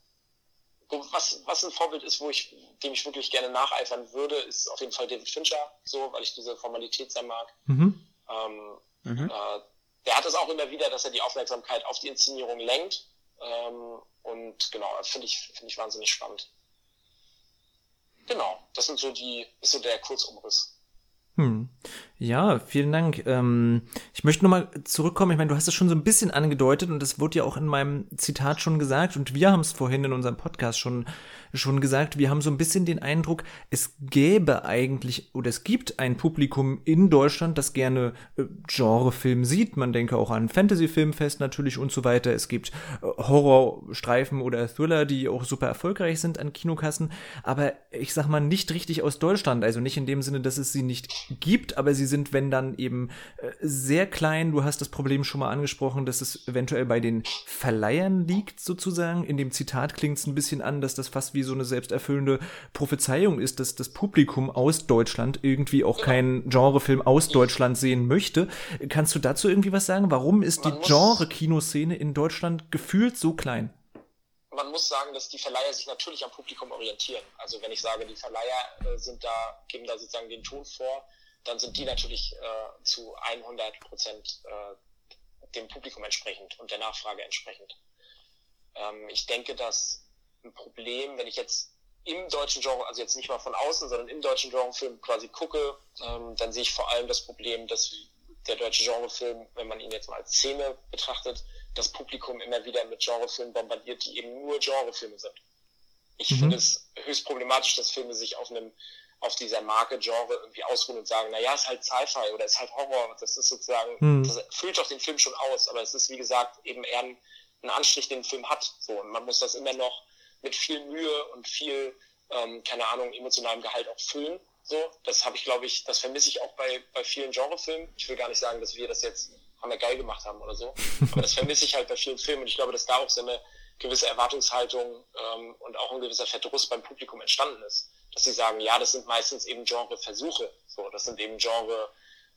Was, was ein Vorbild ist, wo ich, dem ich wirklich gerne nacheifern würde, ist auf jeden Fall David Fincher, so, weil ich diese Formalität sehr mag. Mhm. Ähm, mhm. Äh, der hat es auch immer wieder, dass er die Aufmerksamkeit auf die Inszenierung lenkt ähm, und genau, finde ich, finde ich wahnsinnig spannend. Genau, das sind so die, ist so der Kurzumriss. Hm. Ja, vielen Dank. Ähm, ich möchte nochmal zurückkommen. Ich meine, du hast es schon so ein bisschen angedeutet und das wurde ja auch in meinem Zitat schon gesagt und wir haben es vorhin in unserem Podcast schon schon gesagt, wir haben so ein bisschen den Eindruck, es gäbe eigentlich oder es gibt ein Publikum in Deutschland, das gerne äh, Genrefilm sieht. Man denke auch an Fantasy-Filmfest natürlich und so weiter. Es gibt äh, Horrorstreifen oder Thriller, die auch super erfolgreich sind an Kinokassen, aber ich sag mal nicht richtig aus Deutschland, also nicht in dem Sinne, dass es sie nicht gibt, aber sie sind, wenn dann eben äh, sehr klein. Du hast das Problem schon mal angesprochen, dass es eventuell bei den Verleihern liegt, sozusagen. In dem Zitat klingt es ein bisschen an, dass das fast wie wie so eine selbsterfüllende Prophezeiung ist, dass das Publikum aus Deutschland irgendwie auch keinen Genrefilm aus Deutschland sehen möchte. Kannst du dazu irgendwie was sagen? Warum ist die Genre-Kinoszene in Deutschland gefühlt so klein? man muss sagen, dass die Verleiher sich natürlich am Publikum orientieren. Also wenn ich sage, die Verleiher äh, sind da, geben da sozusagen den Ton vor, dann sind die natürlich äh, zu 100 Prozent äh, dem Publikum entsprechend und der Nachfrage entsprechend. Ähm, ich denke, dass ein Problem, wenn ich jetzt im deutschen Genre, also jetzt nicht mal von außen, sondern im deutschen Genrefilm quasi gucke, ähm, dann sehe ich vor allem das Problem, dass der deutsche Genrefilm, wenn man ihn jetzt mal als Szene betrachtet, das Publikum immer wieder mit Genrefilmen bombardiert, die eben nur Genrefilme sind. Ich mhm. finde es höchst problematisch, dass Filme sich auf einem auf dieser Marke Genre irgendwie ausruhen und sagen, naja, ist halt Sci-Fi oder ist halt Horror. Das ist sozusagen, mhm. das füllt doch den Film schon aus, aber es ist wie gesagt eben eher ein, ein Anstrich, den ein Film hat. So, und man muss das immer noch mit viel Mühe und viel, ähm, keine Ahnung, emotionalem Gehalt auch füllen. So, das habe ich, glaube ich, das vermisse ich auch bei, bei vielen Genrefilmen. Ich will gar nicht sagen, dass wir das jetzt haben wir geil gemacht haben oder so. Aber das vermisse ich halt bei vielen Filmen und ich glaube, dass da auch so eine gewisse Erwartungshaltung ähm, und auch ein gewisser Verdruss beim Publikum entstanden ist. Dass sie sagen, ja, das sind meistens eben Genreversuche. So, das sind eben Genre,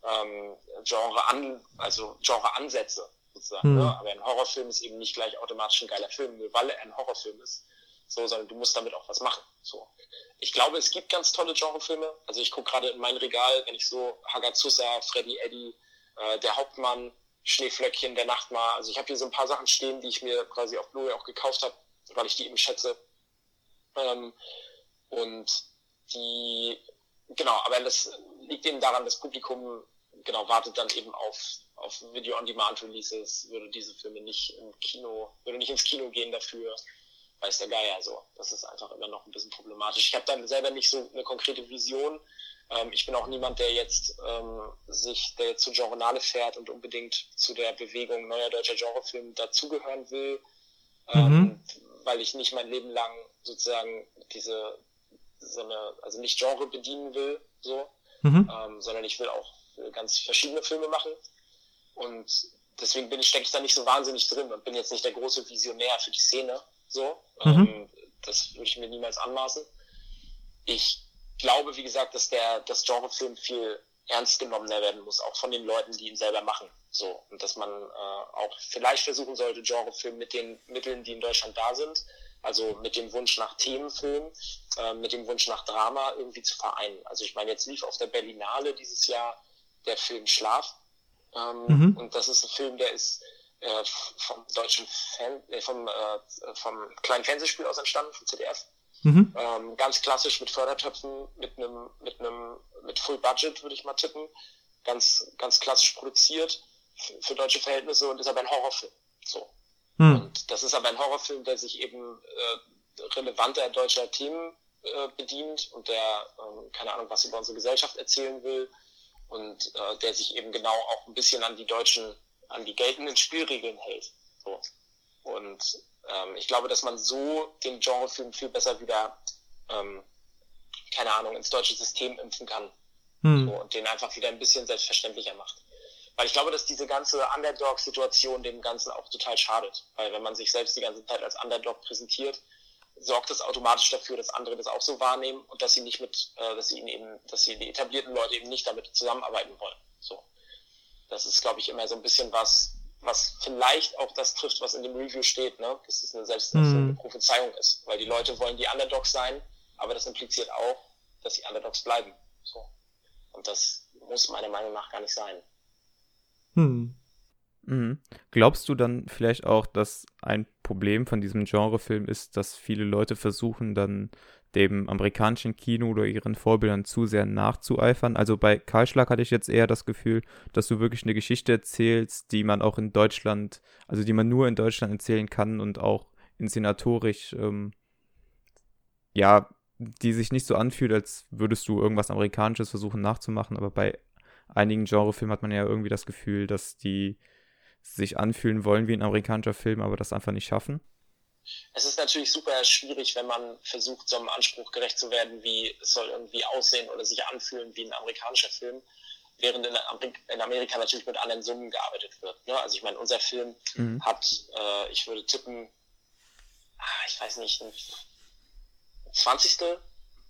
ähm, Genre an, also Genre-Ansätze sozusagen. Mhm. Ne? Aber ein Horrorfilm ist eben nicht gleich automatisch ein geiler Film, nur weil er ein Horrorfilm ist so, sondern du musst damit auch was machen. So. Ich glaube, es gibt ganz tolle Genrefilme. Also ich gucke gerade in mein Regal, wenn ich so Hagazusa, Freddy Eddy, äh, der Hauptmann, Schneeflöckchen, der Nachtmar. Also ich habe hier so ein paar Sachen stehen, die ich mir quasi auf Blu-ray auch gekauft habe, weil ich die eben schätze. Ähm, und die, genau, aber das liegt eben daran, das Publikum genau, wartet dann eben auf, auf Video-on-Demand-Releases, würde diese Filme nicht im Kino, würde nicht ins Kino gehen dafür, weiß der Geier so. Das ist einfach immer noch ein bisschen problematisch. Ich habe dann selber nicht so eine konkrete Vision. Ähm, ich bin auch niemand, der jetzt ähm, sich, der jetzt zu Genrenale fährt und unbedingt zu der Bewegung neuer deutscher Genrefilm dazugehören will, ähm, mhm. weil ich nicht mein Leben lang sozusagen diese so eine, also nicht Genre bedienen will, so, mhm. ähm, sondern ich will auch ganz verschiedene Filme machen. Und deswegen bin ich, stecke ich da nicht so wahnsinnig drin und bin jetzt nicht der große Visionär für die Szene. So, mhm. ähm, das würde ich mir niemals anmaßen. Ich glaube, wie gesagt, dass der das Genrefilm viel ernst genommener werden muss, auch von den Leuten, die ihn selber machen. So und dass man äh, auch vielleicht versuchen sollte, Genrefilm mit den Mitteln, die in Deutschland da sind, also mit dem Wunsch nach Themenfilm, äh, mit dem Wunsch nach Drama irgendwie zu vereinen. Also ich meine, jetzt lief auf der Berlinale dieses Jahr der Film Schlaf. Ähm, mhm. Und das ist ein Film, der ist äh, vom deutschen Fan, äh, vom, äh, vom kleinen Fernsehspiel aus entstanden, vom ZDF. Mhm. Ähm, ganz klassisch mit Fördertöpfen, mit einem, mit einem, mit Full Budget würde ich mal tippen. Ganz, ganz klassisch produziert für, für deutsche Verhältnisse und ist aber ein Horrorfilm. So. Mhm. Und das ist aber ein Horrorfilm, der sich eben äh, relevanter deutscher Themen äh, bedient und der, äh, keine Ahnung, was über unsere Gesellschaft erzählen will und äh, der sich eben genau auch ein bisschen an die deutschen, an die geltenden Spielregeln hält. So. Und ähm, ich glaube, dass man so den Genrefilm viel besser wieder, ähm, keine Ahnung, ins deutsche System impfen kann. Hm. So, und den einfach wieder ein bisschen selbstverständlicher macht. Weil ich glaube, dass diese ganze Underdog-Situation dem Ganzen auch total schadet. Weil wenn man sich selbst die ganze Zeit als Underdog präsentiert, sorgt das automatisch dafür, dass andere das auch so wahrnehmen und dass sie nicht mit, äh, dass sie ihnen eben, dass sie die etablierten Leute eben nicht damit zusammenarbeiten wollen. So. Das ist, glaube ich, immer so ein bisschen was, was vielleicht auch das trifft, was in dem Review steht, ne? dass es eine selbsterfüllende mhm. Prophezeiung ist. Weil die Leute wollen die Underdogs sein, aber das impliziert auch, dass sie Underdogs bleiben. So. Und das muss meiner Meinung nach gar nicht sein. Hm. Mhm. Glaubst du dann vielleicht auch, dass ein Problem von diesem Genrefilm ist, dass viele Leute versuchen, dann dem amerikanischen Kino oder ihren Vorbildern zu sehr nachzueifern. Also bei Kahlschlag hatte ich jetzt eher das Gefühl, dass du wirklich eine Geschichte erzählst, die man auch in Deutschland, also die man nur in Deutschland erzählen kann und auch inszenatorisch, ähm, ja, die sich nicht so anfühlt, als würdest du irgendwas Amerikanisches versuchen nachzumachen. Aber bei einigen Genrefilmen hat man ja irgendwie das Gefühl, dass die sich anfühlen wollen wie ein amerikanischer Film, aber das einfach nicht schaffen es ist natürlich super schwierig, wenn man versucht, so einem Anspruch gerecht zu werden, wie es soll irgendwie aussehen oder sich anfühlen wie ein amerikanischer Film, während in, Amerika, in Amerika natürlich mit anderen Summen gearbeitet wird. Ne? Also ich meine, unser Film mhm. hat, äh, ich würde tippen, ah, ich weiß nicht, ein Zwanzigstel,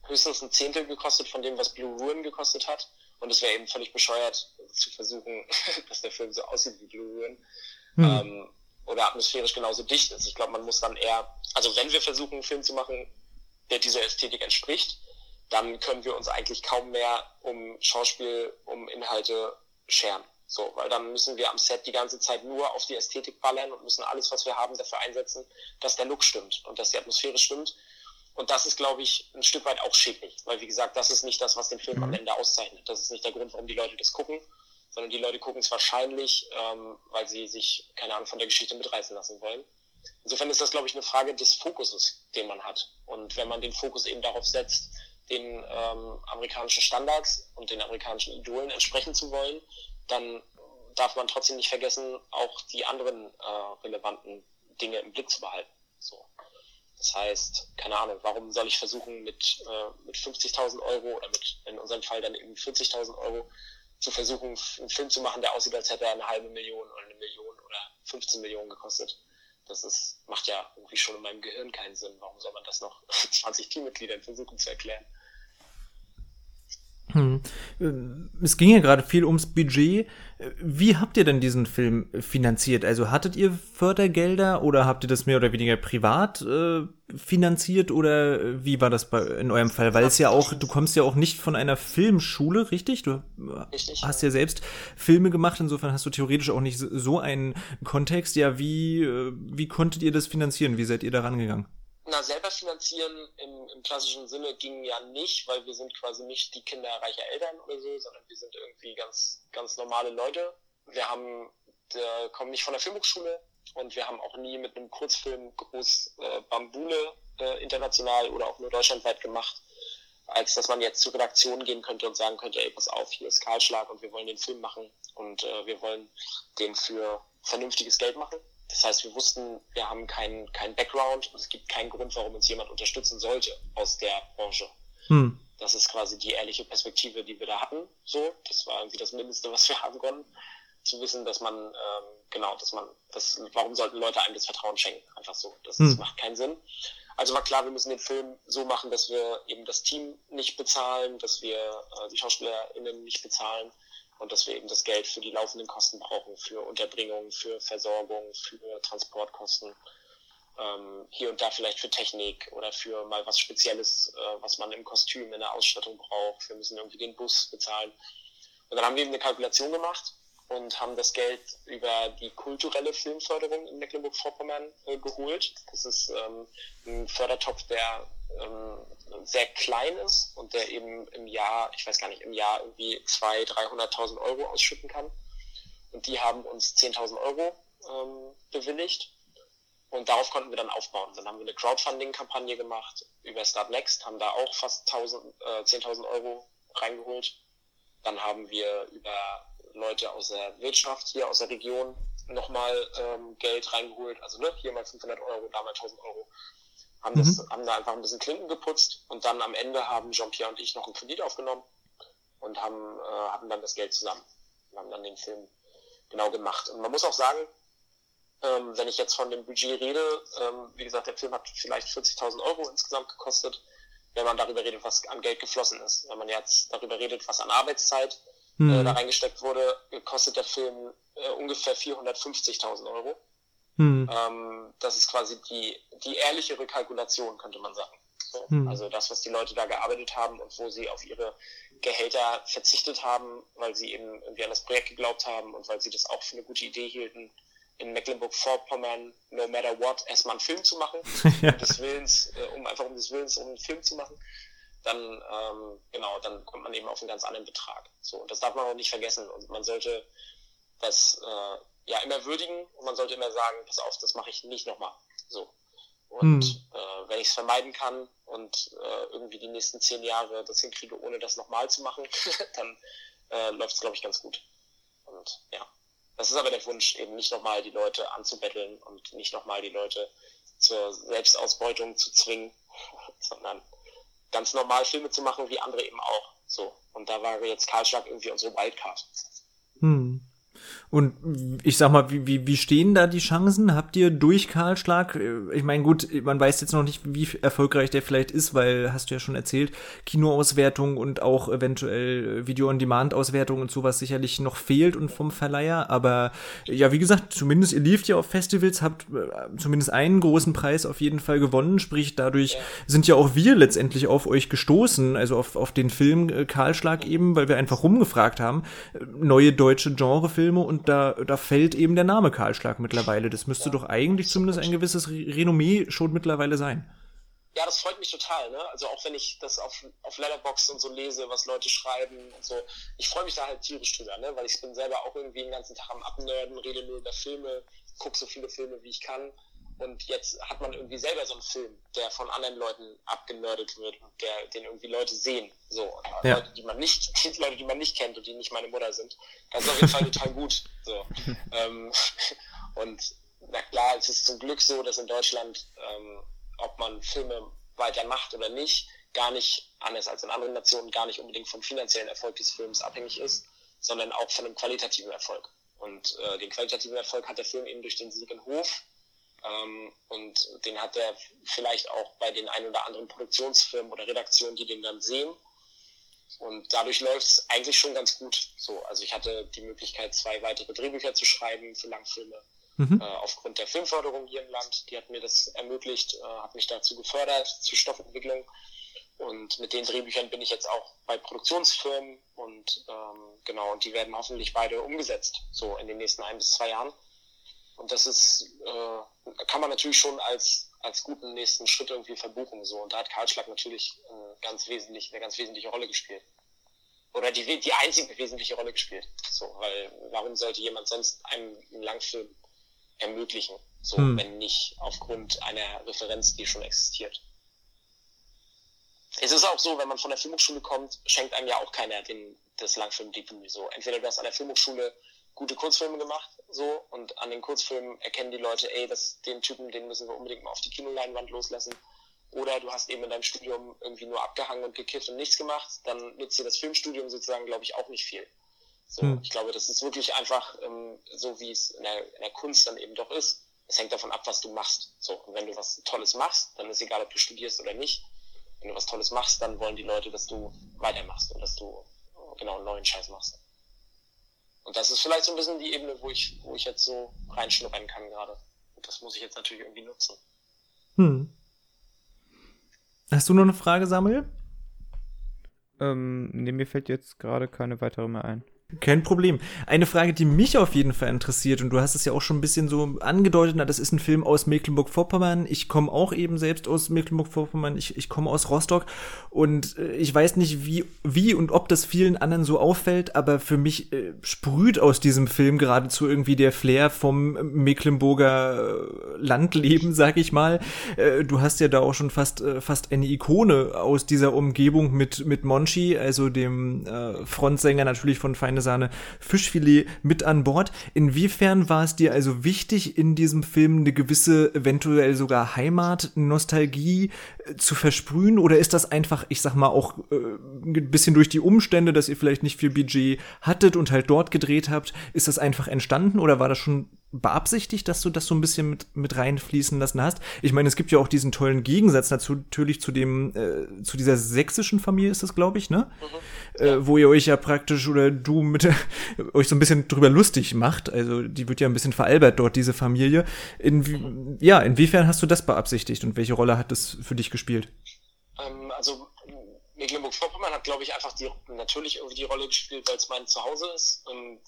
höchstens ein Zehntel gekostet von dem, was Blue Ruin gekostet hat. Und es wäre eben völlig bescheuert zu versuchen, dass der Film so aussieht wie Blue Ruin. Mhm. Ähm, oder atmosphärisch genauso dicht ist. Ich glaube, man muss dann eher, also wenn wir versuchen, einen Film zu machen, der dieser Ästhetik entspricht, dann können wir uns eigentlich kaum mehr um Schauspiel, um Inhalte scheren. So, weil dann müssen wir am Set die ganze Zeit nur auf die Ästhetik ballern und müssen alles, was wir haben, dafür einsetzen, dass der Look stimmt und dass die Atmosphäre stimmt. Und das ist, glaube ich, ein Stück weit auch schädlich, weil wie gesagt, das ist nicht das, was den Film mhm. am Ende auszeichnet. Das ist nicht der Grund, warum die Leute das gucken, sondern die Leute gucken es wahrscheinlich, ähm, weil sie sich, keine Ahnung, von der Geschichte mitreißen lassen wollen. Insofern ist das, glaube ich, eine Frage des Fokuses, den man hat. Und wenn man den Fokus eben darauf setzt, den ähm, amerikanischen Standards und den amerikanischen Idolen entsprechen zu wollen, dann darf man trotzdem nicht vergessen, auch die anderen äh, relevanten Dinge im Blick zu behalten. So. Das heißt, keine Ahnung, warum soll ich versuchen, mit, äh, mit 50.000 Euro oder mit in unserem Fall dann eben 40.000 Euro zu versuchen, einen Film zu machen, der aussieht, als hätte er eine halbe Million oder eine Million oder 15 Millionen gekostet. Das ist, macht ja irgendwie schon in meinem Gehirn keinen Sinn. Warum soll man das noch 20 Teammitgliedern versuchen zu erklären? Hm. Es ging ja gerade viel ums Budget. Wie habt ihr denn diesen Film finanziert? Also hattet ihr Fördergelder oder habt ihr das mehr oder weniger privat äh, finanziert oder wie war das bei, in eurem Fall? Weil es ja auch, du kommst ja auch nicht von einer Filmschule, richtig? Du richtig, hast ja. selbst Filme gemacht, insofern hast du theoretisch auch nicht so einen Kontext. Ja, wie, äh, wie konntet ihr das finanzieren? Wie seid ihr da rangegangen? Na, selber finanzieren im, im, klassischen Sinne ging ja nicht, weil wir sind quasi nicht die Kinder reicher Eltern oder so, sondern wir sind irgendwie ganz, ganz normale Leute. Wir haben, der, kommen nicht von der Filmhochschule und wir haben auch nie mit einem Kurzfilm groß äh, Bambule äh, international oder auch nur deutschlandweit gemacht, als dass man jetzt zur Redaktion gehen könnte und sagen könnte, ey, pass auf, hier ist Kahlschlag und wir wollen den Film machen und äh, wir wollen den für vernünftiges Geld machen. Das heißt, wir wussten, wir haben keinen kein Background und es gibt keinen Grund, warum uns jemand unterstützen sollte aus der Branche. Hm. Das ist quasi die ehrliche Perspektive, die wir da hatten. So, das war irgendwie das Mindeste, was wir haben konnten. Zu wissen, dass man, ähm, genau, dass man, das, warum sollten Leute einem das Vertrauen schenken? Einfach so. Das, hm. das macht keinen Sinn. Also war klar, wir müssen den Film so machen, dass wir eben das Team nicht bezahlen, dass wir äh, die SchauspielerInnen nicht bezahlen, und dass wir eben das Geld für die laufenden Kosten brauchen, für Unterbringung, für Versorgung, für Transportkosten, ähm, hier und da vielleicht für Technik oder für mal was Spezielles, äh, was man im Kostüm, in der Ausstattung braucht. Wir müssen irgendwie den Bus bezahlen. Und dann haben wir eben eine Kalkulation gemacht und haben das Geld über die kulturelle Filmförderung in Mecklenburg-Vorpommern äh, geholt. Das ist ähm, ein Fördertopf, der ähm, sehr klein ist und der eben im Jahr, ich weiß gar nicht, im Jahr irgendwie 200.000, 300.000 Euro ausschütten kann. Und die haben uns 10.000 Euro ähm, bewilligt. Und darauf konnten wir dann aufbauen. Dann haben wir eine Crowdfunding-Kampagne gemacht über Start Next, haben da auch fast äh, 10.000 Euro reingeholt. Dann haben wir über Leute aus der Wirtschaft hier aus der Region nochmal ähm, Geld reingeholt. Also ne, hier mal 500 Euro, da mal 1000 Euro haben, mhm. das, haben da einfach ein bisschen Klinken geputzt und dann am Ende haben Jean-Pierre und ich noch einen Kredit aufgenommen und haben, äh, hatten dann das Geld zusammen und haben dann den Film genau gemacht. Und man muss auch sagen, ähm, wenn ich jetzt von dem Budget rede, ähm, wie gesagt, der Film hat vielleicht 40.000 Euro insgesamt gekostet, wenn man darüber redet, was an Geld geflossen ist. Wenn man jetzt darüber redet, was an Arbeitszeit mhm. äh, da reingesteckt wurde, kostet der Film äh, ungefähr 450.000 Euro. Hm. Ähm, das ist quasi die, die ehrlichere Kalkulation, könnte man sagen. So, hm. Also das, was die Leute da gearbeitet haben und wo sie auf ihre Gehälter verzichtet haben, weil sie eben irgendwie an das Projekt geglaubt haben und weil sie das auch für eine gute Idee hielten, in Mecklenburg-Vorpommern, no matter what, erstmal einen Film zu machen, ja. um des Willens, äh, um einfach um des Willens, um einen Film zu machen, dann, ähm, genau, dann kommt man eben auf einen ganz anderen Betrag. So, und das darf man auch nicht vergessen. Und man sollte das äh, ja immer würdigen und man sollte immer sagen, pass auf, das mache ich nicht nochmal. So. Und hm. äh, wenn ich es vermeiden kann und äh, irgendwie die nächsten zehn Jahre das hinkriege, ohne das nochmal zu machen, dann äh, läuft es, glaube ich, ganz gut. Und ja, das ist aber der Wunsch, eben nicht nochmal die Leute anzubetteln und nicht nochmal die Leute zur Selbstausbeutung zu zwingen, sondern ganz normal Filme zu machen, wie andere eben auch. So. Und da war jetzt Karlschlag irgendwie unsere Wildcard. Hm. Und ich sag mal, wie, wie, wie stehen da die Chancen? Habt ihr durch Kahlschlag, äh, ich meine, gut, man weiß jetzt noch nicht, wie erfolgreich der vielleicht ist, weil, hast du ja schon erzählt, Kinoauswertung und auch eventuell Video-on-Demand-Auswertung und sowas sicherlich noch fehlt und vom Verleiher. Aber ja, wie gesagt, zumindest ihr lieft ja auf Festivals, habt äh, zumindest einen großen Preis auf jeden Fall gewonnen. Sprich, dadurch sind ja auch wir letztendlich auf euch gestoßen, also auf, auf den Film äh, Kahlschlag eben, weil wir einfach rumgefragt haben. Neue deutsche Genrefilme und da, da fällt eben der Name Kahlschlag mittlerweile. Das müsste ja, doch eigentlich zumindest ein gewisses Renommee schon mittlerweile sein. Ja, das freut mich total. Ne? Also auch wenn ich das auf, auf Letterboxd und so lese, was Leute schreiben und so, ich freue mich da halt tierisch drüber, ne? weil ich bin selber auch irgendwie den ganzen Tag am Abnörden, rede nur über Filme, gucke so viele Filme, wie ich kann. Und jetzt hat man irgendwie selber so einen Film, der von anderen Leuten abgenördet wird und der, den irgendwie Leute sehen. So, ja. Leute, die man nicht, die Leute, die man nicht kennt und die nicht meine Mutter sind. Das ist auf jeden Fall total gut. So. ähm, und na klar, es ist zum Glück so, dass in Deutschland, ähm, ob man Filme weitermacht oder nicht, gar nicht, anders als in anderen Nationen, gar nicht unbedingt vom finanziellen Erfolg des Films abhängig ist, sondern auch von einem qualitativen Erfolg. Und äh, den qualitativen Erfolg hat der Film eben durch den Sieg in Hof ähm, und den hat er vielleicht auch bei den ein oder anderen Produktionsfirmen oder Redaktionen, die den dann sehen. Und dadurch läuft es eigentlich schon ganz gut. So, also ich hatte die Möglichkeit, zwei weitere Drehbücher zu schreiben für Langfilme. Mhm. Äh, aufgrund der Filmförderung hier im Land. Die hat mir das ermöglicht, äh, hat mich dazu gefördert, zur Stoffentwicklung. Und mit den Drehbüchern bin ich jetzt auch bei Produktionsfirmen und ähm, genau, und die werden hoffentlich beide umgesetzt, so in den nächsten ein bis zwei Jahren. Und das ist, äh, kann man natürlich schon als, als guten nächsten Schritt irgendwie verbuchen. So. Und da hat Kahlschlag natürlich äh, ganz wesentlich, eine ganz wesentliche Rolle gespielt. Oder die, die einzige wesentliche Rolle gespielt. So, weil warum sollte jemand sonst einem einen Langfilm ermöglichen? So, hm. wenn nicht aufgrund einer Referenz, die schon existiert. Es ist auch so, wenn man von der Filmhochschule kommt, schenkt einem ja auch keiner den, das Langfilmdebüt. So, entweder du hast an der Filmhochschule gute Kurzfilme gemacht, so, und an den Kurzfilmen erkennen die Leute, ey, das, den Typen, den müssen wir unbedingt mal auf die Kinoleinwand loslassen. Oder du hast eben in deinem Studium irgendwie nur abgehangen und gekifft und nichts gemacht, dann nützt dir das Filmstudium sozusagen, glaube ich, auch nicht viel. So, hm. ich glaube, das ist wirklich einfach ähm, so, wie es in der, in der Kunst dann eben doch ist. Es hängt davon ab, was du machst. So, und wenn du was Tolles machst, dann ist egal, ob du studierst oder nicht. Wenn du was Tolles machst, dann wollen die Leute, dass du weitermachst und dass du genau einen neuen Scheiß machst. Und das ist vielleicht so ein bisschen die Ebene, wo ich, wo ich jetzt so reinschnuppern kann gerade. Und das muss ich jetzt natürlich irgendwie nutzen. Hm. Hast du noch eine Frage, Samuel? Ähm, nee, mir fällt jetzt gerade keine weitere mehr ein. Kein Problem. Eine Frage, die mich auf jeden Fall interessiert, und du hast es ja auch schon ein bisschen so angedeutet, na, das ist ein Film aus Mecklenburg-Vorpommern. Ich komme auch eben selbst aus Mecklenburg-Vorpommern. Ich, ich komme aus Rostock. Und äh, ich weiß nicht, wie, wie und ob das vielen anderen so auffällt, aber für mich äh, sprüht aus diesem Film geradezu irgendwie der Flair vom Mecklenburger äh, Landleben, sag ich mal. Äh, du hast ja da auch schon fast, äh, fast eine Ikone aus dieser Umgebung mit, mit Monchi, also dem äh, Frontsänger natürlich von Feine Sahne Fischfilet mit an Bord. Inwiefern war es dir also wichtig, in diesem Film eine gewisse, eventuell sogar Heimat-Nostalgie äh, zu versprühen? Oder ist das einfach, ich sag mal, auch äh, ein bisschen durch die Umstände, dass ihr vielleicht nicht viel Budget hattet und halt dort gedreht habt? Ist das einfach entstanden oder war das schon beabsichtigt, dass du das so ein bisschen mit, mit reinfließen lassen hast? Ich meine, es gibt ja auch diesen tollen Gegensatz dazu, natürlich zu dem, äh, zu dieser sächsischen Familie ist das, glaube ich, ne? Mhm. Äh, wo ihr euch ja praktisch oder du mit euch so ein bisschen drüber lustig macht. Also die wird ja ein bisschen veralbert dort, diese Familie. In. Ja, inwiefern hast du das beabsichtigt und welche Rolle hat das für dich gespielt? Ähm, also Mecklenburg-Vorpommern hat, glaube ich, einfach die, natürlich irgendwie die Rolle gespielt, weil es mein Zuhause ist. Ähm,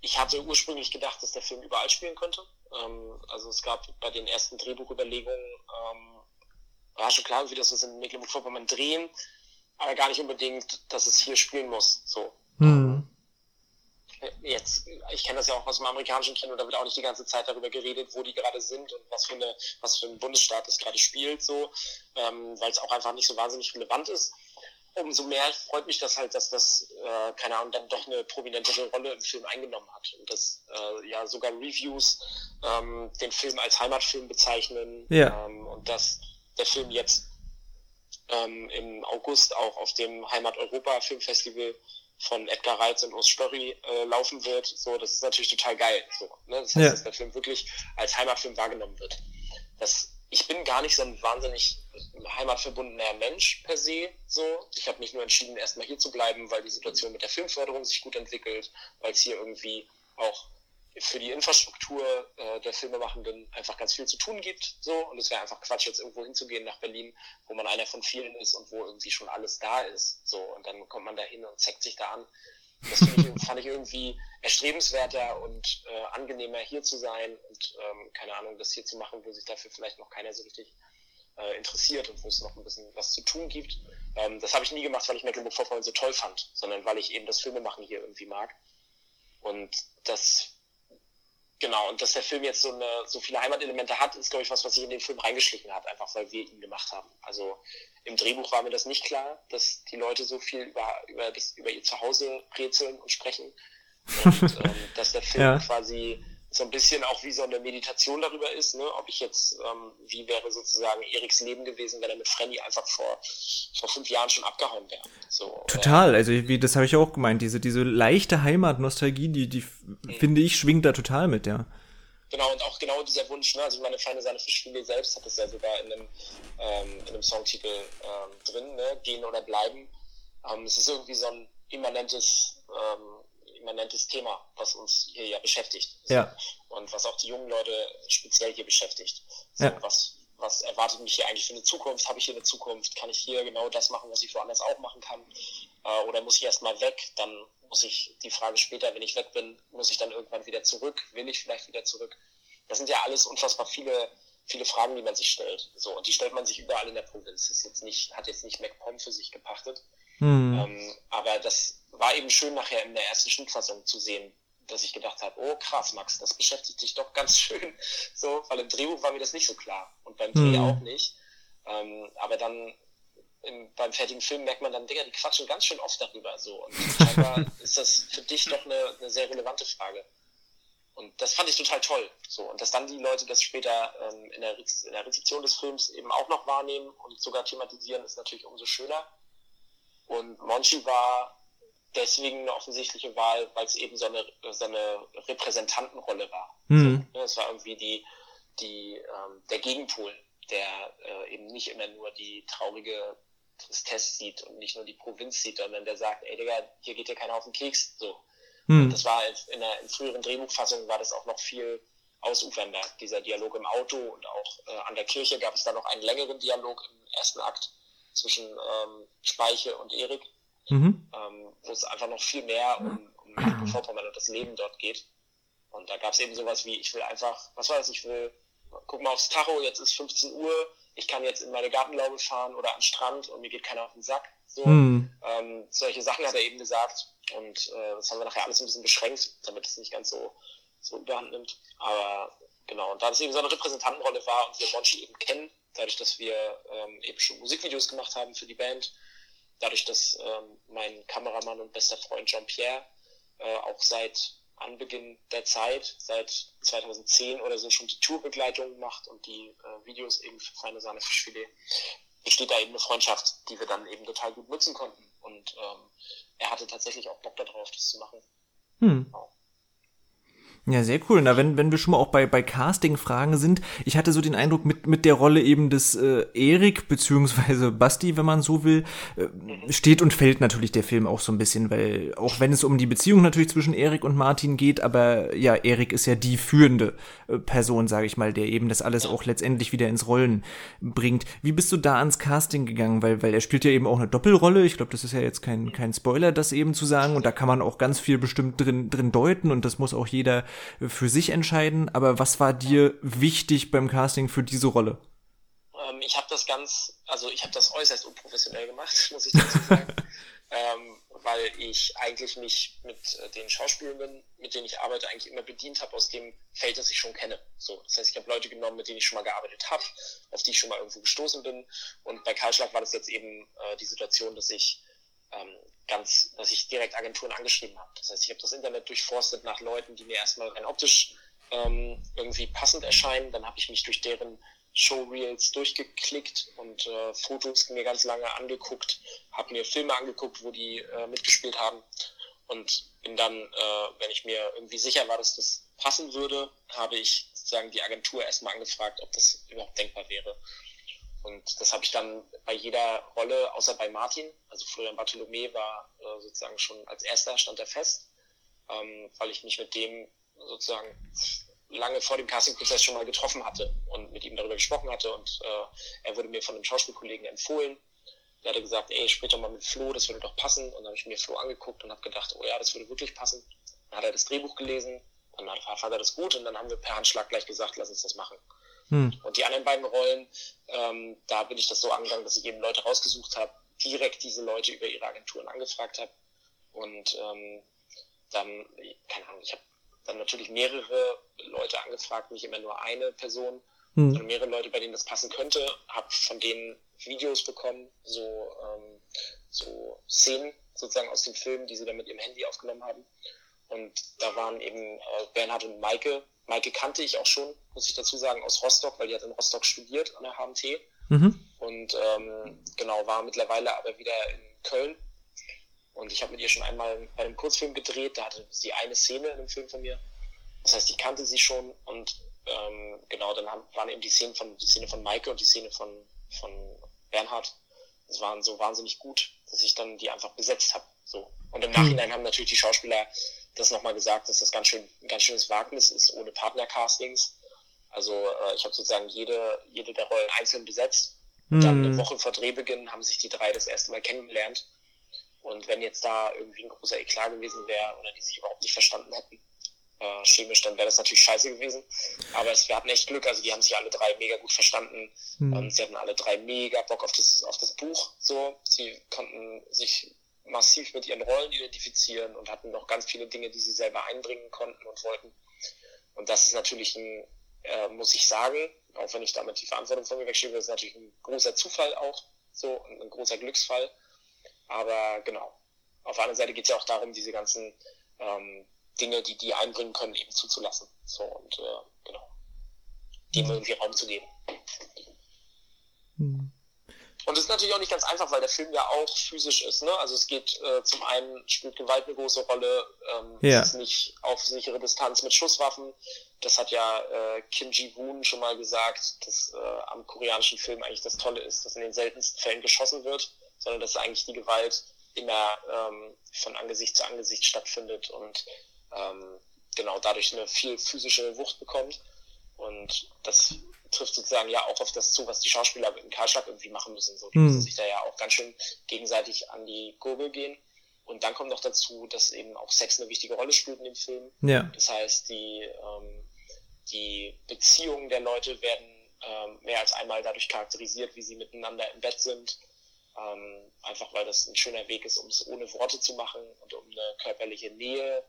ich hatte ursprünglich gedacht, dass der Film überall spielen könnte. Ähm, also es gab bei den ersten Drehbuchüberlegungen, ähm, war schon klar, wie das ist in Mecklenburg-Vorpommern drehen, aber gar nicht unbedingt, dass es hier spielen muss. So. Mhm. Jetzt, ich kenne das ja auch aus dem amerikanischen Kino, da wird auch nicht die ganze Zeit darüber geredet, wo die gerade sind und was für eine, was für ein Bundesstaat es gerade spielt, so, ähm, weil es auch einfach nicht so wahnsinnig relevant ist umso mehr freut mich das halt, dass das, äh, keine Ahnung, dann doch eine prominentere Rolle im Film eingenommen hat. Und dass äh, ja sogar Reviews ähm, den Film als Heimatfilm bezeichnen ja. ähm, und dass der Film jetzt ähm, im August auch auf dem Heimat Europa Filmfestival von Edgar Reitz und Urs Störri äh, laufen wird. So, das ist natürlich total geil. So, ne? Das heißt, ja. dass der Film wirklich als Heimatfilm wahrgenommen wird. Das ich bin gar nicht so ein wahnsinnig heimatverbundener Mensch per se. So, ich habe mich nur entschieden, erstmal hier zu bleiben, weil die Situation mit der Filmförderung sich gut entwickelt, weil es hier irgendwie auch für die Infrastruktur äh, der Filmemachenden einfach ganz viel zu tun gibt. So und es wäre einfach Quatsch, jetzt irgendwo hinzugehen nach Berlin, wo man einer von vielen ist und wo irgendwie schon alles da ist. So und dann kommt man da hin und zeckt sich da an. Das ich, fand ich irgendwie erstrebenswerter und äh, angenehmer hier zu sein und ähm, keine Ahnung, das hier zu machen, wo sich dafür vielleicht noch keiner so richtig äh, interessiert und wo es noch ein bisschen was zu tun gibt. Ähm, das habe ich nie gemacht, weil ich Mecklenburg-Vorpommern so toll fand, sondern weil ich eben das Filmemachen hier irgendwie mag. Und das Genau, und dass der Film jetzt so, eine, so viele Heimatelemente hat, ist, glaube ich, was, was sich in den Film reingeschlichen hat, einfach weil wir ihn gemacht haben. Also im Drehbuch war mir das nicht klar, dass die Leute so viel über, über, das, über ihr Zuhause rätseln und sprechen. Und ähm, dass der Film ja. quasi so ein bisschen auch wie so eine Meditation darüber ist, ne? ob ich jetzt, ähm, wie wäre sozusagen Eriks Leben gewesen, wenn er mit Frenny einfach vor, vor fünf Jahren schon abgehauen wäre. So, total, also wie, das habe ich auch gemeint, diese, diese leichte Heimatnostalgie, die, die mhm. finde ich, schwingt da total mit, ja. Genau, und auch genau dieser Wunsch, ne? also meine Feine seine Fischfilet selbst hat es ja sogar in einem, ähm, in einem Songtitel ähm, drin, ne? Gehen oder bleiben. Ähm, es ist irgendwie so ein immanentes ähm, immanentes Thema, was uns hier ja beschäftigt. Ja. Und was auch die jungen Leute speziell hier beschäftigt. So, ja. was, was erwartet mich hier eigentlich für eine Zukunft? Habe ich hier eine Zukunft? Kann ich hier genau das machen, was ich woanders auch machen kann? Äh, oder muss ich erstmal weg? Dann muss ich die Frage später, wenn ich weg bin, muss ich dann irgendwann wieder zurück? Will ich vielleicht wieder zurück? Das sind ja alles unfassbar viele viele Fragen, die man sich stellt. So, und die stellt man sich überall in der Provinz. Ist jetzt nicht, hat jetzt nicht MacPom für sich gepachtet. Mhm. Ähm, aber das war eben schön nachher in der ersten Schnittfassung zu sehen, dass ich gedacht habe, oh krass, Max, das beschäftigt dich doch ganz schön. So, weil im Drehbuch war mir das nicht so klar und beim Dreh mhm. auch nicht. Ähm, aber dann im, beim fertigen Film merkt man dann, Digga, die quatschen ganz schön oft darüber. So. Und scheinbar ist das für dich doch eine, eine sehr relevante Frage. Und das fand ich total toll. So. Und dass dann die Leute das später ähm, in, der, in der Rezeption des Films eben auch noch wahrnehmen und sogar thematisieren, ist natürlich umso schöner. Und Monchi war deswegen eine offensichtliche Wahl, weil es eben so eine, so eine Repräsentantenrolle war. Mhm. So, ne, es war irgendwie die, die, ähm, der Gegenpol, der äh, eben nicht immer nur die traurige Tristesse sieht und nicht nur die Provinz sieht, sondern der sagt, ey Digga, hier geht dir keiner auf den Keks. So. Mhm. Das war in der in früheren Drehbuchfassung war das auch noch viel ausufernder, dieser Dialog im Auto und auch äh, an der Kirche gab es da noch einen längeren Dialog im ersten Akt zwischen ähm, Speiche und Erik mhm. ähm, wo es einfach noch viel mehr um, um Mecklenburg-Vorpommern und das Leben dort geht. Und da gab es eben sowas wie, ich will einfach, was war das, ich will, guck mal aufs Tacho, jetzt ist 15 Uhr, ich kann jetzt in meine Gartenlaube fahren oder den Strand und mir geht keiner auf den Sack. So, mhm. ähm, solche Sachen hat er eben gesagt. Und äh, das haben wir nachher alles ein bisschen beschränkt, damit es nicht ganz so, so überhand nimmt. Aber genau, und da es eben so eine Repräsentantenrolle war und wir Monchi eben kennen, dadurch, dass wir ähm, eben schon Musikvideos gemacht haben für die Band, dadurch, dass ähm, mein Kameramann und bester Freund Jean-Pierre äh, auch seit Anbeginn der Zeit, seit 2010 oder so schon die Tourbegleitung macht und die äh, Videos eben für Feine Sahne Fischfilet, besteht da eben eine Freundschaft, die wir dann eben total gut nutzen konnten. Und ähm, er hatte tatsächlich auch Bock darauf, das zu machen. Hm. Genau. Ja, sehr cool. Na, wenn, wenn wir schon mal auch bei, bei Casting-Fragen sind, ich hatte so den Eindruck, mit, mit der Rolle eben des äh, Erik, beziehungsweise Basti, wenn man so will, äh, steht und fällt natürlich der Film auch so ein bisschen, weil auch wenn es um die Beziehung natürlich zwischen Erik und Martin geht, aber ja, Erik ist ja die führende äh, Person, sage ich mal, der eben das alles auch letztendlich wieder ins Rollen bringt. Wie bist du da ans Casting gegangen? Weil, weil er spielt ja eben auch eine Doppelrolle. Ich glaube, das ist ja jetzt kein, kein Spoiler, das eben zu sagen. Und da kann man auch ganz viel bestimmt drin, drin deuten und das muss auch jeder für sich entscheiden, aber was war dir wichtig beim Casting für diese Rolle? Ähm, ich habe das ganz, also ich habe das äußerst unprofessionell gemacht, muss ich dazu sagen. ähm, weil ich eigentlich mich mit äh, den Schauspielern, mit denen ich arbeite, eigentlich immer bedient habe aus dem Feld, das ich schon kenne. So, das heißt, ich habe Leute genommen, mit denen ich schon mal gearbeitet habe, auf die ich schon mal irgendwo gestoßen bin. Und bei Karlschlag war das jetzt eben äh, die Situation, dass ich ähm, ganz, dass ich direkt Agenturen angeschrieben habe. Das heißt, ich habe das Internet durchforstet nach Leuten, die mir erstmal rein optisch ähm, irgendwie passend erscheinen. Dann habe ich mich durch deren Showreels durchgeklickt und äh, Fotos mir ganz lange angeguckt, habe mir Filme angeguckt, wo die äh, mitgespielt haben und bin dann, äh, wenn ich mir irgendwie sicher war, dass das passen würde, habe ich sozusagen die Agentur erstmal angefragt, ob das überhaupt denkbar wäre. Und das habe ich dann bei jeder Rolle, außer bei Martin, also Florian Bartholomä war äh, sozusagen schon als erster stand er fest, ähm, weil ich mich mit dem sozusagen lange vor dem Castingprozess schon mal getroffen hatte und mit ihm darüber gesprochen hatte und äh, er wurde mir von einem Schauspielkollegen empfohlen. Der hatte gesagt, ey, sprich doch mal mit Flo, das würde doch passen. Und dann habe ich mir Flo angeguckt und habe gedacht, oh ja, das würde wirklich passen. Dann hat er das Drehbuch gelesen, dann fand er das gut und dann haben wir per Handschlag gleich gesagt, lass uns das machen. Hm. Und die anderen beiden Rollen, ähm, da bin ich das so angegangen, dass ich eben Leute rausgesucht habe, direkt diese Leute über ihre Agenturen angefragt habe. Und ähm, dann, keine Ahnung, ich habe dann natürlich mehrere Leute angefragt, nicht immer nur eine Person, hm. sondern mehrere Leute, bei denen das passen könnte, habe von denen Videos bekommen, so, ähm, so Szenen sozusagen aus dem Film, die sie dann mit ihrem Handy aufgenommen haben. Und da waren eben äh, Bernhard und Maike Maike kannte ich auch schon, muss ich dazu sagen, aus Rostock, weil die hat in Rostock studiert an der HMT. Mhm. Und ähm, genau, war mittlerweile aber wieder in Köln. Und ich habe mit ihr schon einmal bei einem Kurzfilm gedreht, da hatte sie eine Szene in einem Film von mir. Das heißt, ich kannte sie schon und ähm, genau, dann haben, waren eben die Szenen von die Szene von Maike und die Szene von, von Bernhard. Das waren so wahnsinnig gut, dass ich dann die einfach besetzt habe. So. Und im mhm. Nachhinein haben natürlich die Schauspieler das nochmal gesagt, dass das ganz schön, ein ganz schönes Wagnis ist ohne Partnercastings. Also äh, ich habe sozusagen jede, jede der Rollen einzeln besetzt. Mhm. Dann eine Woche vor Drehbeginn haben sich die drei das erste Mal kennengelernt. Und wenn jetzt da irgendwie ein großer Eklat gewesen wäre oder die sich überhaupt nicht verstanden hätten, äh, chemisch, dann wäre das natürlich scheiße gewesen. Aber es, wir hatten echt Glück, also die haben sich alle drei mega gut verstanden. Mhm. Ähm, sie hatten alle drei mega Bock auf das, auf das Buch. So, sie konnten sich massiv mit ihren Rollen identifizieren und hatten noch ganz viele Dinge, die sie selber einbringen konnten und wollten. Und das ist natürlich ein, äh, muss ich sagen, auch wenn ich damit die Verantwortung von mir wegschiebe, ist natürlich ein großer Zufall auch, so, ein, ein großer Glücksfall. Aber genau. Auf der anderen Seite geht es ja auch darum, diese ganzen ähm, Dinge, die die einbringen können, eben zuzulassen. So und äh, genau. Dem irgendwie Raum zu geben. Und es ist natürlich auch nicht ganz einfach, weil der Film ja auch physisch ist. Ne? Also es geht äh, zum einen spielt Gewalt eine große Rolle. Ähm, ja. Es ist nicht auf sichere Distanz mit Schusswaffen. Das hat ja äh, Kim Ji-woon schon mal gesagt, dass äh, am koreanischen Film eigentlich das Tolle ist, dass in den seltensten Fällen geschossen wird, sondern dass eigentlich die Gewalt immer ähm, von Angesicht zu Angesicht stattfindet und ähm, genau dadurch eine viel physische Wucht bekommt. Und das trifft sozusagen ja auch auf das zu, was die Schauspieler im Kahlschlag irgendwie machen müssen. So, die mhm. müssen sich da ja auch ganz schön gegenseitig an die Gurgel gehen. Und dann kommt noch dazu, dass eben auch Sex eine wichtige Rolle spielt in dem Film. Ja. Das heißt, die, ähm, die Beziehungen der Leute werden ähm, mehr als einmal dadurch charakterisiert, wie sie miteinander im Bett sind. Ähm, einfach weil das ein schöner Weg ist, um es ohne Worte zu machen und um eine körperliche Nähe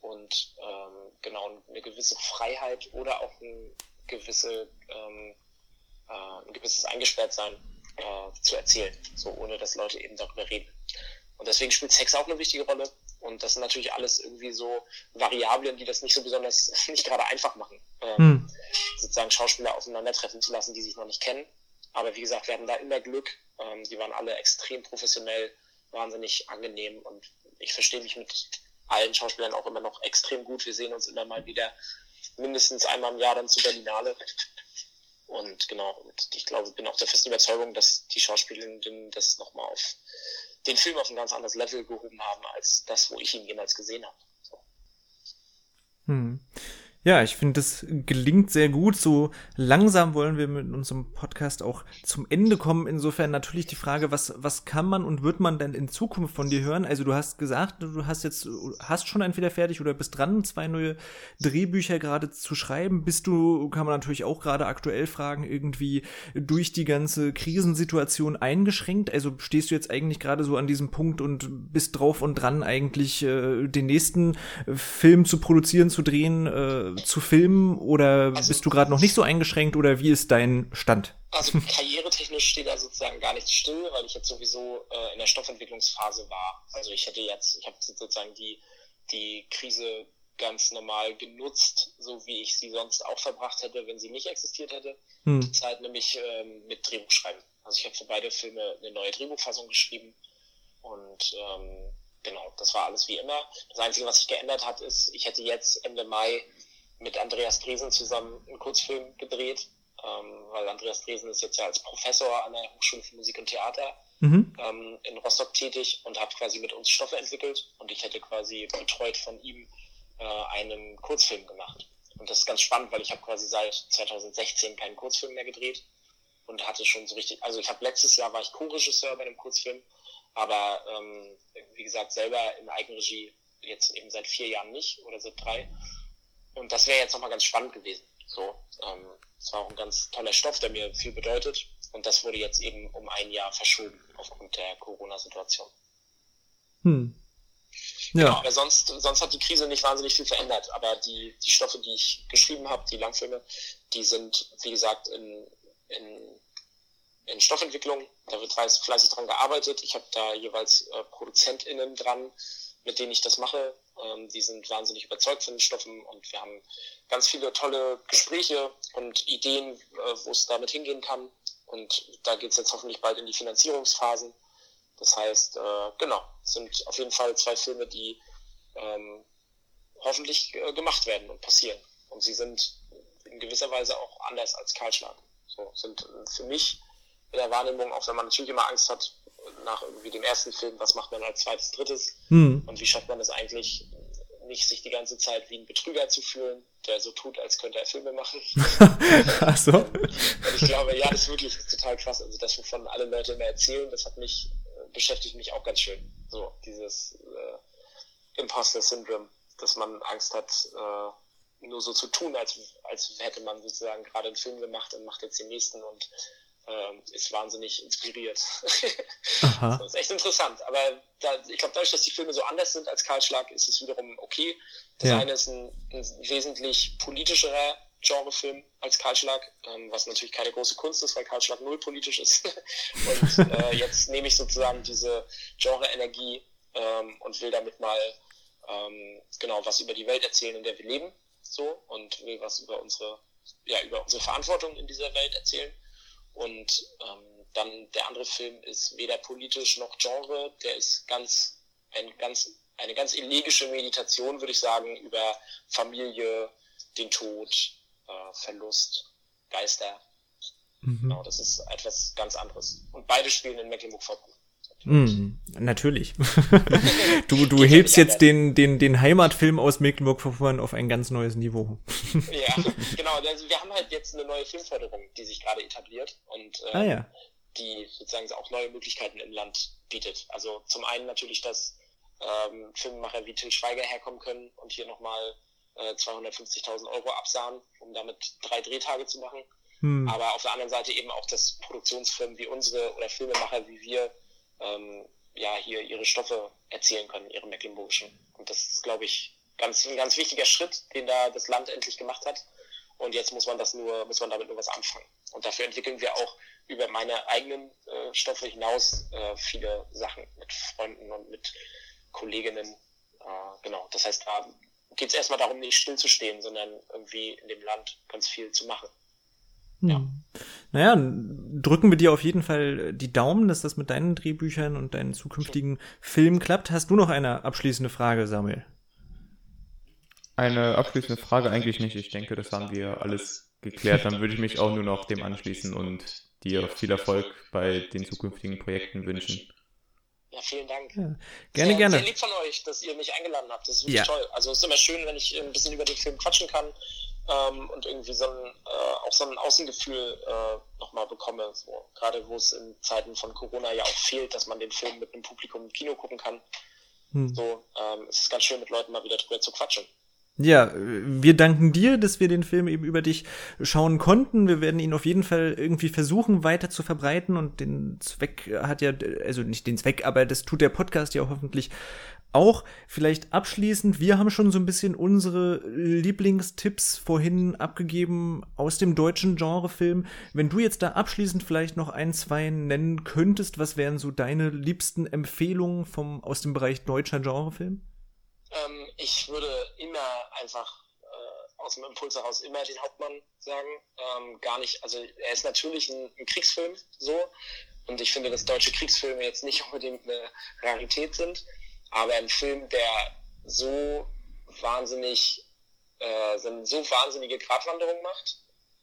und ähm, genau eine gewisse Freiheit oder auch ein gewisse ähm, äh, ein gewisses Eingesperrtsein äh, zu erzählen, so ohne dass Leute eben darüber reden. Und deswegen spielt Sex auch eine wichtige Rolle. Und das sind natürlich alles irgendwie so Variablen, die das nicht so besonders, nicht gerade einfach machen, ähm, hm. sozusagen Schauspieler aufeinandertreffen zu lassen, die sich noch nicht kennen. Aber wie gesagt, wir hatten da immer Glück. Ähm, die waren alle extrem professionell, wahnsinnig angenehm und ich verstehe mich mit allen Schauspielern auch immer noch extrem gut. Wir sehen uns immer mal wieder mindestens einmal im Jahr dann zur Berlinale. Und genau, und ich glaube, bin auch der festen Überzeugung, dass die Schauspielerinnen das nochmal auf den Film auf ein ganz anderes Level gehoben haben, als das, wo ich ihn jemals gesehen habe. So. Hm. Ja, ich finde, das gelingt sehr gut. So langsam wollen wir mit unserem Podcast auch zum Ende kommen. Insofern natürlich die Frage, was, was kann man und wird man denn in Zukunft von dir hören? Also du hast gesagt, du hast jetzt, hast schon entweder fertig oder bist dran, zwei neue Drehbücher gerade zu schreiben. Bist du, kann man natürlich auch gerade aktuell fragen, irgendwie durch die ganze Krisensituation eingeschränkt? Also stehst du jetzt eigentlich gerade so an diesem Punkt und bist drauf und dran, eigentlich äh, den nächsten Film zu produzieren, zu drehen? Äh, zu filmen oder also, bist du gerade noch nicht so eingeschränkt oder wie ist dein Stand? Also karrieretechnisch steht da sozusagen gar nichts still, weil ich jetzt sowieso äh, in der Stoffentwicklungsphase war. Also ich hätte jetzt, ich habe sozusagen die, die Krise ganz normal genutzt, so wie ich sie sonst auch verbracht hätte, wenn sie nicht existiert hätte. Hm. Die Zeit nämlich ähm, mit Drehbuchschreiben. Also ich habe für beide Filme eine neue Drehbuchfassung geschrieben und ähm, genau, das war alles wie immer. Das Einzige, was sich geändert hat, ist, ich hätte jetzt Ende Mai mit Andreas Dresen zusammen einen Kurzfilm gedreht, ähm, weil Andreas Dresen ist jetzt ja als Professor an der Hochschule für Musik und Theater mhm. ähm, in Rostock tätig und hat quasi mit uns Stoffe entwickelt und ich hätte quasi betreut von ihm äh, einen Kurzfilm gemacht. Und das ist ganz spannend, weil ich habe quasi seit 2016 keinen Kurzfilm mehr gedreht und hatte schon so richtig, also ich habe letztes Jahr war ich Co-Regisseur bei einem Kurzfilm, aber ähm, wie gesagt selber in Eigenregie jetzt eben seit vier Jahren nicht oder seit drei. Und das wäre jetzt nochmal ganz spannend gewesen. So, ähm, es war auch ein ganz toller Stoff, der mir viel bedeutet. Und das wurde jetzt eben um ein Jahr verschoben aufgrund der Corona-Situation. Hm. Ja. Genau, aber sonst, sonst hat die Krise nicht wahnsinnig viel verändert. Aber die, die Stoffe, die ich geschrieben habe, die Langfilme, die sind, wie gesagt, in, in, in Stoffentwicklung. Da wird fleißig dran gearbeitet. Ich habe da jeweils äh, ProduzentInnen dran, mit denen ich das mache. Ähm, die sind wahnsinnig überzeugt von den Stoffen und wir haben ganz viele tolle Gespräche und Ideen, äh, wo es damit hingehen kann. Und da geht es jetzt hoffentlich bald in die Finanzierungsphasen. Das heißt, äh, genau, sind auf jeden Fall zwei Filme, die ähm, hoffentlich äh, gemacht werden und passieren. Und sie sind in gewisser Weise auch anders als Kahlschlag. So sind für mich in der Wahrnehmung, auch wenn man natürlich immer Angst hat, nach irgendwie dem ersten Film, was macht man als zweites, drittes hm. und wie schafft man es eigentlich, nicht sich die ganze Zeit wie ein Betrüger zu fühlen, der so tut, als könnte er Filme machen. Ach so. Und ich glaube, ja, das ist wirklich total krass. Also das, wovon alle Leute immer erzählen, das hat mich, äh, beschäftigt mich auch ganz schön. So, dieses äh, Imposter Syndrome, dass man Angst hat, äh, nur so zu tun, als, als hätte man sozusagen gerade einen Film gemacht und macht jetzt den nächsten und äh, ist wahnsinnig inspiriert. Aha. das ist echt interessant. Aber da, ich glaube, dadurch, dass die Filme so anders sind als Kahlschlag, ist es wiederum okay. Das ja. eine ist ein, ein wesentlich politischerer Genrefilm als Kahlschlag, ähm, was natürlich keine große Kunst ist, weil Kahlschlag null politisch ist. und äh, jetzt nehme ich sozusagen diese Genre-Energie ähm, und will damit mal ähm, genau was über die Welt erzählen, in der wir leben, so und will was über unsere ja über unsere Verantwortung in dieser Welt erzählen. Und ähm, dann der andere Film ist weder politisch noch Genre, der ist ganz ein ganz eine ganz elegische Meditation, würde ich sagen, über Familie, den Tod, äh, Verlust, Geister. Mhm. Genau, das ist etwas ganz anderes. Und beide spielen in Mecklenburg-Vorpommern. Mm, natürlich. du du hebst jetzt den, den, den Heimatfilm aus Mecklenburg-Vorpommern auf ein ganz neues Niveau. ja, genau. Also wir haben halt jetzt eine neue Filmförderung, die sich gerade etabliert und ähm, ah, ja. die sozusagen auch neue Möglichkeiten im Land bietet. Also zum einen natürlich, dass ähm, Filmemacher wie Till Schweiger herkommen können und hier nochmal 250.000 Euro absahen, um damit drei Drehtage zu machen. Hm. Aber auf der anderen Seite eben auch, dass Produktionsfirmen wie unsere oder Filmemacher wie wir ähm, ja hier ihre Stoffe erzählen können, ihre mecklenburgischen. Und das ist, glaube ich, ganz, ein ganz wichtiger Schritt, den da das Land endlich gemacht hat. Und jetzt muss man das nur, muss man damit nur was anfangen. Und dafür entwickeln wir auch über meine eigenen äh, Stoffe hinaus äh, viele Sachen mit Freunden und mit Kolleginnen. Äh, genau. Das heißt, da geht es erstmal darum, nicht stillzustehen, sondern irgendwie in dem Land ganz viel zu machen. Hm. Ja. Naja, drücken wir dir auf jeden Fall die Daumen, dass das mit deinen Drehbüchern und deinen zukünftigen Filmen klappt. Hast du noch eine abschließende Frage, Samuel? Eine abschließende Frage eigentlich nicht. Ich denke, das haben wir alles geklärt. Dann würde ich mich auch nur noch dem anschließen und dir viel Erfolg bei den zukünftigen Projekten wünschen. Ja, vielen Dank. Ja, gerne, sehr, gerne. Sehr lieb von euch, dass ihr mich eingeladen habt. Das ist wirklich ja. toll. Also es ist immer schön, wenn ich ein bisschen über den Film quatschen kann ähm, und irgendwie so ein, äh, auch so ein Außengefühl äh, nochmal bekomme. So. Gerade wo es in Zeiten von Corona ja auch fehlt, dass man den Film mit einem Publikum im Kino gucken kann. Hm. So, ähm, es ist ganz schön, mit Leuten mal wieder drüber zu quatschen. Ja, wir danken dir, dass wir den Film eben über dich schauen konnten. Wir werden ihn auf jeden Fall irgendwie versuchen weiter zu verbreiten und den Zweck hat ja, also nicht den Zweck, aber das tut der Podcast ja hoffentlich auch. Vielleicht abschließend, wir haben schon so ein bisschen unsere Lieblingstipps vorhin abgegeben aus dem deutschen Genrefilm. Wenn du jetzt da abschließend vielleicht noch ein, zwei nennen könntest, was wären so deine liebsten Empfehlungen vom, aus dem Bereich deutscher Genrefilm? Ähm, ich würde immer einfach äh, aus dem Impuls heraus immer den Hauptmann sagen. Ähm, gar nicht, also er ist natürlich ein, ein, Kriegsfilm so. Und ich finde, dass deutsche Kriegsfilme jetzt nicht unbedingt eine Rarität sind. Aber ein Film, der so wahnsinnig, äh, so wahnsinnige Gratwanderung macht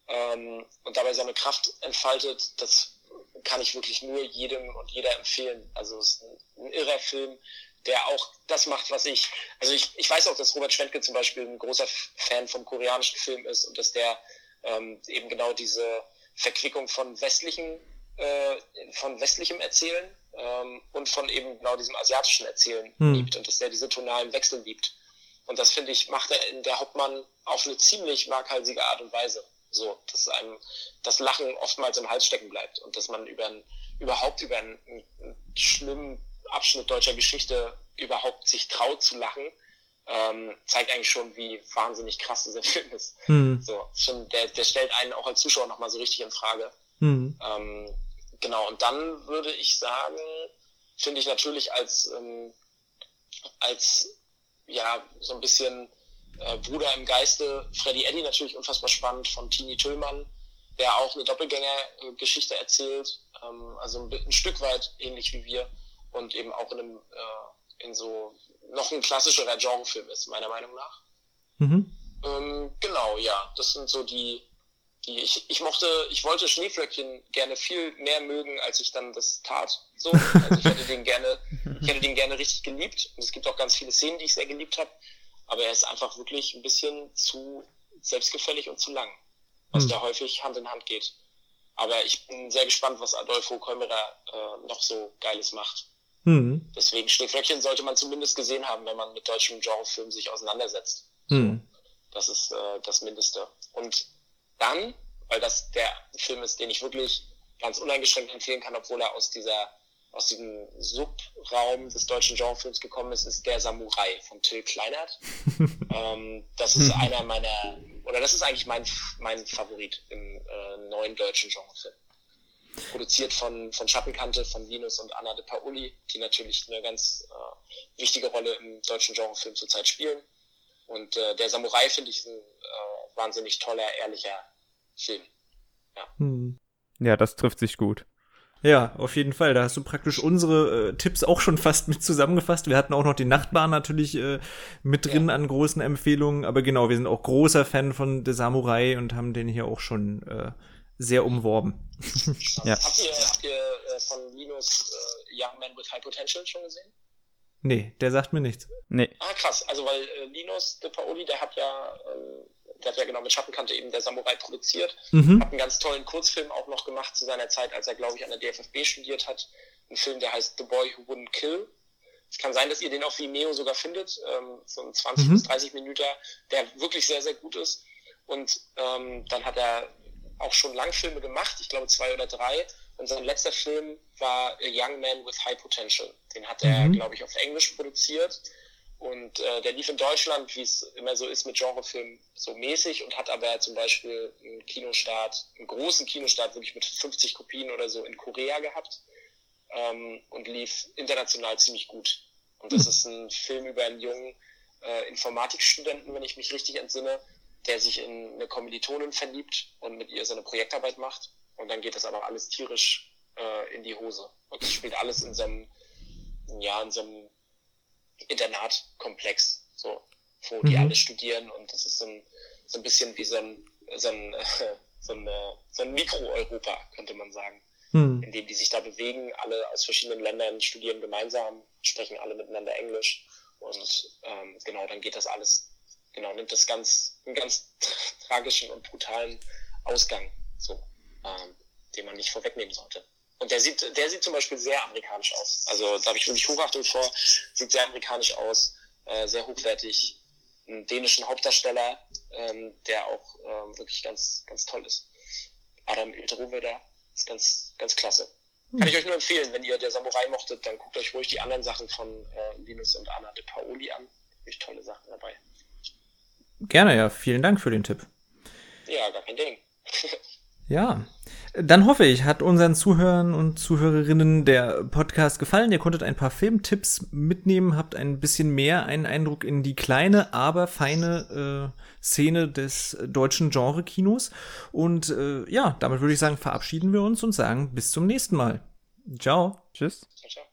ähm, und dabei seine Kraft entfaltet, das kann ich wirklich nur jedem und jeder empfehlen. Also es ist ein, ein irrer Film, der auch das macht, was ich. Also ich, ich weiß auch, dass Robert Schwentke zum Beispiel ein großer Fan vom koreanischen Film ist und dass der ähm, eben genau diese Verquickung von westlichen, äh, von westlichem Erzählen ähm, und von eben genau diesem asiatischen Erzählen hm. liebt und dass der diese tonalen Wechsel liebt. Und das finde ich, macht er in der Hauptmann auf eine ziemlich waghalsige Art und Weise. So, dass einem das Lachen oftmals im Hals stecken bleibt und dass man über ein, überhaupt über einen, einen schlimmen Abschnitt deutscher Geschichte überhaupt sich traut zu lachen, ähm, zeigt eigentlich schon, wie wahnsinnig krass dieser Film ist. Mhm. So, schon, der, der stellt einen auch als Zuschauer nochmal so richtig in Frage. Mhm. Ähm, genau, und dann würde ich sagen, finde ich natürlich als, ähm, als ja, so ein bisschen äh, Bruder im Geiste Freddy Eddy natürlich unfassbar spannend von Tini Tüllmann, der auch eine Doppelgänger-Geschichte erzählt, ähm, also ein, ein Stück weit ähnlich wie wir und eben auch in einem, äh, in so noch ein klassischerer Genrefilm ist, meiner Meinung nach. Mhm. Ähm, genau, ja, das sind so die, die ich, ich mochte, ich wollte Schneeflöckchen gerne viel mehr mögen, als ich dann das tat. So, also ich hätte den gerne, ich hätte den gerne richtig geliebt. Und es gibt auch ganz viele Szenen, die ich sehr geliebt habe. Aber er ist einfach wirklich ein bisschen zu selbstgefällig und zu lang, was mhm. da häufig Hand in Hand geht. Aber ich bin sehr gespannt, was Adolfo Kolmerer äh, noch so Geiles macht. Mhm. Deswegen Schneeflöckchen sollte man zumindest gesehen haben, wenn man mit deutschem Genrefilm sich auseinandersetzt. Mhm. Das ist äh, das Mindeste. Und dann, weil das der Film ist, den ich wirklich ganz uneingeschränkt empfehlen kann, obwohl er aus dieser aus diesem Subraum des deutschen Genrefilms gekommen ist, ist Der Samurai von Till Kleinert. ähm, das ist einer meiner, oder das ist eigentlich mein, mein Favorit im äh, neuen deutschen Genrefilm. Produziert von, von Schattenkante, von Linus und Anna de Paoli, die natürlich eine ganz äh, wichtige Rolle im deutschen Genrefilm zurzeit spielen. Und äh, Der Samurai finde ich ein äh, wahnsinnig toller, ehrlicher Film. Ja. Hm. ja, das trifft sich gut. Ja, auf jeden Fall. Da hast du praktisch unsere äh, Tipps auch schon fast mit zusammengefasst. Wir hatten auch noch die Nachbarn natürlich äh, mit drin ja. an großen Empfehlungen. Aber genau, wir sind auch großer Fan von The Samurai und haben den hier auch schon äh, sehr umworben. ja. Habt ihr, habt ihr äh, von Linus äh, Young Man with High Potential schon gesehen? Nee, der sagt mir nichts. Nee. Ah, krass. Also, weil äh, Linus de Paoli, der hat ja ähm, der hat ja genau mit Schattenkante eben der Samurai produziert, mhm. hat einen ganz tollen Kurzfilm auch noch gemacht zu seiner Zeit, als er, glaube ich, an der DFFB studiert hat. Ein Film, der heißt The Boy Who Wouldn't Kill. Es kann sein, dass ihr den auf Vimeo sogar findet, ähm, so ein 20 mhm. bis 30 Minuten, der wirklich sehr, sehr gut ist. Und ähm, dann hat er auch schon Langfilme gemacht, ich glaube zwei oder drei. Und sein letzter Film war A Young Man with High Potential. Den hat er, mhm. glaube ich, auf Englisch produziert. Und äh, der lief in Deutschland, wie es immer so ist mit Genrefilmen, so mäßig und hat aber zum Beispiel einen Kinostart, einen großen Kinostart, wirklich mit 50 Kopien oder so in Korea gehabt ähm, und lief international ziemlich gut. Und das ist ein Film über einen jungen äh, Informatikstudenten, wenn ich mich richtig entsinne, der sich in eine Kommilitonin verliebt und mit ihr seine Projektarbeit macht. Und dann geht das aber alles tierisch äh, in die Hose. Und es spielt alles in so einem, ja, in so einem Internatkomplex, so, wo mhm. die alle studieren und das ist so ein, so ein bisschen wie so ein, so ein, so ein, so ein Mikro-Europa, könnte man sagen. Mhm. In dem die sich da bewegen, alle aus verschiedenen Ländern studieren gemeinsam, sprechen alle miteinander Englisch und ähm, genau, dann geht das alles, genau, nimmt das ganz, einen ganz tragischen und brutalen Ausgang, so, ähm, den man nicht vorwegnehmen sollte. Und der sieht, der sieht zum Beispiel sehr amerikanisch aus. Also da habe ich wirklich Hochachtung vor. Sieht sehr amerikanisch aus, äh, sehr hochwertig. Einen dänischen Hauptdarsteller, ähm, der auch ähm, wirklich ganz, ganz toll ist. Adam Ildroveder ist ganz, ganz klasse. Kann ich euch nur empfehlen, wenn ihr der Samurai mochtet, dann guckt euch ruhig die anderen Sachen von äh, Linus und Anna de Paoli an. Wirklich tolle Sachen dabei. Gerne, ja. Vielen Dank für den Tipp. Ja, gar kein Ding. ja. Dann hoffe ich, hat unseren Zuhörern und Zuhörerinnen der Podcast gefallen. Ihr konntet ein paar Filmtipps mitnehmen, habt ein bisschen mehr einen Eindruck in die kleine, aber feine äh, Szene des deutschen Genre-Kinos. Und äh, ja, damit würde ich sagen, verabschieden wir uns und sagen bis zum nächsten Mal. Ciao. Tschüss. Ciao, ciao.